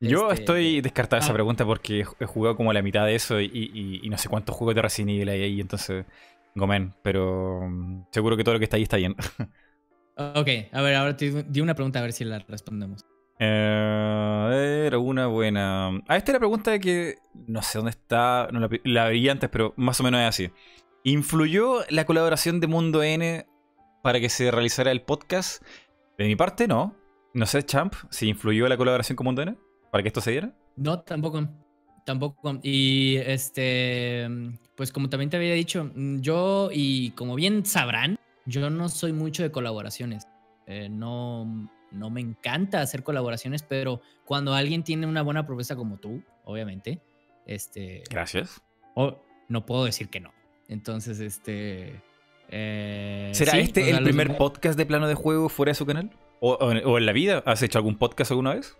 Yo este, estoy descartando esa ah. pregunta porque he jugado como la mitad de eso y, y no sé cuántos juegos de Resident Evil hay ahí, entonces Gomen, pero mm, seguro que todo lo que está ahí está bien. ok, a ver, ahora te di una pregunta a ver si la respondemos. Eh, era una buena. Ah, esta es la pregunta de que no sé dónde está, no la, la veía antes, pero más o menos es así. ¿Influyó la colaboración de Mundo N para que se realizara el podcast? De mi parte, no. No sé, Champ, si influyó la colaboración con Mundo N para que esto se diera. No, tampoco. Tampoco. Y este, pues como también te había dicho, mm, yo y como bien sabrán, yo no soy mucho de colaboraciones. Eh, no, no me encanta hacer colaboraciones, pero cuando alguien tiene una buena propuesta como tú, obviamente, este... Gracias. no puedo decir que no. Entonces, este... Eh, ¿Será este el primer podcast de plano de juego fuera de su canal? ¿O, en la vida? ¿Has hecho algún podcast alguna vez?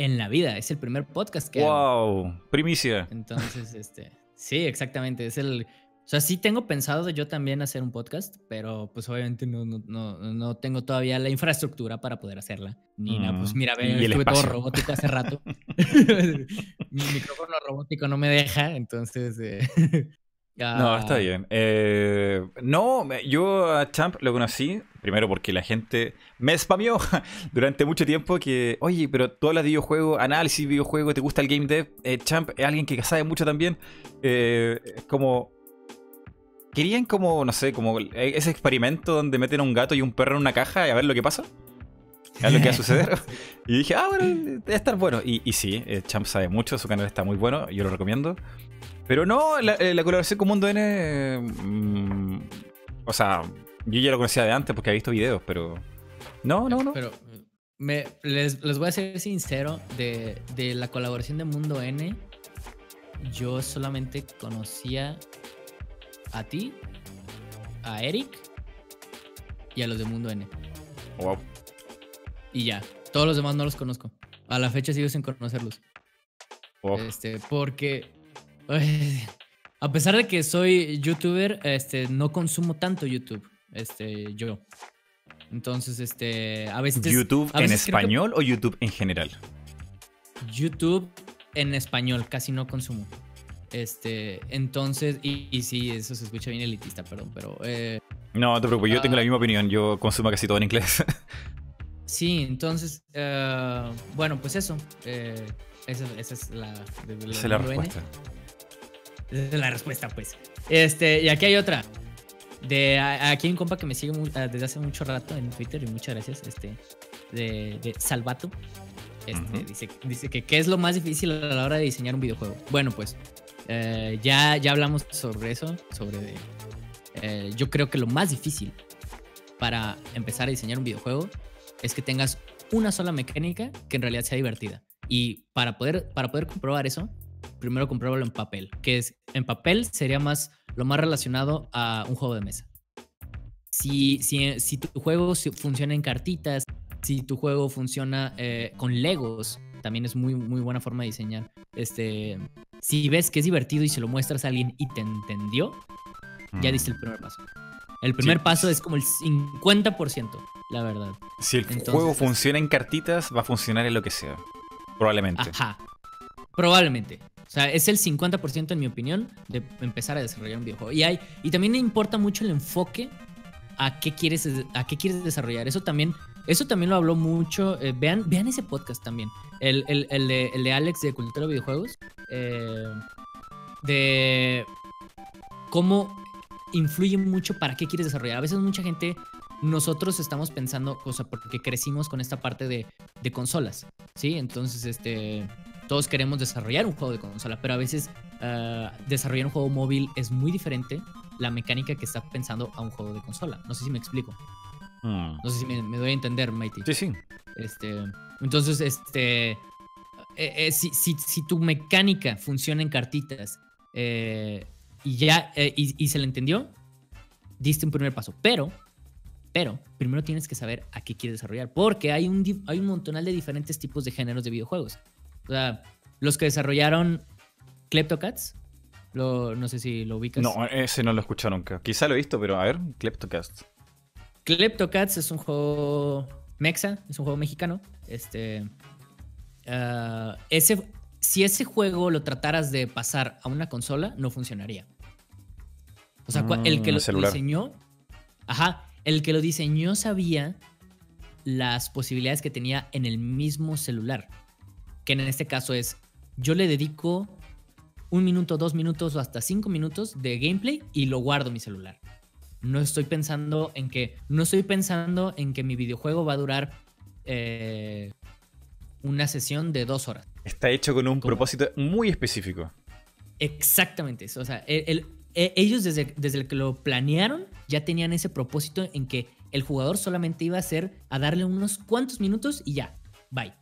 en la vida. Es el primer podcast que wow, primicia. Entonces, este, sí, exactamente. Es el. O sea, sí tengo pensado yo también hacer un podcast, pero pues obviamente no, no, no, tengo todavía la infraestructura para poder hacerla. Ni nada, pues mm, mira, ve, estuve todo robótico hace rato. Mi micrófono robótico no me deja, entonces. Eh, no, está bien. Eh, no, yo a Champ lo conocí, primero porque la gente me spameó durante mucho tiempo que, oye, pero tú hablas de videojuego, análisis de videojuego, te gusta el game dev. Eh, Champ es alguien que sabe mucho también. Eh, como... Querían como, no sé, como ese experimento donde meten a un gato y un perro en una caja y a ver lo que pasa. A ver lo que va a suceder. y dije, ah, bueno, debe estar bueno. Y, y sí, Champ sabe mucho, su canal está muy bueno, yo lo recomiendo. Pero no, la, eh, colaboración con Mundo N. Mm, o sea, yo ya lo conocía de antes porque había visto videos, pero. No, no, no. Pero me, les, voy a ser sincero: de, de la colaboración de Mundo N, yo solamente conocía a ti, a Eric y a los de Mundo N. Wow. Y ya. Todos los demás no los conozco. A la fecha sigo sin conocerlos. Este, porque a pesar de que soy youtuber, este, no consumo tanto YouTube, este, yo. Entonces, este, a veces... ¿YouTube en español o YouTube en general? YouTube en español, casi no consumo. Este, entonces, y, sí, eso se escucha bien elitista, perdón, pero... Eh, no, no te preocupes, yo tengo la ah. misma opinión, yo consumo casi todo en inglés. sí, entonces, eh, bueno, pues eso, eh, esa, es la, esa es la respuesta. Esa es la respuesta, pues. Este, y aquí hay otra. De aquí hay un compa que me sigue desde hace mucho rato en Twitter y muchas gracias. Este, de, Salvato. Este, dice, dice que qué es lo más difícil a la hora de diseñar un videojuego. Bueno, pues eh, ya, ya hablamos sobre eso. Sobre. Eh, yo creo que lo más difícil para empezar a diseñar un videojuego es que tengas una sola mecánica que en realidad sea divertida. Y para poder, para poder comprobar eso, primero compruébalo en papel, que es en papel sería más lo más relacionado a un juego de mesa. Si, si, si tu juego funciona en cartitas, si tu juego funciona eh, con Legos, también es muy, muy buena forma de diseñar. Este, si ves que es divertido y se lo muestras a alguien y te entendió, ya mm. diste el primer paso. El primer paso es como el 50%, la verdad. Si el juego funciona en cartitas, va a funcionar en lo que sea. Probablemente. Ajá. Probablemente. O sea, es el 50% en mi opinión de empezar a desarrollar un videojuego. Y, hay, y también importa mucho el enfoque a qué quieres, a qué quieres desarrollar. Eso también, eso también lo habló mucho. Eh, vean, vean ese podcast también. El, de, Alex de Cultura de Videojuegos. Eh, de cómo influye mucho para qué quieres desarrollar. A veces mucha gente, nosotros estamos pensando, o sea, porque crecimos con esta parte de, de consolas, ¿sí? Entonces, este todos queremos desarrollar un juego de consola, pero a veces ah, desarrollar un juego móvil es muy diferente la mecánica que está pensando a un juego de consola. No sé si me explico. Hmm. No sé si me, doy a entender, Mighty. Sí, sí. Este, entonces, este, eh, eh, si, si, tu mecánica funciona en cartitas eh, y ya y, se le entendió, diste un primer paso. Pero Pero primero tienes que saber a qué quieres desarrollar, porque hay un, hay un montonal de diferentes tipos de géneros de videojuegos. O sea, los que desarrollaron Kleptocats, lo, no sé si lo ubicas. No, ese no lo nunca. Quizá lo he visto, pero a ver, Kleptocast. Kleptocats es un juego mexa, es un juego mexicano. Este, ah, ese, si ese juego lo trataras de pasar a una consola, no funcionaría. O sea, el que Mm, lo celular. diseñó, ajá, el que lo diseñó sabía las posibilidades que tenía en el mismo celular. Que en este caso es, yo le dedico un minuto, dos minutos o hasta cinco minutos de gameplay y lo guardo en mi celular. No estoy pensando en que, no estoy pensando en que mi videojuego va a durar eh, una sesión de dos horas. Está hecho con un ¿Cómo? propósito muy específico. Exactamente eso. O sea, el- el- e- ellos desde, desde el que lo planearon ya tenían ese propósito en que el jugador solamente iba a hacer a darle unos cuantos minutos y ya, bye.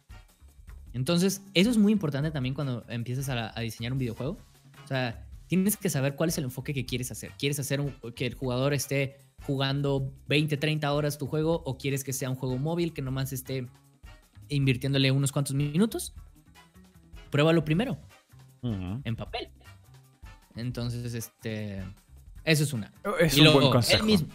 Entonces, eso es muy importante también cuando empiezas a, a diseñar un videojuego. O sea, tienes que saber cuál es el enfoque que quieres hacer. ¿Quieres hacer un- que el jugador esté jugando 20, 30 horas tu juego o quieres que sea un juego móvil que nomás esté invirtiéndole unos cuantos minutos? Pruébalo primero en papel. Entonces, este. Eso es una. Es Y un luego, buen él consejo. mismo.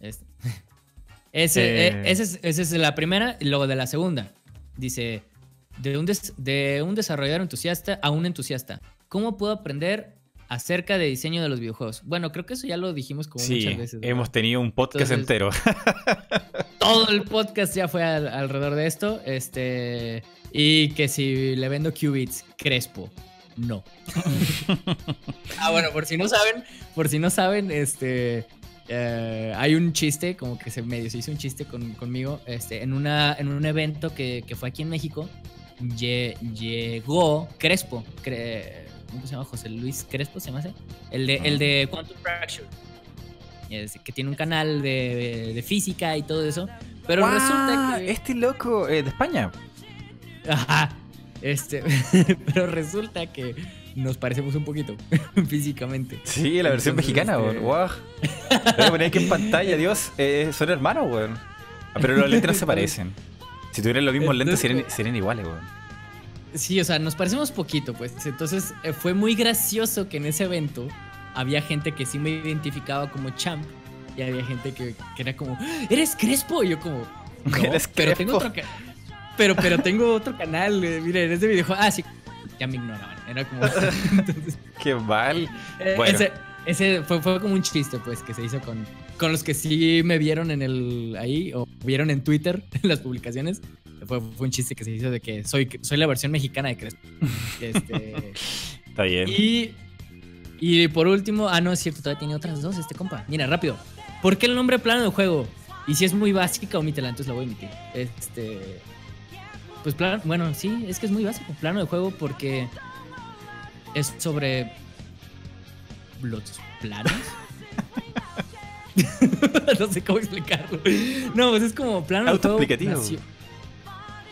Este- Ese, Eh. eh, esa es, esa es la primera. Y luego de la segunda. Dice: de un, des- de un desarrollador entusiasta a un entusiasta. ¿Cómo puedo aprender acerca de diseño de los videojuegos? Bueno, creo que eso ya lo dijimos como Sí, muchas veces. ¿verdad? hemos tenido un podcast Entonces- entero. Todo el podcast ya fue al- alrededor de esto. Este. Y que si le vendo qubits, Crespo. No. ah, bueno, por si no saben, por si no saben, este. eh, hay un chiste, como que se medio se hizo un chiste con- conmigo. Este, en, una, en un evento que, que fue aquí en México, lle- llegó Crespo. cre- ¿Cómo se llama? José Luis Crespo se llama ese? El de, el de Quantum Fracture. Es- que tiene un canal de, de física y todo eso. Pero resulta que. Este loco eh, de España. Ajá. Este. pero resulta que nos parecemos un poquito físicamente. Sí, la versión Entonces, mexicana, este-. Guau. Voy a poner aquí en pantalla, Dios. eh, son hermanos, weón. Ah, Pero lentes no se parecen. Si tuvieran los mismos lentes, Entonces- serían, serían iguales, weón. Sí, o sea, nos parecemos poquito, pues. Entonces eh, fue muy gracioso que en ese evento había gente que sí me identificaba como champ y había gente que, que era como, "¡Ah! ¿eres Crespo? Y yo como, no, Eres pero tengo otro pero, pero tengo otro canal, eh, mira, en este videojuego. Ah, sí, ya me ignoraban. Era como. entonces, Qué mal. eh, Bueno. Ese, ese fue, fue como un chiste, pues, que se hizo con, con los que sí me vieron en el ahí o vieron en Twitter en las publicaciones. Fue, fue un chiste que se hizo de que soy, soy la versión mexicana de Crespo. Este, Está bien. y, y por último, ah, no, es cierto, todavía tiene otras dos este compa. Mira, rápido. ¿Por qué el nombre plano de juego? Y si es muy básica, omítela, entonces la voy a omitir. Este. Pues plano, bueno, sí, es que es muy básico. Plano de juego porque es sobre los planos. no sé cómo explicarlo. No, pues es como plano. Autoexplicativo.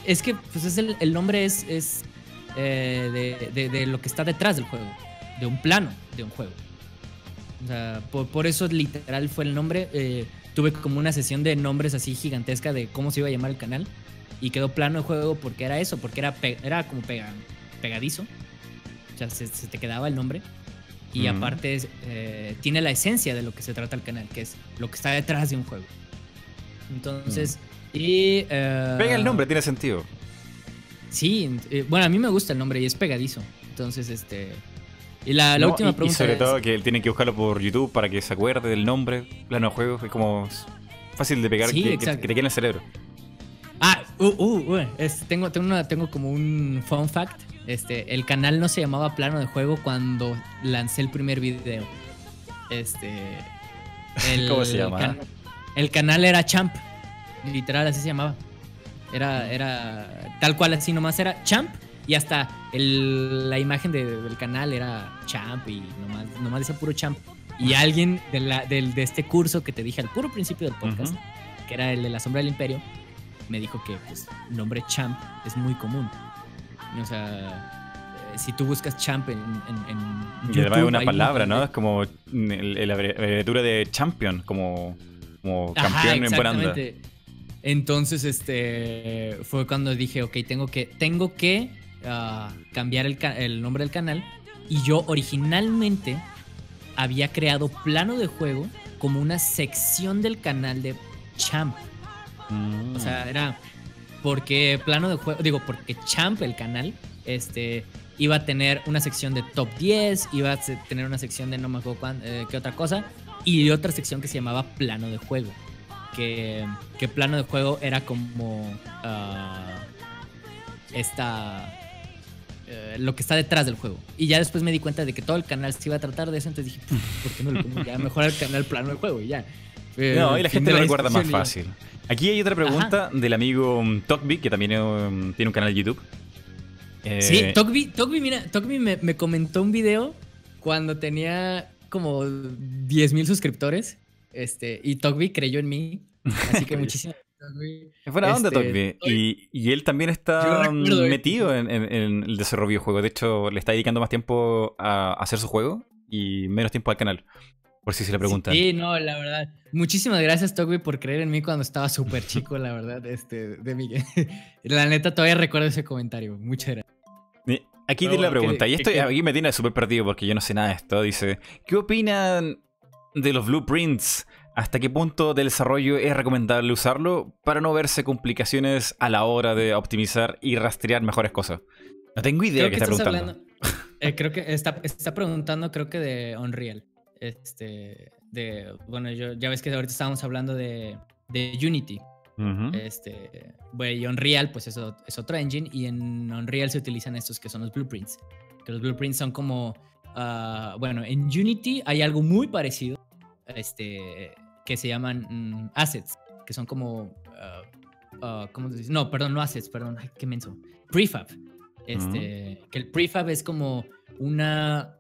Es que, pues es el, el nombre es, es eh, de, de- de lo que está detrás del juego. De un plano de un juego. O sea, por, por eso literal fue el nombre. eh, tuve como una sesión de nombres así gigantesca de cómo se iba a llamar el canal. Y quedó plano de juego porque era eso, porque era, era como pega- pegadizo. O sea, se, se te quedaba el nombre. Y aparte es, eh, tiene la esencia de lo que se trata el canal, que es lo que está detrás de un juego. Entonces, y... eh, Pega el nombre, tiene sentido. Sí, eh, bueno, a mí me gusta el nombre y es pegadizo. Entonces, este... Y la, la No, última y- pregunta Y sobre es- todo que tienen que buscarlo por YouTube para que se acuerde del nombre. Plano de juego. Es como fácil de pegar Sí, que, que- exacto. que te quede en el cerebro. Ah, uh, uh, uh, es- tengo, tengo, una- tengo como un fun fact. Este, el canal no se llamaba Plano de Juego cuando lancé el primer video. Este. el ¿Cómo se llama? can- el canal era Champ. Literal, así se llamaba. Era, era tal cual, así nomás era Champ. Y hasta el- la imagen de- del canal era Champ y nomás, nomás decía puro Champ. Y alguien de, la- del- de este curso que te dije al puro principio del podcast, que era el de la sombra del imperio, me dijo que pues, el nombre Champ es muy común. O sea, eh, si tú buscas Champ en, en, en Y además es YouTube, una hay un palabra, ¿no? de- Es como la abreviatura de champion, como como campeón en buena Entonces, este fue cuando dije, ok, tengo que, tengo que ah, cambiar el, el nombre del canal. Y yo originalmente había creado plano de juego como una sección del canal de Champ. O sea, era porque plano de juego, digo, porque Champ, el canal, este, iba a tener una sección de top 10, iba a tener una sección de no me acuerdo eh, qué otra cosa, y otra sección que se llamaba plano de juego. Que, que plano de juego era como uh, lo que está detrás del juego. Y ya después me di cuenta de que todo el canal se iba a tratar de eso, entonces dije, ¿por qué no le pongo ya mejor el canal plano del juego? Y ya. No, y la gente lo recuerda más fácil. Aquí hay otra pregunta del amigo um, Tokbi, que también um, tiene un canal de YouTube. Eh, sí, Tokbi, mira, Tokbi me, me, comentó un video cuando tenía como 10.000 suscriptores. Este, y Tokbi creyó en mí. Así que muchísimas es buena onda, este, Y, y, él también está metido en, el desarrollo de videojuegos. De hecho, le está dedicando más tiempo a hacer su juego y menos tiempo al canal. Por si se le preguntan. Sí, no, la verdad. Muchísimas gracias, Togby, por creer en mí cuando estaba súper chico, la verdad. Este, de mi... la neta, todavía recuerdo ese comentario. Muchas gracias. Aquí tiene la pregunta, y esto aquí me tiene súper perdido porque yo no sé nada de esto. Dice: ¿Qué opinan de los blueprints? ¿Hasta qué punto del desarrollo es recomendable usarlo para no verse complicaciones a la hora de optimizar y rastrear mejores cosas? No tengo idea de qué está preguntando. Eh, creo que está, está, preguntando, creo que de Unreal. Este, de, bueno, yo, ya ves que ahorita estábamos hablando de, de Unity. Este, bueno, y Unreal, pues eso es otro engine, y en Unreal se utilizan estos que son los blueprints. Que los blueprints son como, ah, bueno, en Unity hay algo muy parecido, este, que se llaman mm, assets, que son como, uh, ¿cómo se dice? No, perdón, no assets, perdón, qué menso. Prefab. Este, que el prefab es como una,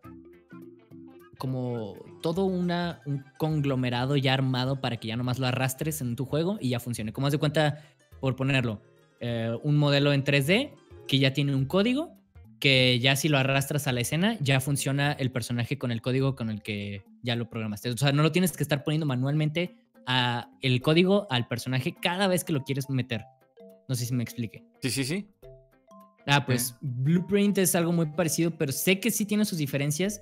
como todo una, un conglomerado ya armado para que ya nomás lo arrastres en tu juego y ya funcione. Como haz de cuenta, por ponerlo, eh, un modelo en 3D que ya tiene un código que ya si lo arrastras a la escena, ya funciona el personaje con el código con el que ya lo programaste. O sea, no lo tienes que estar poniendo manualmente a el código al personaje cada vez que lo quieres meter. No sé si me explique. Sí, sí, sí. Ah, pues Blueprint es algo muy parecido, pero sé que sí tiene sus diferencias.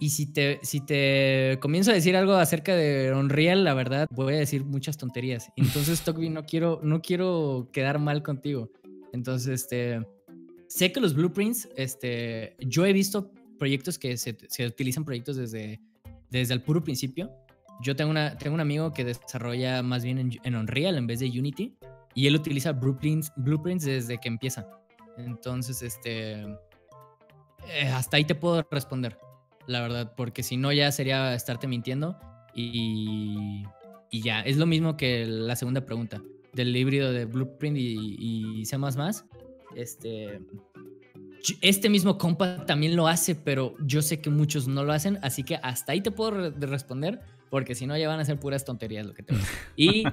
Y si te, si te comienzo a decir algo acerca de Unreal, la verdad, voy a decir muchas tonterías. Entonces, Tokbi, no quiero, no quiero quedar mal contigo. Entonces, este sé que los blueprints, este, yo he visto proyectos que se, utilizan proyectos desde, desde el puro principio. Yo tengo, una, tengo un amigo que desarrolla más bien en, Unreal en vez de Unity y él utiliza blueprints, blueprints desde que empieza. Entonces, este, eh, hasta ahí te puedo responder, la verdad, porque si no ya sería estarte mintiendo y, y ya. Es lo mismo que la segunda pregunta del híbrido de Blueprint y, y C++. Este, este mismo compa también lo hace, pero yo sé que muchos no lo hacen, así que hasta ahí te puedo responder, porque si no ya van a ser puras tonterías lo que te Y,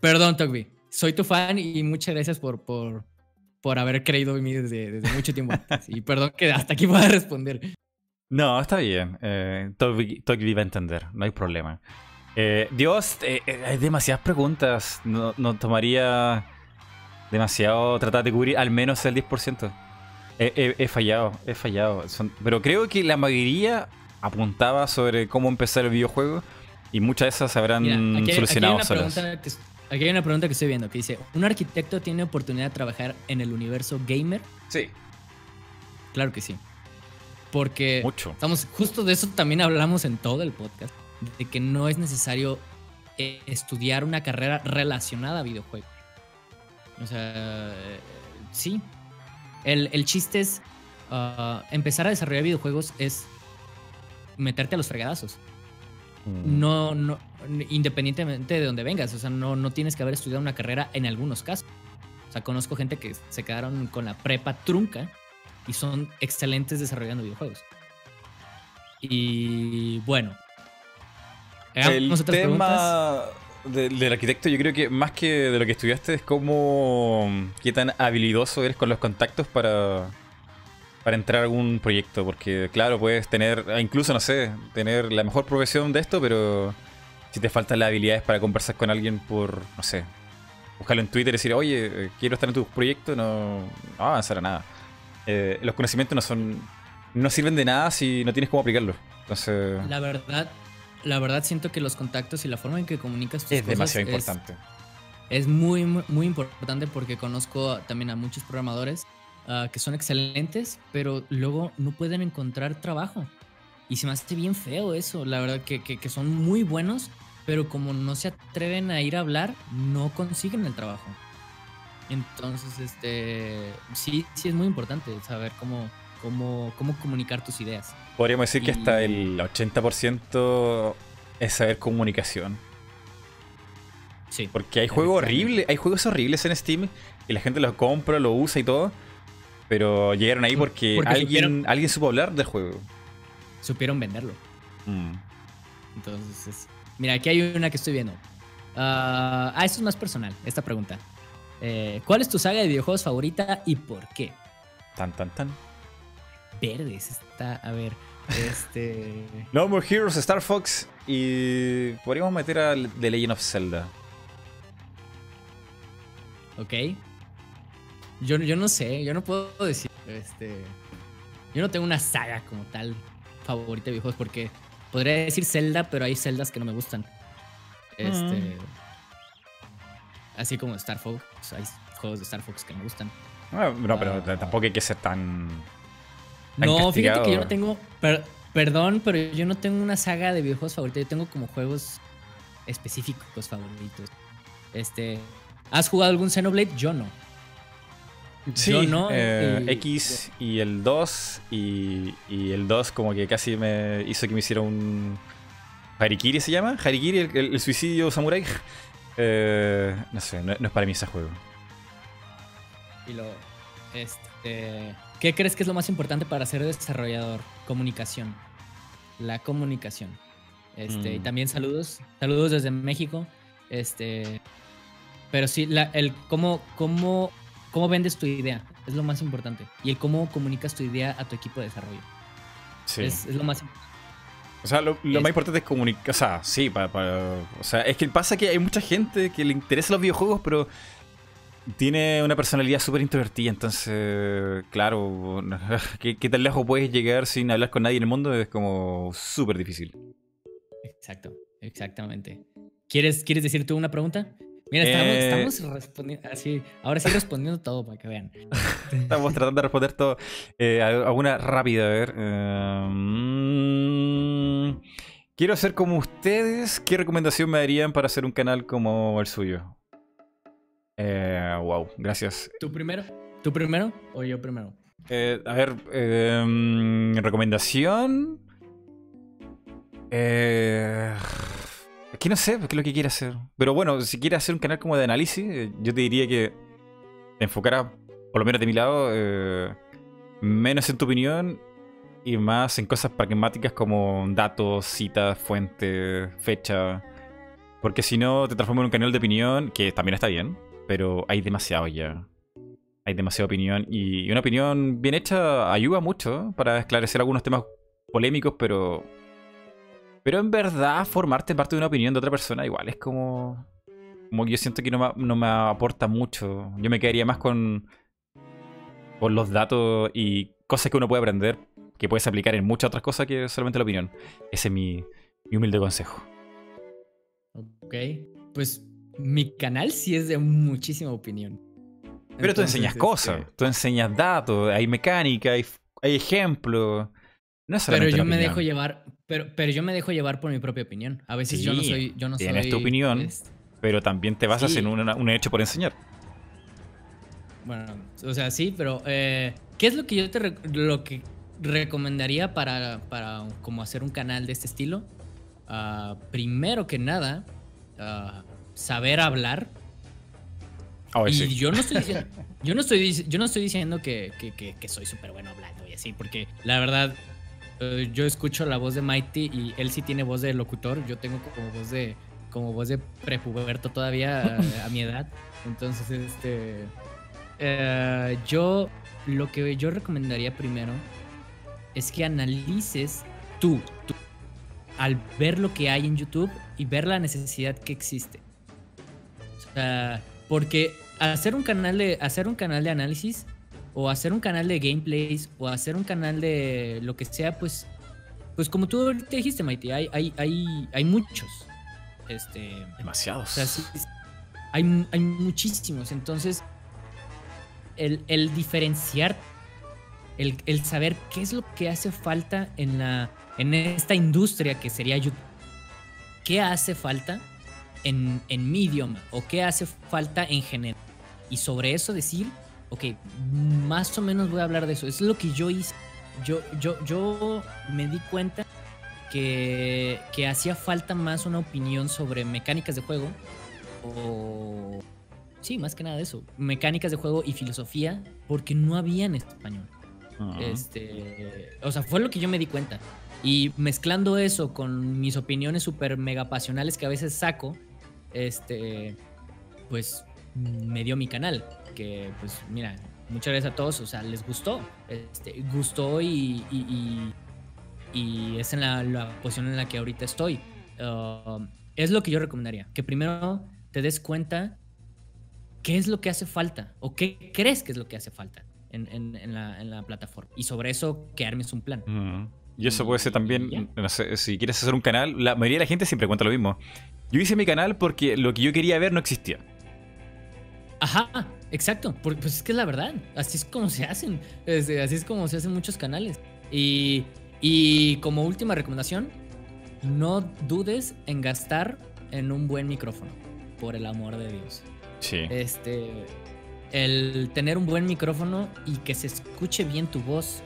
perdón, Togby, soy tu fan y muchas gracias por, por, por haber creído en mí desde, mucho tiempo Y perdón que hasta aquí pueda responder. No, está bien. Eh, Togby, va a entender, no hay problema. Eh, Dios, eh, eh, hay demasiadas preguntas. No, no tomaría demasiado tratar de cubrir al menos el 10%. He, fallado, he fallado. pero creo que la mayoría apuntaba sobre cómo empezar el videojuego y muchas de esas se habrán solucionado aquí aquí hay una pregunta que estoy viendo que dice, ¿un arquitecto tiene oportunidad de trabajar en el universo gamer? Sí. Claro que sí. Porque Mucho. estamos justo de eso también hablamos en todo el podcast, de que no es necesario eh, estudiar una carrera relacionada a videojuegos. O sea, sí. El, chiste es ah, empezar a desarrollar videojuegos es meterte a los fregadazos. Mm. No, no, independientemente de donde vengas. O sea, no, no tienes que haber estudiado una carrera en algunos casos. O sea, conozco gente que se quedaron con la prepa trunca y son excelentes desarrollando videojuegos. Y bueno. El tema del arquitecto, yo creo que más que de lo que estudiaste es cómo qué tan habilidoso eres con los contactos para, para entrar a algún proyecto. Porque, claro, puedes tener, incluso, no sé, tener la mejor profesión de esto, pero si te faltan las habilidades para conversar con alguien por, no sé, buscarlo en Twitter y decir, oye, eh, quiero estar en tu proyecto, no, no va a avanzar a nada. Eh, los conocimientos no son. no sirven de nada si no tienes cómo aplicarlos. Entonces. La verdad, la verdad siento que los contactos y la forma en que comunicas tus es cosas demasiado es- importante. Es muy, muy, muy importante porque conozco también a muchos programadores ah, que son excelentes, pero luego no pueden encontrar trabajo. Y se me hace bien feo eso, la verdad, que, que- que son muy buenos, pero como no se atreven a ir a hablar, no consiguen el trabajo. Entonces, este, sí, sí es muy importante saber cómo, cómo, cómo comunicar tus ideas. Podríamos decir que hasta el 80% es saber comunicación. Sí. Porque hay juegos horribles, hay juegos horribles en Steam y la gente los compra, los usa y todo. Pero llegaron ahí porque, Porque alguien, supieron- alguien supo hablar del juego. Supieron venderlo. Mm. Entonces, es- mira, aquí hay una que estoy viendo. Ah, ah, esto es más personal, esta pregunta. Eh, ¿Cuál es tu saga de videojuegos favorita y por qué? Tan, tan, tan. Verdes está, a ver, este... No More Heroes, Star Fox y podríamos meter a The Legend of Zelda. ok. Yo, yo no sé, yo no puedo decir, este... Yo no tengo una saga como tal favorita de videojuegos porque podría decir Zelda, pero hay Zeldas que no me gustan. Este... Así como Star Fox, hay juegos de Star Fox que me gustan. Ah, no, pero Ah. tampoco hay que ser tan. tan No, fíjate que yo no tengo. per- perdón, pero yo no tengo una saga de videojuegos favoritos. Yo tengo como juegos específicos favoritos. Este. ¿Has jugado algún Xenoblade? Yo no. Sí, Yo no, eh, y- X y el 2 y, y el 2 como que casi me hizo que me hiciera un... Harikiri se llama, Harikiri, el, el- el suicidio samurai. Eh, no sé, no, no es para mí ese juego. Y lo. Este. ¿Qué crees que es lo más importante para ser desarrollador? Comunicación. La comunicación. Este, y Mm. también saludos. Saludos desde México. Este. Pero sí, la, el cómo, cómo, cómo vendes tu idea es lo más importante. Y el cómo comunicas tu idea a tu equipo de desarrollo. Sí. Es, es lo más importante. O sea, lo, más importante es comunicar. O sea, sí, para, para- O sea, es que pasa que hay mucha gente que le interesa los videojuegos, pero tiene una personalidad súper introvertida. Entonces, claro, ¿qué, qué tan lejos puedes llegar sin hablar con nadie en el mundo? Es como súper difícil. Exacto, exactamente. ¿Quieres, ¿Quieres decir tú una pregunta? Mira, estamos, Eh, estamos respondiendo así. Ahora sí respondiendo todo para que vean. Estamos tratando de responder todo. Eh, alguna rápida, a ver. Mm, quiero ser como ustedes. ¿Qué recomendación me darían para hacer un canal como el suyo? Eh, wow, gracias. ¿Tú primero? ¿Tú primero o yo primero? Eh, a ver, mm, recomendación. Eh, que no sé qué es lo que quiere hacer. Pero bueno, si quieres hacer un canal como de análisis, eh, yo te diría que te enfocara, por lo menos de mi lado, eh, menos en tu opinión y más en cosas pragmáticas como datos, citas, fuentes, fecha. Porque si no, te transforma en un canal de opinión, que también está bien, pero hay demasiado ya hay demasiada opinión y una opinión bien hecha ayuda mucho para esclarecer algunos temas polémicos, pero pero en verdad formarte parte de una opinión de otra persona igual es como como que yo siento que no me, no me aporta mucho. Yo me quedaría más con con los datos y cosas que uno puede aprender que puedes aplicar en muchas otras cosas que solamente la opinión. Ese es mi, mi humilde consejo. Ok. Pues mi canal sí es de muchísima opinión. Pero tú enseñas este, cosas, tú enseñas datos, hay mecánica, hay, hay ejemplos. No es Pero yo me dejo llevar, pero, pero yo me dejo llevar por mi propia opinión. A veces yo no soy, yo no tienes soy, tu opinión. es- Pero también te basas Sí. en una- un hecho por enseñar. Bueno, o sea, sí, pero eh, ¿qué es lo que yo te lo que recomendaría para, para como hacer un canal de este estilo? Ah, primero que nada, ah, saber hablar. Oh, y sí. yo no estoy diciendo, yo no estoy, yo no estoy diciendo que, que- que- que soy súper bueno hablando y así, porque la verdad, yo escucho la voz de Mighty y él sí tiene voz de locutor, yo tengo como voz de, como voz de prepuberto todavía a, a mi edad. Entonces, este, eh, yo, lo que yo recomendaría primero es que analices tú, tú, al ver lo que hay en YouTube y ver la necesidad que existe. O sea, porque hacer un canal de, hacer un canal de análisis o hacer un canal de gameplays o hacer un canal de lo que sea, pues, pues como tú te dijiste, Mighty, hay, hay, hay, hay muchos. Este, Demasiados. o sea, sí, hay, hay muchísimos. Entonces, el, el diferenciar, el, el saber qué es lo que hace falta en, la, en esta industria que sería YouTube. ¿Qué hace falta en, en mi idioma? ¿O qué hace falta en general? Y sobre eso decir, ok, más o menos voy a hablar de eso. Es lo que yo hice. Yo, yo, yo me di cuenta que, que hacía falta más una opinión sobre mecánicas de juego. O. Sí, más que nada de eso. Mecánicas de juego y filosofía, porque no había en español. Este, o sea, fue lo que yo me di cuenta. Y mezclando eso con mis opiniones súper mega pasionales que a veces saco, este, pues me dio mi canal. Que, pues, mira, muchas gracias a todos, o sea, les gustó. Este, gustó y, y, y, y es en la, la posición en la que ahorita estoy. Uh, es lo que yo recomendaría. Que primero te des cuenta qué es lo que hace falta o qué crees que es lo que hace falta en, en, en, la, en la, plataforma. Y sobre eso que armes un plan. Mm. Y eso puede ser también, no sé, si quieres hacer un canal, la mayoría de la gente siempre cuenta lo mismo. Yo hice mi canal porque lo que yo quería ver no existía. Ajá, exacto. Porque, pues es que es la verdad. Así es como se hacen. Así es como se hacen muchos canales. Y, y como última recomendación, no dudes en gastar en un buen micrófono. Por el amor de Dios. Sí. Este. El tener un buen micrófono y que se escuche bien tu voz,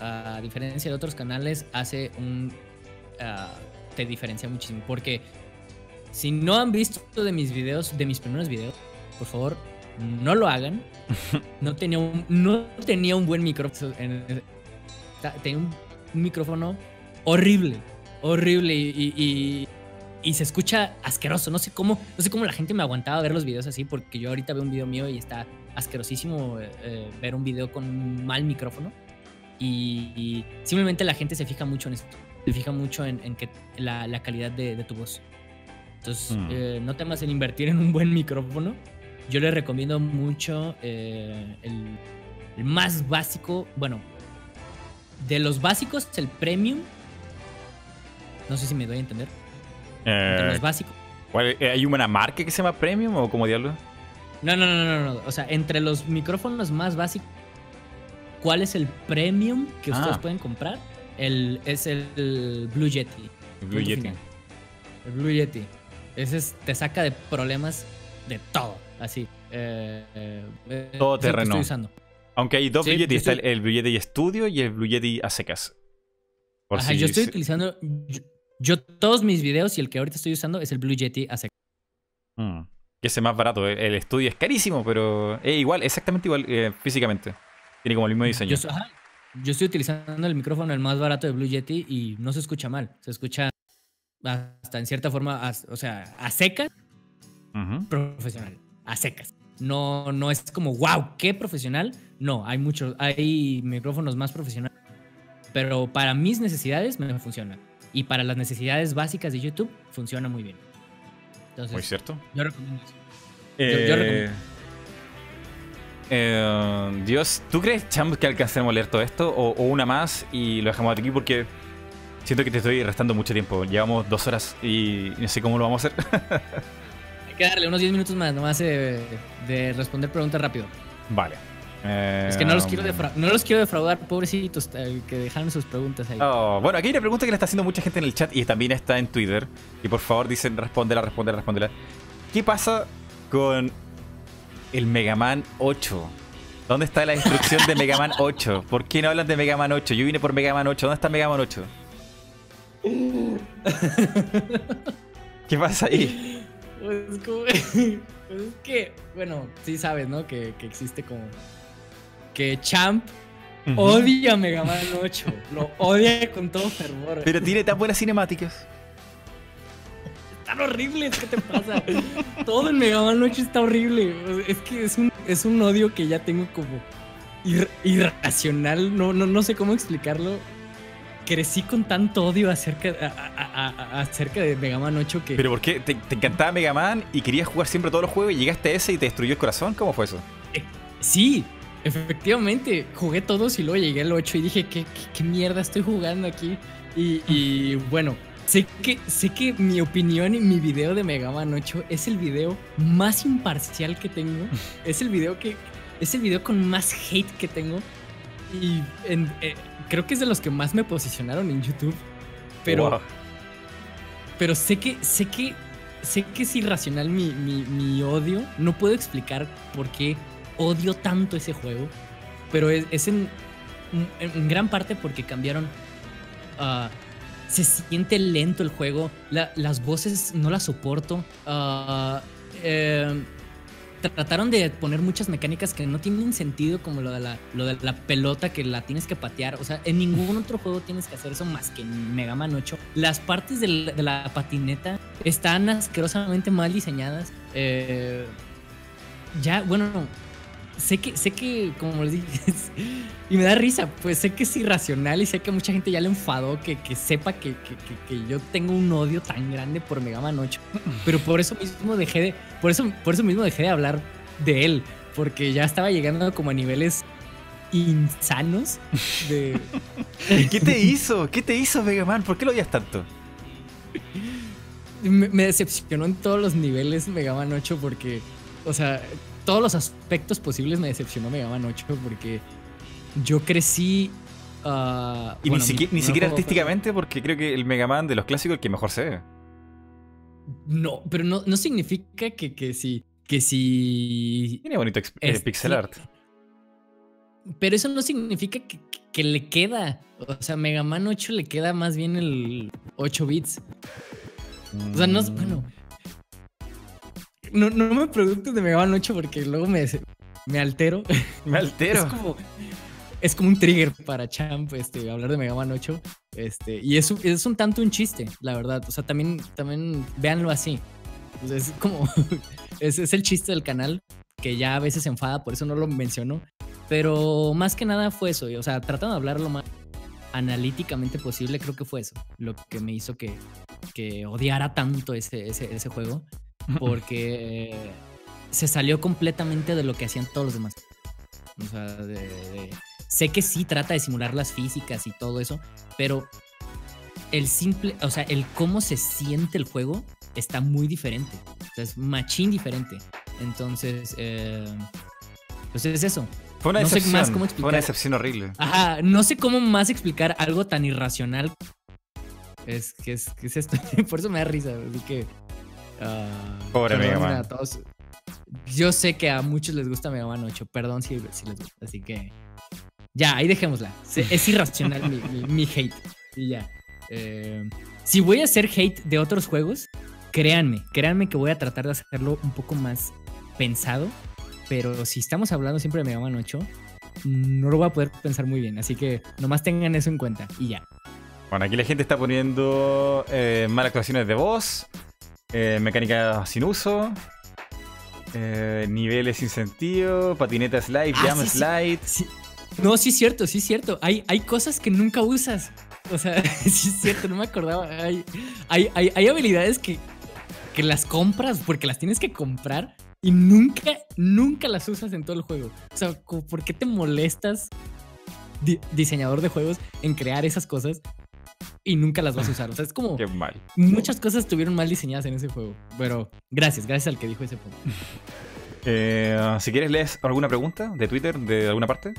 a diferencia de otros canales, hace un. Uh, te diferencia muchísimo. Porque si no han visto de mis videos, de mis primeros videos, por favor, no lo hagan. No tenía un, no tenía un buen micrófono. Tenía un micrófono horrible. Horrible. Y, y, y, se escucha asqueroso. No sé cómo. No sé cómo la gente me aguantaba ver los videos así. Porque yo ahorita veo un video mío y está asquerosísimo eh, ver un video con un mal micrófono. Y, y, simplemente la gente se fija mucho en esto. Se fija mucho en, en que la, la, calidad de, de, tu voz. Entonces, mm. eh, no temas en invertir en un buen micrófono. Yo les recomiendo mucho eh, el, el, más básico. Bueno, de los básicos, el premium. No sé si me doy a entender. Eh, de los básicos. ¿cuál, ¿Hay una marca que se llama premium o como diablo? No, no, no, no, no. O sea, entre los micrófonos más básicos, ¿cuál es el premium que ustedes ah. pueden comprar? El, es el, el Blue Yeti. El Blue Yeti. Final. El Blue Yeti. Ese es, te saca de problemas de todo. Así. Eh, eh, todo terreno. Estoy usando. Aunque hay dos sí, Blue Yeti. Está el, el, Blue Yeti Studio y el Blue Yeti a secas. Por Ajá, si yo estoy se... utilizando. Yo, yo, todos mis videos y el que ahorita estoy usando es el Blue Yeti a secas. Mm. Que es más barato. El estudio es carísimo, pero es igual, exactamente igual eh, físicamente. Tiene como el mismo diseño. Yo, ajá, yo estoy utilizando el micrófono el más barato de Blue Yeti y no se escucha mal. Se escucha hasta en cierta forma, a, o sea, a secas, uh -huh. profesional, a secas. No, no es como, wow, qué profesional. No, hay muchos, hay micrófonos más profesionales. Pero para mis necesidades me funciona. Y para las necesidades básicas de YouTube funciona muy bien. Entonces, muy cierto. Yo recomiendo eso. Eh, yo, yo recomiendo. Eh, Dios, ¿tú crees, Champ, que alcancemos a leer todo esto? O, o, una más y lo dejamos aquí porque siento que te estoy restando mucho tiempo. Llevamos dos horas y no sé cómo lo vamos a hacer. Que darle unos 10 minutos más, nomás de, de responder preguntas rápido. Vale. Eh, es que no los, quiero no los quiero defraudar, pobrecitos, eh, que dejaron sus preguntas ahí. Oh, bueno, aquí hay una pregunta que le está haciendo mucha gente en el chat y también está en Twitter. Y por favor dicen, respóndela, respóndela, respóndela. ¿Qué pasa con el Mega Man 8? ¿Dónde está la instrucción de Mega Man 8? ¿Por qué no hablan de Mega Man 8? Yo vine por Mega Man 8. ¿Dónde está Mega Man 8? ¿Qué pasa ahí? Pues, como, pues es que, bueno, sí sabes, ¿no? Que, que existe como que Champ uh -huh. odia Mega Man 8. Lo odia con todo fervor. Pero tiene tan buenas cinemáticas. Están horribles, ¿qué te pasa? todo el Mega Man 8 está horrible. Es que es un, es un odio que ya tengo como ir, irracional. No, no, no sé cómo explicarlo. Crecí con tanto odio acerca, acerca de Mega Man 8 que... ¿Pero por qué? ¿Te, encantaba Mega Man y querías jugar siempre todos los juegos y llegaste a ese y te destruyó el corazón? ¿Cómo fue eso? Eh, sí, efectivamente. Jugué todos y luego llegué al 8 y dije, ¿qué, qué, mierda estoy jugando aquí? Y, y bueno, sé que, sé que mi opinión y mi video de Mega Man 8 es el video más imparcial que tengo. es el video que... Es el video con más hate que tengo. Y en, eh, creo que es de los que más me posicionaron en YouTube. Pero. Pero sé que. Sé que. Sé que es irracional mi, mi, odio. No puedo explicar por qué odio tanto ese juego. Pero es, en, en, gran parte porque cambiaron. Uh, se siente lento el juego. las voces no las soporto. Uh, eh, trataron de poner muchas mecánicas que no tienen sentido, como lo de la, pelota que la tienes que patear. O sea, en ningún otro juego tienes que hacer eso más que en Mega Man 8. Las partes de la, patineta están asquerosamente mal diseñadas. Eh, ya, bueno, sé que, sé que, como les dije, y me da risa, pues sé que es irracional y sé que mucha gente ya le enfadó que, que sepa que, que, yo tengo un odio tan grande por Mega Man 8. Pero por eso mismo dejé de, por eso, por eso mismo dejé de hablar de él, porque ya estaba llegando como a niveles insanos de... ¿Qué te hizo? ¿Qué te hizo Mega Man? ¿Por qué lo odias tanto? Me, me decepcionó en todos los niveles Mega Man 8 porque, o sea, todos los aspectos posibles me decepcionó Mega Man 8 porque yo crecí. Uh, y ni, siquiera, artísticamente, porque creo que el Mega Man de los clásicos es el que mejor se ve. No, pero no, no significa que, que si. Que si. Tiene bonito eh, pixel art. Pero eso no significa que, que, le queda. O sea, Mega Man 8 le queda más bien el 8 bits. O sea, no. Bueno no, no me preguntes de Mega Man 8 porque luego me, me altero. Me altero. es, como, es como un trigger para Champ este, hablar de Mega Man 8. Este, y es, es un tanto un chiste, la verdad. O sea, también, también véanlo así. es como. es, es el chiste del canal que ya a veces se enfada, por eso no lo menciono. Pero más que nada fue eso. O sea, tratando de hablar lo más analíticamente posible, creo que fue eso. Lo que me hizo que, que odiara tanto ese, ese, ese juego porque se salió completamente de lo que hacían todos los demás. O sea, sé que sí trata de simular las físicas y todo eso, pero el simple, o sea, el cómo se siente el juego está muy diferente. O sea, es machín diferente. Entonces, eh, pues es eso. Fue una, excepción, Fue una excepción horrible. Ajá, no sé cómo más explicar algo tan irracional. Es que es, es esto. Por eso me da risa. Así que Ah, Pobre Mega Man. Yo sé que a muchos les gusta Mega Man 8, perdón si, les gusta, así que ya, ahí dejémosla. Es irracional mi, hate. Y ya. Eh, si voy a hacer hate de otros juegos, créanme, créanme que voy a tratar de hacerlo un poco más pensado. Pero si estamos hablando siempre de Mega Man 8, no lo voy a poder pensar muy bien. Así que nomás tengan eso en cuenta y ya. Bueno, aquí la gente está poniendo eh, malas actuaciones de voz, eh, mecánica sin uso. Eh, niveles sin sentido. Patineta slide, ah, jam slide. No, sí es cierto, sí es cierto. Hay, hay cosas que nunca usas. O sea, sí es cierto, no me acordaba. Hay, hay, habilidades que, que las compras porque las tienes que comprar y nunca, nunca las usas en todo el juego. O sea, ¿por qué te molestas, diseñador de juegos, en crear esas cosas y nunca las vas a usar. O sea, es como. Qué mal. Muchas cosas estuvieron mal diseñadas en ese juego. Pero gracias, gracias al que dijo ese juego. Eh, si quieres, lees alguna pregunta de Twitter, de alguna parte.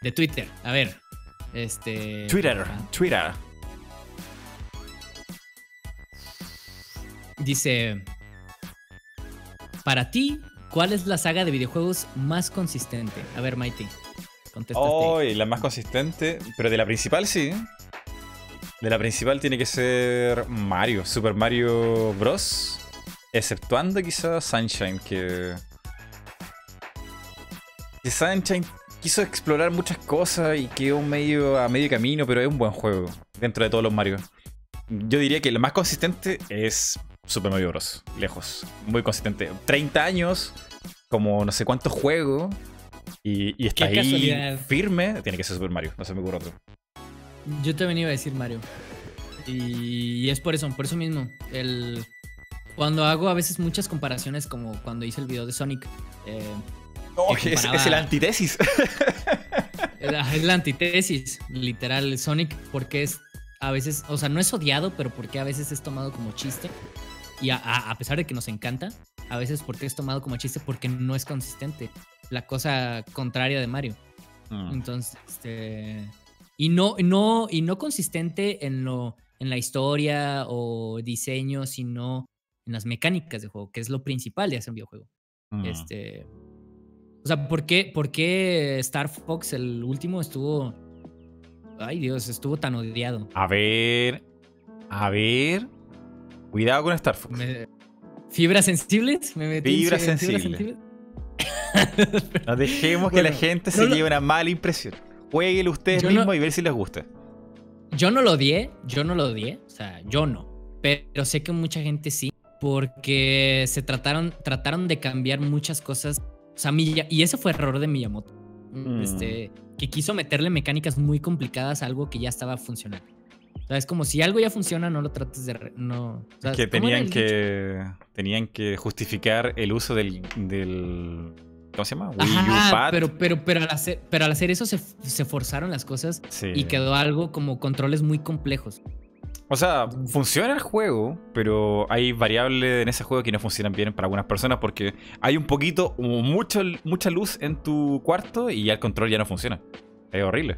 De Twitter, a ver. Este. Twitter, Twitter. Dice. Para ti, ¿cuál es la saga de videojuegos más consistente? A ver, Mighty. Contesta. Oh, la más consistente, pero de la principal sí. De la principal tiene que ser Mario, Super Mario Bros. Exceptuando quizás Sunshine, que. Que Sunshine quiso explorar muchas cosas y quedó medio a medio camino, pero es un buen juego dentro de todos los Mario. Yo diría que el más consistente es Super Mario Bros. Lejos. Muy consistente. 30 años, como no sé cuántos juegos, y, y está ahí firme. Tiene que ser Super Mario, no se me ocurre otro. Yo también iba a decir Mario. Y, es por eso, por eso mismo. El, cuando hago a veces muchas comparaciones, como cuando hice el video de Sonic. Eh, es, es, el antítesis. es la antítesis, literal. Sonic, porque es a veces, o sea, no es odiado, pero porque a veces es tomado como chiste. Y a, pesar de que nos encanta, a veces porque es tomado como chiste porque no es consistente. La cosa contraria de Mario. Mm. Entonces, este. Y no, no, y no consistente en lo, en la historia o diseño, sino en las mecánicas de juego, que es lo principal de hacer un videojuego. Mm. Este. O sea, ¿por qué, ¿por qué Star Fox, el último, estuvo Ay, Dios, estuvo tan odiado. A ver. A ver. Cuidado con Star Fox. ¿Fibras sensibles? ¿Me fibras, sensibles. no dejemos que la gente se lleve una mala impresión. Jueguenlo ustedes mismos y ver si les gusta. Yo no lo odié, yo no lo odié, o sea, yo no. Pero sé que mucha gente sí, porque se trataron, trataron de cambiar muchas cosas. O sea, y ese fue error de Miyamoto. Mm. Este, que quiso meterle mecánicas muy complicadas a algo que ya estaba funcionando. O sea, es como si algo ya funciona, no lo trates de... no, que tenían que tenían que justificar el uso del, del ¿cómo se llama? Wii U Pad. Pero, pero, pero, al hacer, pero al hacer eso se, se forzaron las cosas y quedó algo como controles muy complejos. O sea, funciona el juego, pero hay variables en ese juego que no funcionan bien para algunas personas porque hay un poquito, mucho, mucha luz en tu cuarto y ya el control ya no funciona. Es horrible.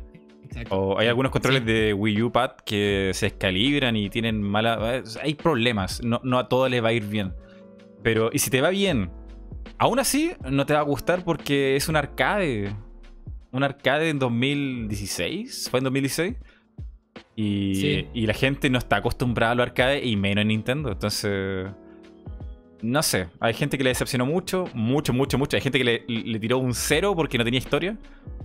O hay algunos controles de Wii U Pad que se descalibran y tienen mala. Hay problemas. No, no a todo le va a ir bien. Pero, y si te va bien, aún así no te va a gustar porque es un arcade. Un arcade en 2016. ¿Fue en 2016? Y, la gente no está acostumbrada a lo arcade y menos en Nintendo. Entonces, no sé. Hay gente que le decepcionó mucho, mucho, mucho, mucho. Hay gente que le, tiró un cero porque no tenía historia.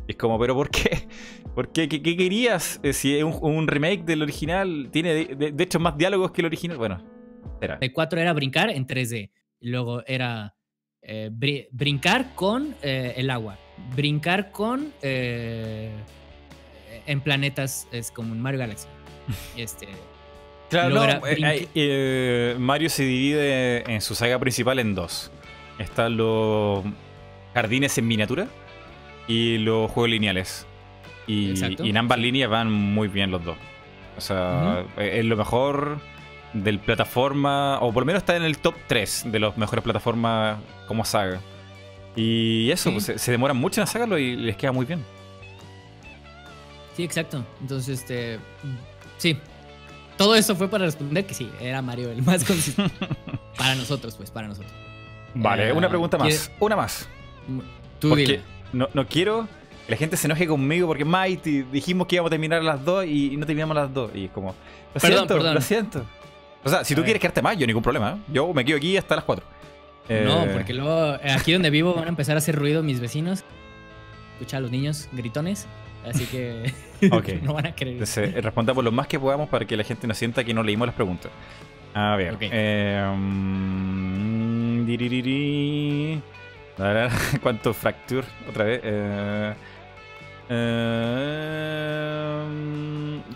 es como, ¿pero por qué? ¿Por qué? ¿Qué, querías? Eh, si es un, remake del original, tiene de, hecho más diálogos que el original. Bueno, era. El 4 era brincar en 3D. Luego era eh, brincar con eh, el agua. Brincar con en planetas es como en Mario Galaxy. Este, claro, eh, eh, Mario se divide en su saga principal en dos. Están los jardines en miniatura y los juegos lineales. Y, en ambas líneas van muy bien los dos. O sea, es lo mejor del plataforma, o por lo menos está en el top 3 de las mejores plataformas como saga. Y eso, pues, se, se, demoran mucho en sacarlo y les queda muy bien. Sí, exacto. Entonces, este. Sí. Todo eso fue para responder que sí, era Mario el más consistente. para nosotros, pues, para nosotros. Vale, una pregunta más. Una más. Tú porque no, no quiero que la gente se enoje conmigo porque Mighty dijimos que íbamos a terminar las dos y no terminamos las dos. Y como. Lo siento, lo siento. O sea, si tú quieres quedarte más, yo ningún problema. ¿eh? Yo me quedo aquí hasta las 4. No, eh, porque luego aquí donde vivo van a empezar a hacer ruido mis vecinos. Escucha a los niños gritones. Así que no van a creer. Entonces, eh, respondamos lo más que podamos para que la gente no sienta que no leímos las preguntas. A ver. Eh, ¿Cuánto fracture? Otra vez. Eh,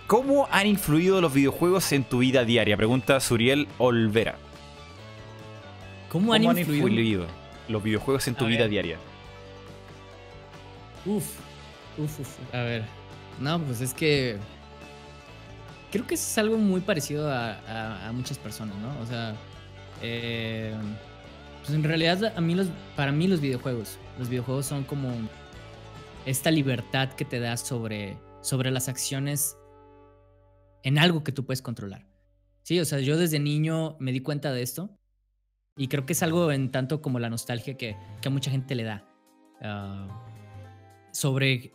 ¿Cómo han influido los videojuegos en tu vida diaria? Pregunta Suriel Olvera. ¿Cómo, han, influido? los videojuegos en tu vida diaria? Uf. Uf, uf, a ver. No, pues es que. Creo que es algo muy parecido a, muchas personas, ¿no? O sea. Eh, pues en realidad, a mí los, para mí los videojuegos. Los videojuegos son como esta libertad que te da sobre, sobre las acciones en algo que tú puedes controlar. Sí, o sea, yo desde niño me di cuenta de esto. Y creo que es algo en tanto como la nostalgia que, a mucha gente le da. Ah, sobre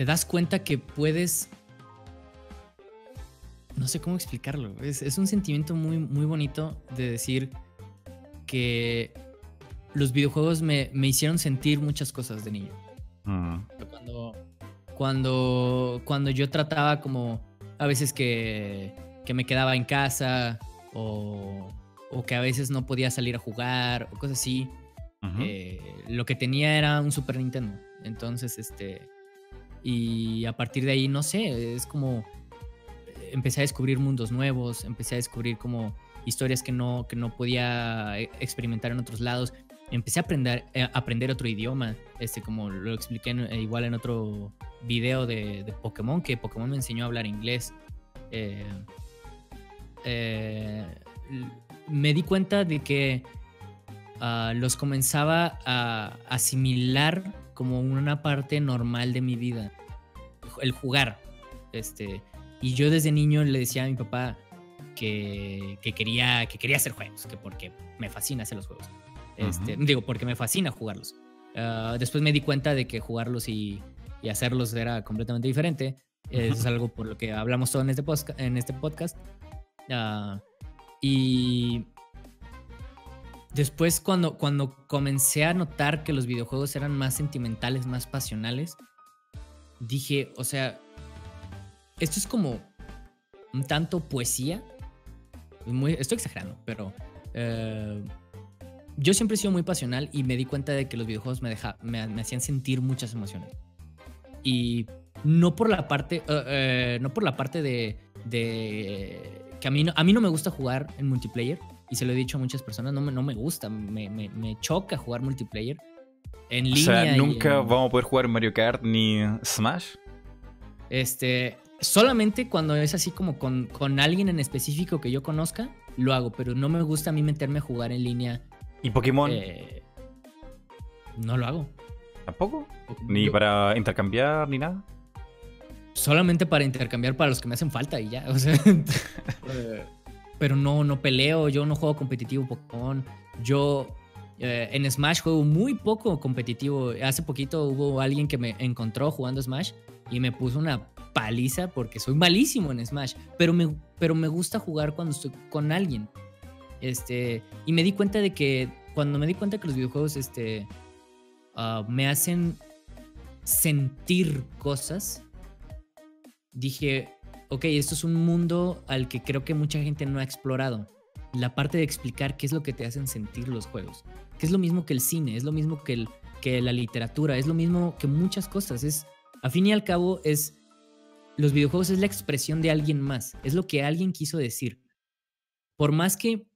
te das cuenta que puedes... No sé cómo explicarlo. Es, un sentimiento muy, muy bonito de decir que los videojuegos me, hicieron sentir muchas cosas de niño. Mm. Cuando, cuando, cuando yo trataba como a veces que, que me quedaba en casa o, o, que a veces no podía salir a jugar o cosas así, eh, lo que tenía era un Super Nintendo. Entonces, este, Y a partir de ahí, no sé, es como empecé a descubrir mundos nuevos, empecé a descubrir como historias que no, que no podía eh, experimentar en otros lados. Empecé a eh, aprender otro idioma, este, como lo expliqué eh, igual en otro video de, Pokémon, que Pokémon me enseñó a hablar inglés. me di cuenta de que ah, los comenzaba a asimilar como una parte normal de mi vida. El jugar. Este, y yo desde niño le decía a mi papá que, quería, que quería hacer juegos, que porque me fascina hacer los juegos. Este, Digo, porque me fascina jugarlos. Ah, después me di cuenta de que jugarlos y, hacerlos era completamente diferente. Eso es algo por lo que hablamos todo en este, en este podcast. Ah, y después cuando, cuando comencé a notar que los videojuegos eran más sentimentales, más pasionales, dije, o sea, esto es como un tanto poesía. estoy exagerando, pero eh, yo siempre he sido muy pasional y me di cuenta de que los videojuegos me, me, hacían sentir muchas emociones. Y no por la parte, eh, eh, no por la parte de, que a mí, no, a mí no me gusta jugar en multiplayer. Y se lo he dicho a muchas personas, no me, no me gusta, me, me choca jugar multiplayer. En línea. O sea, nunca vamos a poder jugar Mario Kart ni Smash. Este, solamente cuando es así como con, con, alguien en específico que yo conozca, lo hago, pero no me gusta a mí meterme a jugar en línea. ¿Y Pokémon? Eh, no lo hago. ¿Tampoco? ¿Ni para intercambiar ni nada? Solamente para intercambiar para los que me hacen falta y ya. O sea, pero no, no peleo, yo no juego competitivo Pokémon. Yo eh, en Smash juego muy poco competitivo. Hace poquito hubo alguien que me encontró jugando Smash y me puso una paliza porque soy malísimo en Smash, pero me, pero me gusta jugar cuando estoy con alguien. Este, y me di cuenta de que cuando me di cuenta que los videojuegos este, ah, me hacen sentir cosas, dije, ok, esto es un mundo al que creo que mucha gente no ha explorado. La parte de explicar qué es lo que te hacen sentir los juegos. Que es lo mismo que el cine, es lo mismo que, el, que la literatura, es lo mismo que muchas cosas. Es, a fin y al cabo, es los videojuegos es la expresión de alguien más, es lo que alguien quiso decir. Por más que,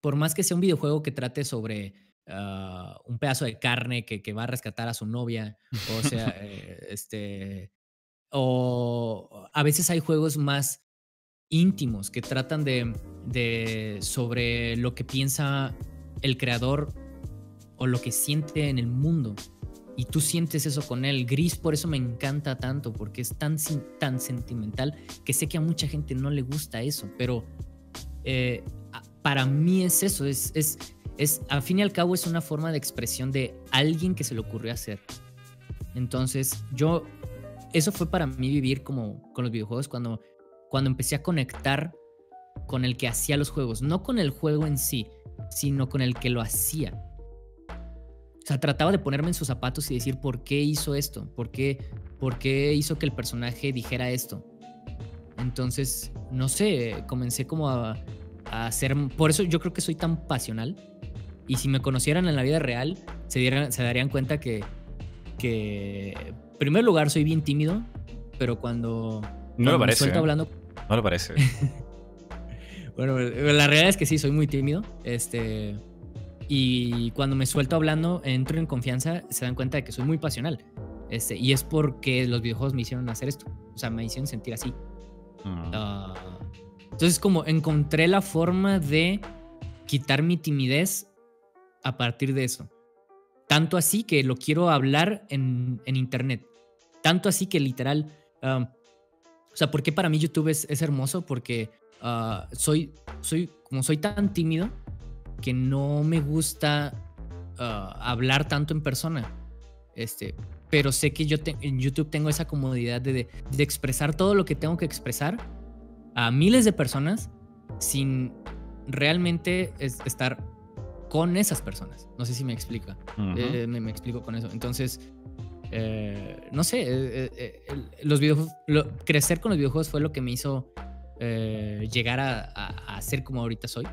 por más que sea un videojuego que trate sobre ah, un pedazo de carne que, va a rescatar a su novia, o sea, eh, este, o a veces hay juegos más íntimos que tratan de, de sobre lo que piensa el creador o lo que siente en el mundo y tú sientes eso con él. Gris por eso me encanta tanto, porque es tan, tan sentimental que sé que a mucha gente no le gusta eso, pero eh, para mí es eso, es, es, es, al fin y al cabo es una forma de expresión de alguien que se le ocurrió hacer. Entonces yo, eso fue para mí vivir como con los videojuegos cuando, cuando empecé a conectar con el que hacía los juegos, no con el juego en sí, sino con el que lo hacía. O sea, trataba de ponerme en sus zapatos y decir por qué hizo esto, por qué, por qué hizo que el personaje dijera esto. Entonces, no sé, comencé como a, hacer... Por eso yo creo que soy tan pasional. Y si me conocieran en la vida real, se, dieran, se darían cuenta que, que, en primer lugar, soy bien tímido, pero cuando... No lo parece. Me ¿eh? hablando... No lo parece. bueno, la realidad es que sí, soy muy tímido. Este y cuando me suelto hablando, entro en confianza, se dan cuenta de que soy muy pasional. Este, y es porque los videojuegos me hicieron hacer esto. O sea, me hicieron sentir así. Ah, entonces, como encontré la forma de quitar mi timidez a partir de eso. Tanto así que lo quiero hablar en, en internet. Tanto así que literal. Ah, o sea, ¿por qué para mí YouTube es, hermoso? Porque soy, soy, como soy tan tímido, que no me gusta ah, hablar tanto en persona. Este, pero sé que yo en YouTube tengo esa comodidad de, expresar todo lo que tengo que expresar a miles de personas sin realmente estar con esas personas. No sé si me explica. Eh, me, explico con eso. Entonces, eh, no sé, eh, los videojuegos, crecer con los videojuegos fue lo que me hizo llegar a, a ser como ahorita soy.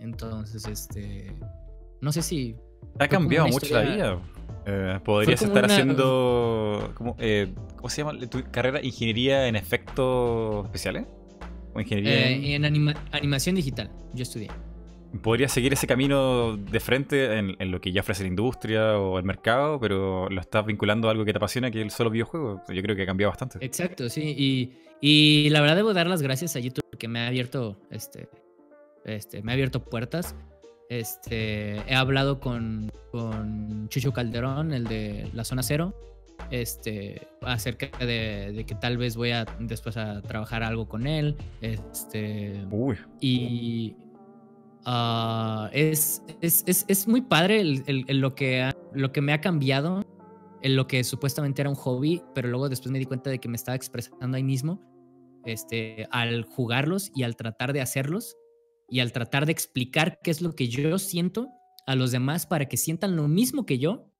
Entonces, este. No sé si. Ha cambiado mucho la vida. Eh, podrías estar una- haciendo. ¿cómo, eh, ¿Cómo se llama? ¿Tu carrera? ¿Ingeniería en efectos especiales? ¿O ingeniería en- Eh, en anima- animación digital, yo estudié. Podrías seguir ese camino de frente en, en lo que ya ofrece la industria o el mercado, pero lo estás vinculando a algo que te apasiona, que es el solo videojuego. Yo creo que ha cambiado bastante. Exacto, sí. Y, y la verdad debo dar las gracias a YouTube porque me ha abierto, este, este, me ha abierto puertas. Este, he hablado con, con Chucho Calderón, el de la zona cero, este, acerca de, de que tal vez voy a después a trabajar algo con él. Este, Uy. y ah, es, es, es- es muy padre el- el- el lo, que ha- lo que me ha cambiado en lo que supuestamente era un hobby, pero luego después me di cuenta de que me estaba expresando ahí mismo este, al jugarlos y al tratar de hacerlos y al tratar de explicar qué es lo que yo siento a los demás para que sientan lo mismo que yo.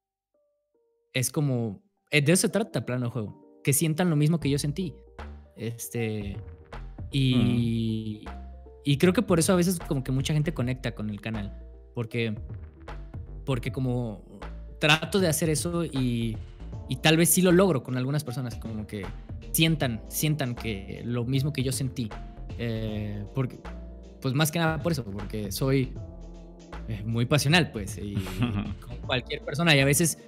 Es como, de eso se trata plano juego, que sientan lo mismo que yo sentí. Este, y, y creo que por eso a veces como que mucha gente conecta con el canal, porque, porque como trato de hacer eso y, y tal vez sí lo logro con algunas personas, como que sientan, sientan que lo mismo que yo sentí. Eh, porque, pues más que nada por eso, porque soy eh, muy pasional, pues, y como cualquier persona, y a veces,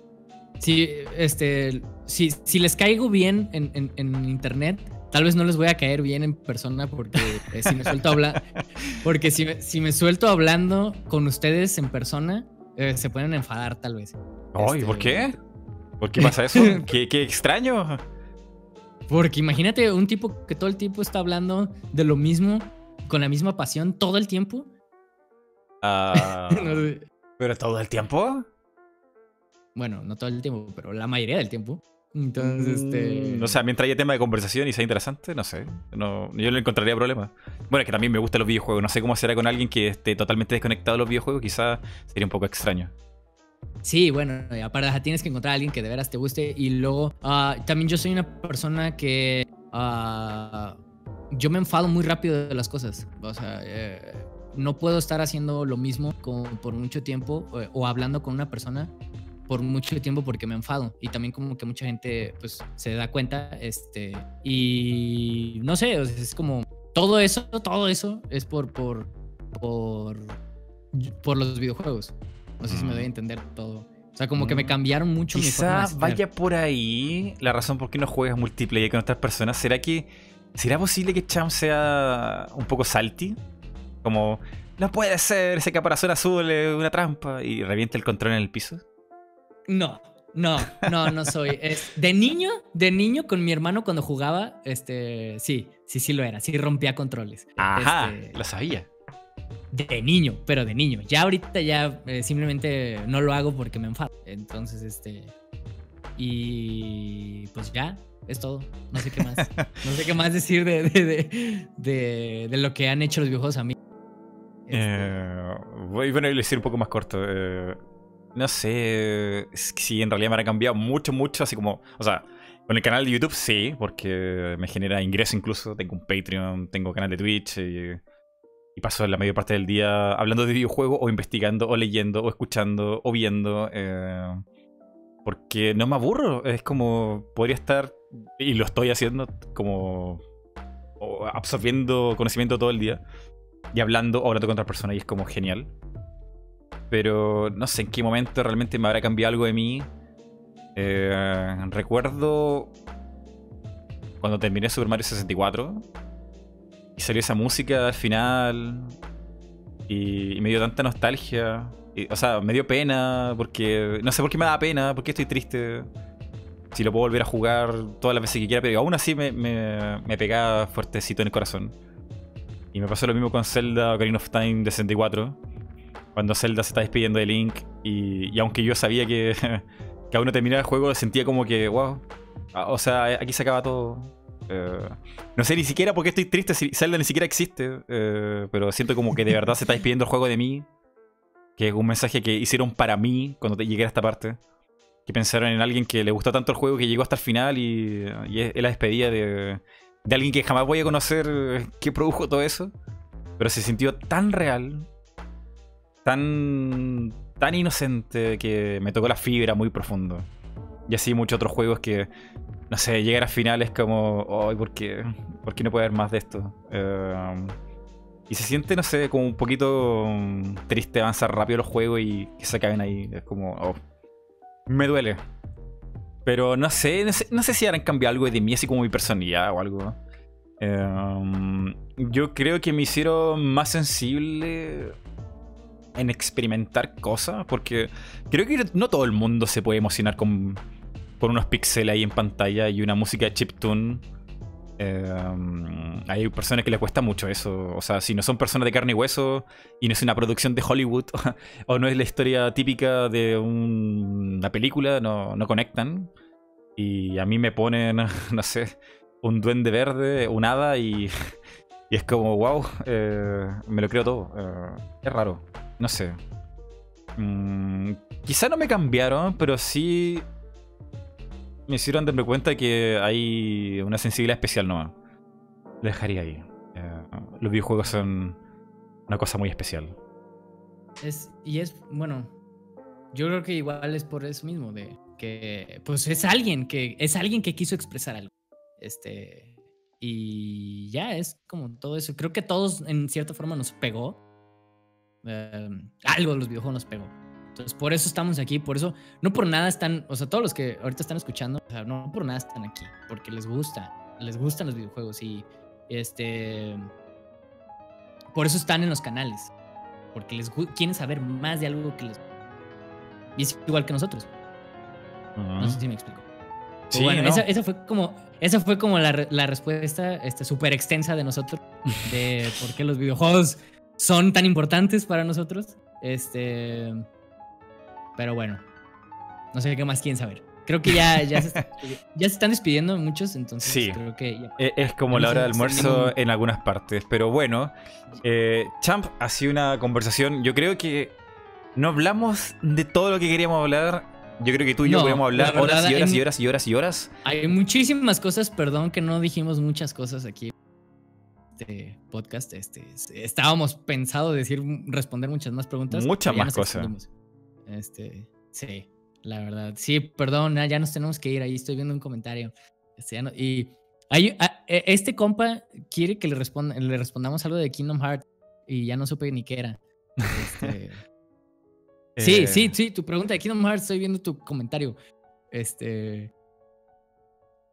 si, este, si, si les caigo bien en, en- en internet, tal vez no les voy a caer bien en persona, porque eh, si me suelto hablar, porque si me, si me suelto hablando con ustedes en persona, eh, se pueden enfadar tal vez. Ay, Este, ¿por qué? ¿Por qué pasa eso? ¿Qué, qué extraño? Porque imagínate un tipo que todo el tiempo está hablando de lo mismo, con la misma pasión, todo el tiempo. Sé. ¿Pero todo el tiempo? Bueno, no todo el tiempo, pero la mayoría del tiempo. Entonces, este. Mm, O sea, mientras haya tema de conversación y sea interesante, no sé. No, yo no encontraría problema. Bueno, es que también me gustan los videojuegos. No sé cómo será con alguien que esté totalmente desconectado de los videojuegos. Quizás sería un poco extraño. Sí, bueno, y aparte tienes que encontrar a alguien que de veras te guste. Y luego, ah, también yo soy una persona que. ah, yo me enfado muy rápido de las cosas. O sea, eh, no puedo estar haciendo lo mismo como por mucho tiempo o, o hablando con una persona por mucho tiempo porque me enfado. Y también como que mucha gente pues se da cuenta. Este, y no sé, es como todo eso, todo eso es por, por, por, por los videojuegos. No sé si me doy a entender todo. O sea, como que me cambiaron mucho mi Quizás ser. vaya por ahí la razón por qué no juegas multiplayer con otras personas. ¿Será que será posible que Cham sea un poco salty? Como, no puede ser, ese caparazón azul es una trampa y revienta el control en el piso. No, no, no, no soy. Es, de niño, de niño con mi hermano cuando jugaba, este, sí, sí, sí lo era. Sí rompía controles. Ajá, Este, lo sabía. de niño, pero de niño. Ya ahorita ya eh, simplemente no lo hago porque me enfado. Entonces, este. Y pues ya, es todo. No sé qué más. No sé qué más decir de, de, de, lo que han hecho los videojuegos a mí. Este, Eh, voy bueno, a decir un poco más corto. eh, no sé si en realidad me habrá cambiado mucho, mucho, así como, o sea, con el canal de YouTube sí, porque me genera ingreso incluso, tengo un Patreon, tengo canal de Twitch y, y paso la mayor parte del día hablando de videojuegos o investigando o leyendo o escuchando o viendo, eh, porque no me aburro, es como, podría estar, y lo estoy haciendo, como absorbiendo conocimiento todo el día y hablando o hablando con otras personas y es como genial. Pero no sé en qué momento realmente me habrá cambiado algo de mí. Eh, recuerdo cuando terminé Super Mario 64 y salió esa música al final y, me dio tanta nostalgia. O sea, me dio pena porque no sé por qué me da pena, porque estoy triste. Si lo puedo volver a jugar todas las veces que quiera, pero aún así me, me, me pegaba fuertecito en el corazón. Y me pasó lo mismo con Zelda Ocarina of Time de 64. Cuando Zelda se está despidiendo de Link. Y, y aunque yo sabía que, que aún no terminaba el juego, sentía como que, wow. ah, O sea, aquí se acaba todo. Eh, no sé ni siquiera por qué estoy triste si Zelda ni siquiera existe. eh, pero siento como que de verdad se está despidiendo el juego de mí. Que es un mensaje que hicieron para mí cuando llegué a esta parte. Que pensaron en alguien que le gustó tanto el juego que llegó hasta el final y, y es, es la despedida de, de alguien que jamás voy a conocer eh, que produjo todo eso. Pero se sintió tan real, tan tan inocente que me tocó la fibra muy profundo. Y así muchos otros juegos que, no sé, llegar a finales como, ay, ¿por qué? ¿por qué no puede haber más de esto? Eh, y se siente, no sé, como un poquito mm, triste avanzar rápido los juegos y que se acaben ahí. Es como, oh, me duele. Pero no sé, no sé, si harán cambiado algo de mí, así como mi personalidad o algo. Em, yo creo que me hicieron más sensible en experimentar cosas, porque creo que no todo el mundo se puede emocionar con, con unos píxeles ahí en pantalla y una música chiptune Em, hay personas que les cuesta mucho eso. O sea, si no son personas de carne y hueso y no es una producción de Hollywood o no es la historia típica de una película, no, conectan. Y a mí me ponen, no sé, un duende verde, un hada y, y es como, wow, eh, me lo creo todo. Eh, es raro, no sé. Mm, quizá no me cambiaron, pero sí me hicieron darme cuenta que hay una sensibilidad especial nueva. Lo dejaría ahí. Eh, los videojuegos son una cosa muy especial. Es, y es, bueno, yo creo que igual es por eso mismo, de que pues es alguien que es alguien que quiso expresar algo. Este, y ya es como todo eso. Creo que todos en cierta forma nos pegó. Eh, algo de los videojuegos nos pegó. Entonces, por eso estamos aquí, por eso, no por nada están, o sea, todos los que ahorita están escuchando, o sea, no por nada están aquí, porque les gusta, les gustan los videojuegos y este, por eso están en los canales, porque les quieren saber más de algo que les... Y es igual que nosotros. No sé si me explico. Sí, bueno, esa, fue como, esa fue como la, la respuesta este, súper extensa de nosotros, de por qué los videojuegos son tan importantes para nosotros. Este... Pero bueno, no sé qué más quieren saber. Creo que ya, ya, se, ya se están despidiendo muchos, entonces sí. creo que... E, es como la hora de almuerzo en algunas partes. Pero bueno, eh, Champ, ha sido una conversación. Yo creo que no hablamos de todo lo que queríamos hablar. Yo creo que tú y yo podemos hablar horas y horas y horas y horas y horas. Hay muchísimas cosas, perdón que no dijimos muchas cosas aquí este podcast. Este, estábamos pensado decir, responder muchas más preguntas. Muchas más cosas. Este, sí, la verdad. Sí, perdón, ya nos tenemos que ir. Ahí estoy viendo un comentario. Este, y hay, ah, e, este compa quiere que le, responda, le respondamos algo de Kingdom Hearts y ya no supe ni qué era. Este, sí, eh. sí, sí, tu pregunta de Kingdom Hearts, estoy viendo tu comentario. Este.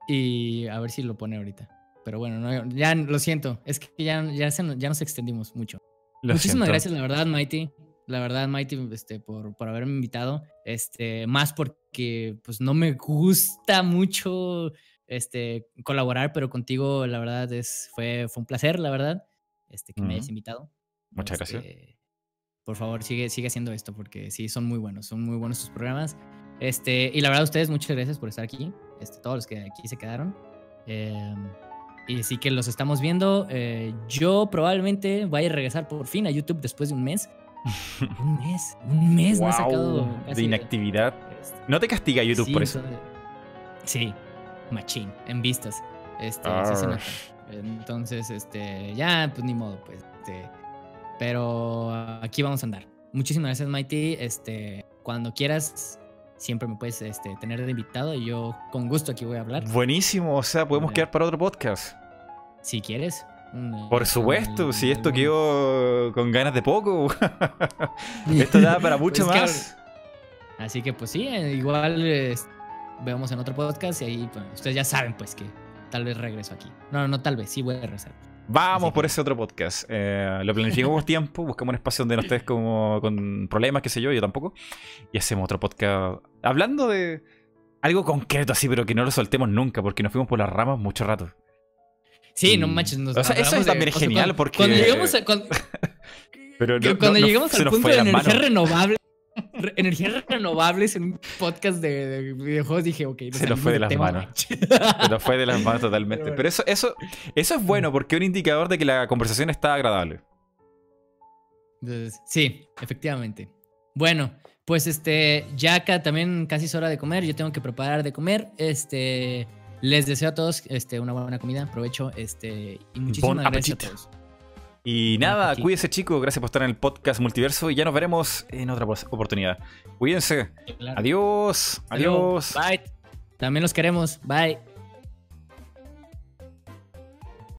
Y a ver si lo pone ahorita. Pero bueno, ya lo siento. Es que ya, ya, ya nos extendimos mucho. Muchísimas gracias, la verdad, Mighty la verdad, Mighty, este, por, por haberme invitado. Este, más porque pues no me gusta mucho este, colaborar, pero contigo, la verdad, es, fue, fue un placer, la verdad, este, que me hayas invitado. Muchas gracias. Este, por favor, sigue, sigue haciendo esto, porque sí, son muy buenos, son muy buenos sus programas. Este, y la verdad, ustedes, muchas gracias por estar aquí. Este, todos los que aquí se quedaron. Em, y sí que los estamos viendo. Eh, yo probablemente vaya a regresar por fin a YouTube después de un mes. un mes, un mes no he sacado de inactividad. Este, ¿No te castiga YouTube por eso? Sí, machín, en vistas. Este, Entonces, este, ya, pues ni modo, pues. Este, pero aquí vamos a andar. Muchísimas gracias, Mighty. Este, cuando quieras, siempre me puedes este, tener de invitado y yo con gusto aquí voy a hablar. Buenísimo, o sea, podemos quedar para otro podcast. Si quieres. Por supuesto, si esto quedó con ganas de poco, esto da para mucho pues más. así que pues sí, eh, igual vemos en otro podcast y ahí pues, ustedes ya saben pues que tal vez regreso aquí. No, no, tal vez, sí voy a regresar. Vamos por ese otro podcast. Eh, lo planificamos tiempo, buscamos un espacio donde no estés como con problemas, qué sé yo, yo tampoco. Y hacemos otro podcast hablando de algo concreto así, pero que no lo soltemos nunca, porque nos fuimos por las ramas mucho rato. Sí, no manches. Nos o sea, eso es también genial porque. Cuando llegamos, a, cuando, Pero cuando llegamos al punto de energía renovable. Energías renovables en un podcast de, videojuegos dije, ok, se nos fue de las manos. se nos fue de las manos totalmente. Pero, eso, eso, eso es bueno porque es un indicador de que la conversación está agradable. sí, efectivamente. Bueno, pues este, ya acá también casi es hora de comer. Yo tengo que preparar de comer. Este. Les deseo a todos este, una buena comida, provecho este, y muchísimas gracias a todos. Y nada, cuídense chicos, gracias por estar en el podcast Multiverso y ya nos veremos en otra oportunidad. Cuídense. Adiós. Adiós. Bye. También los queremos. Bye.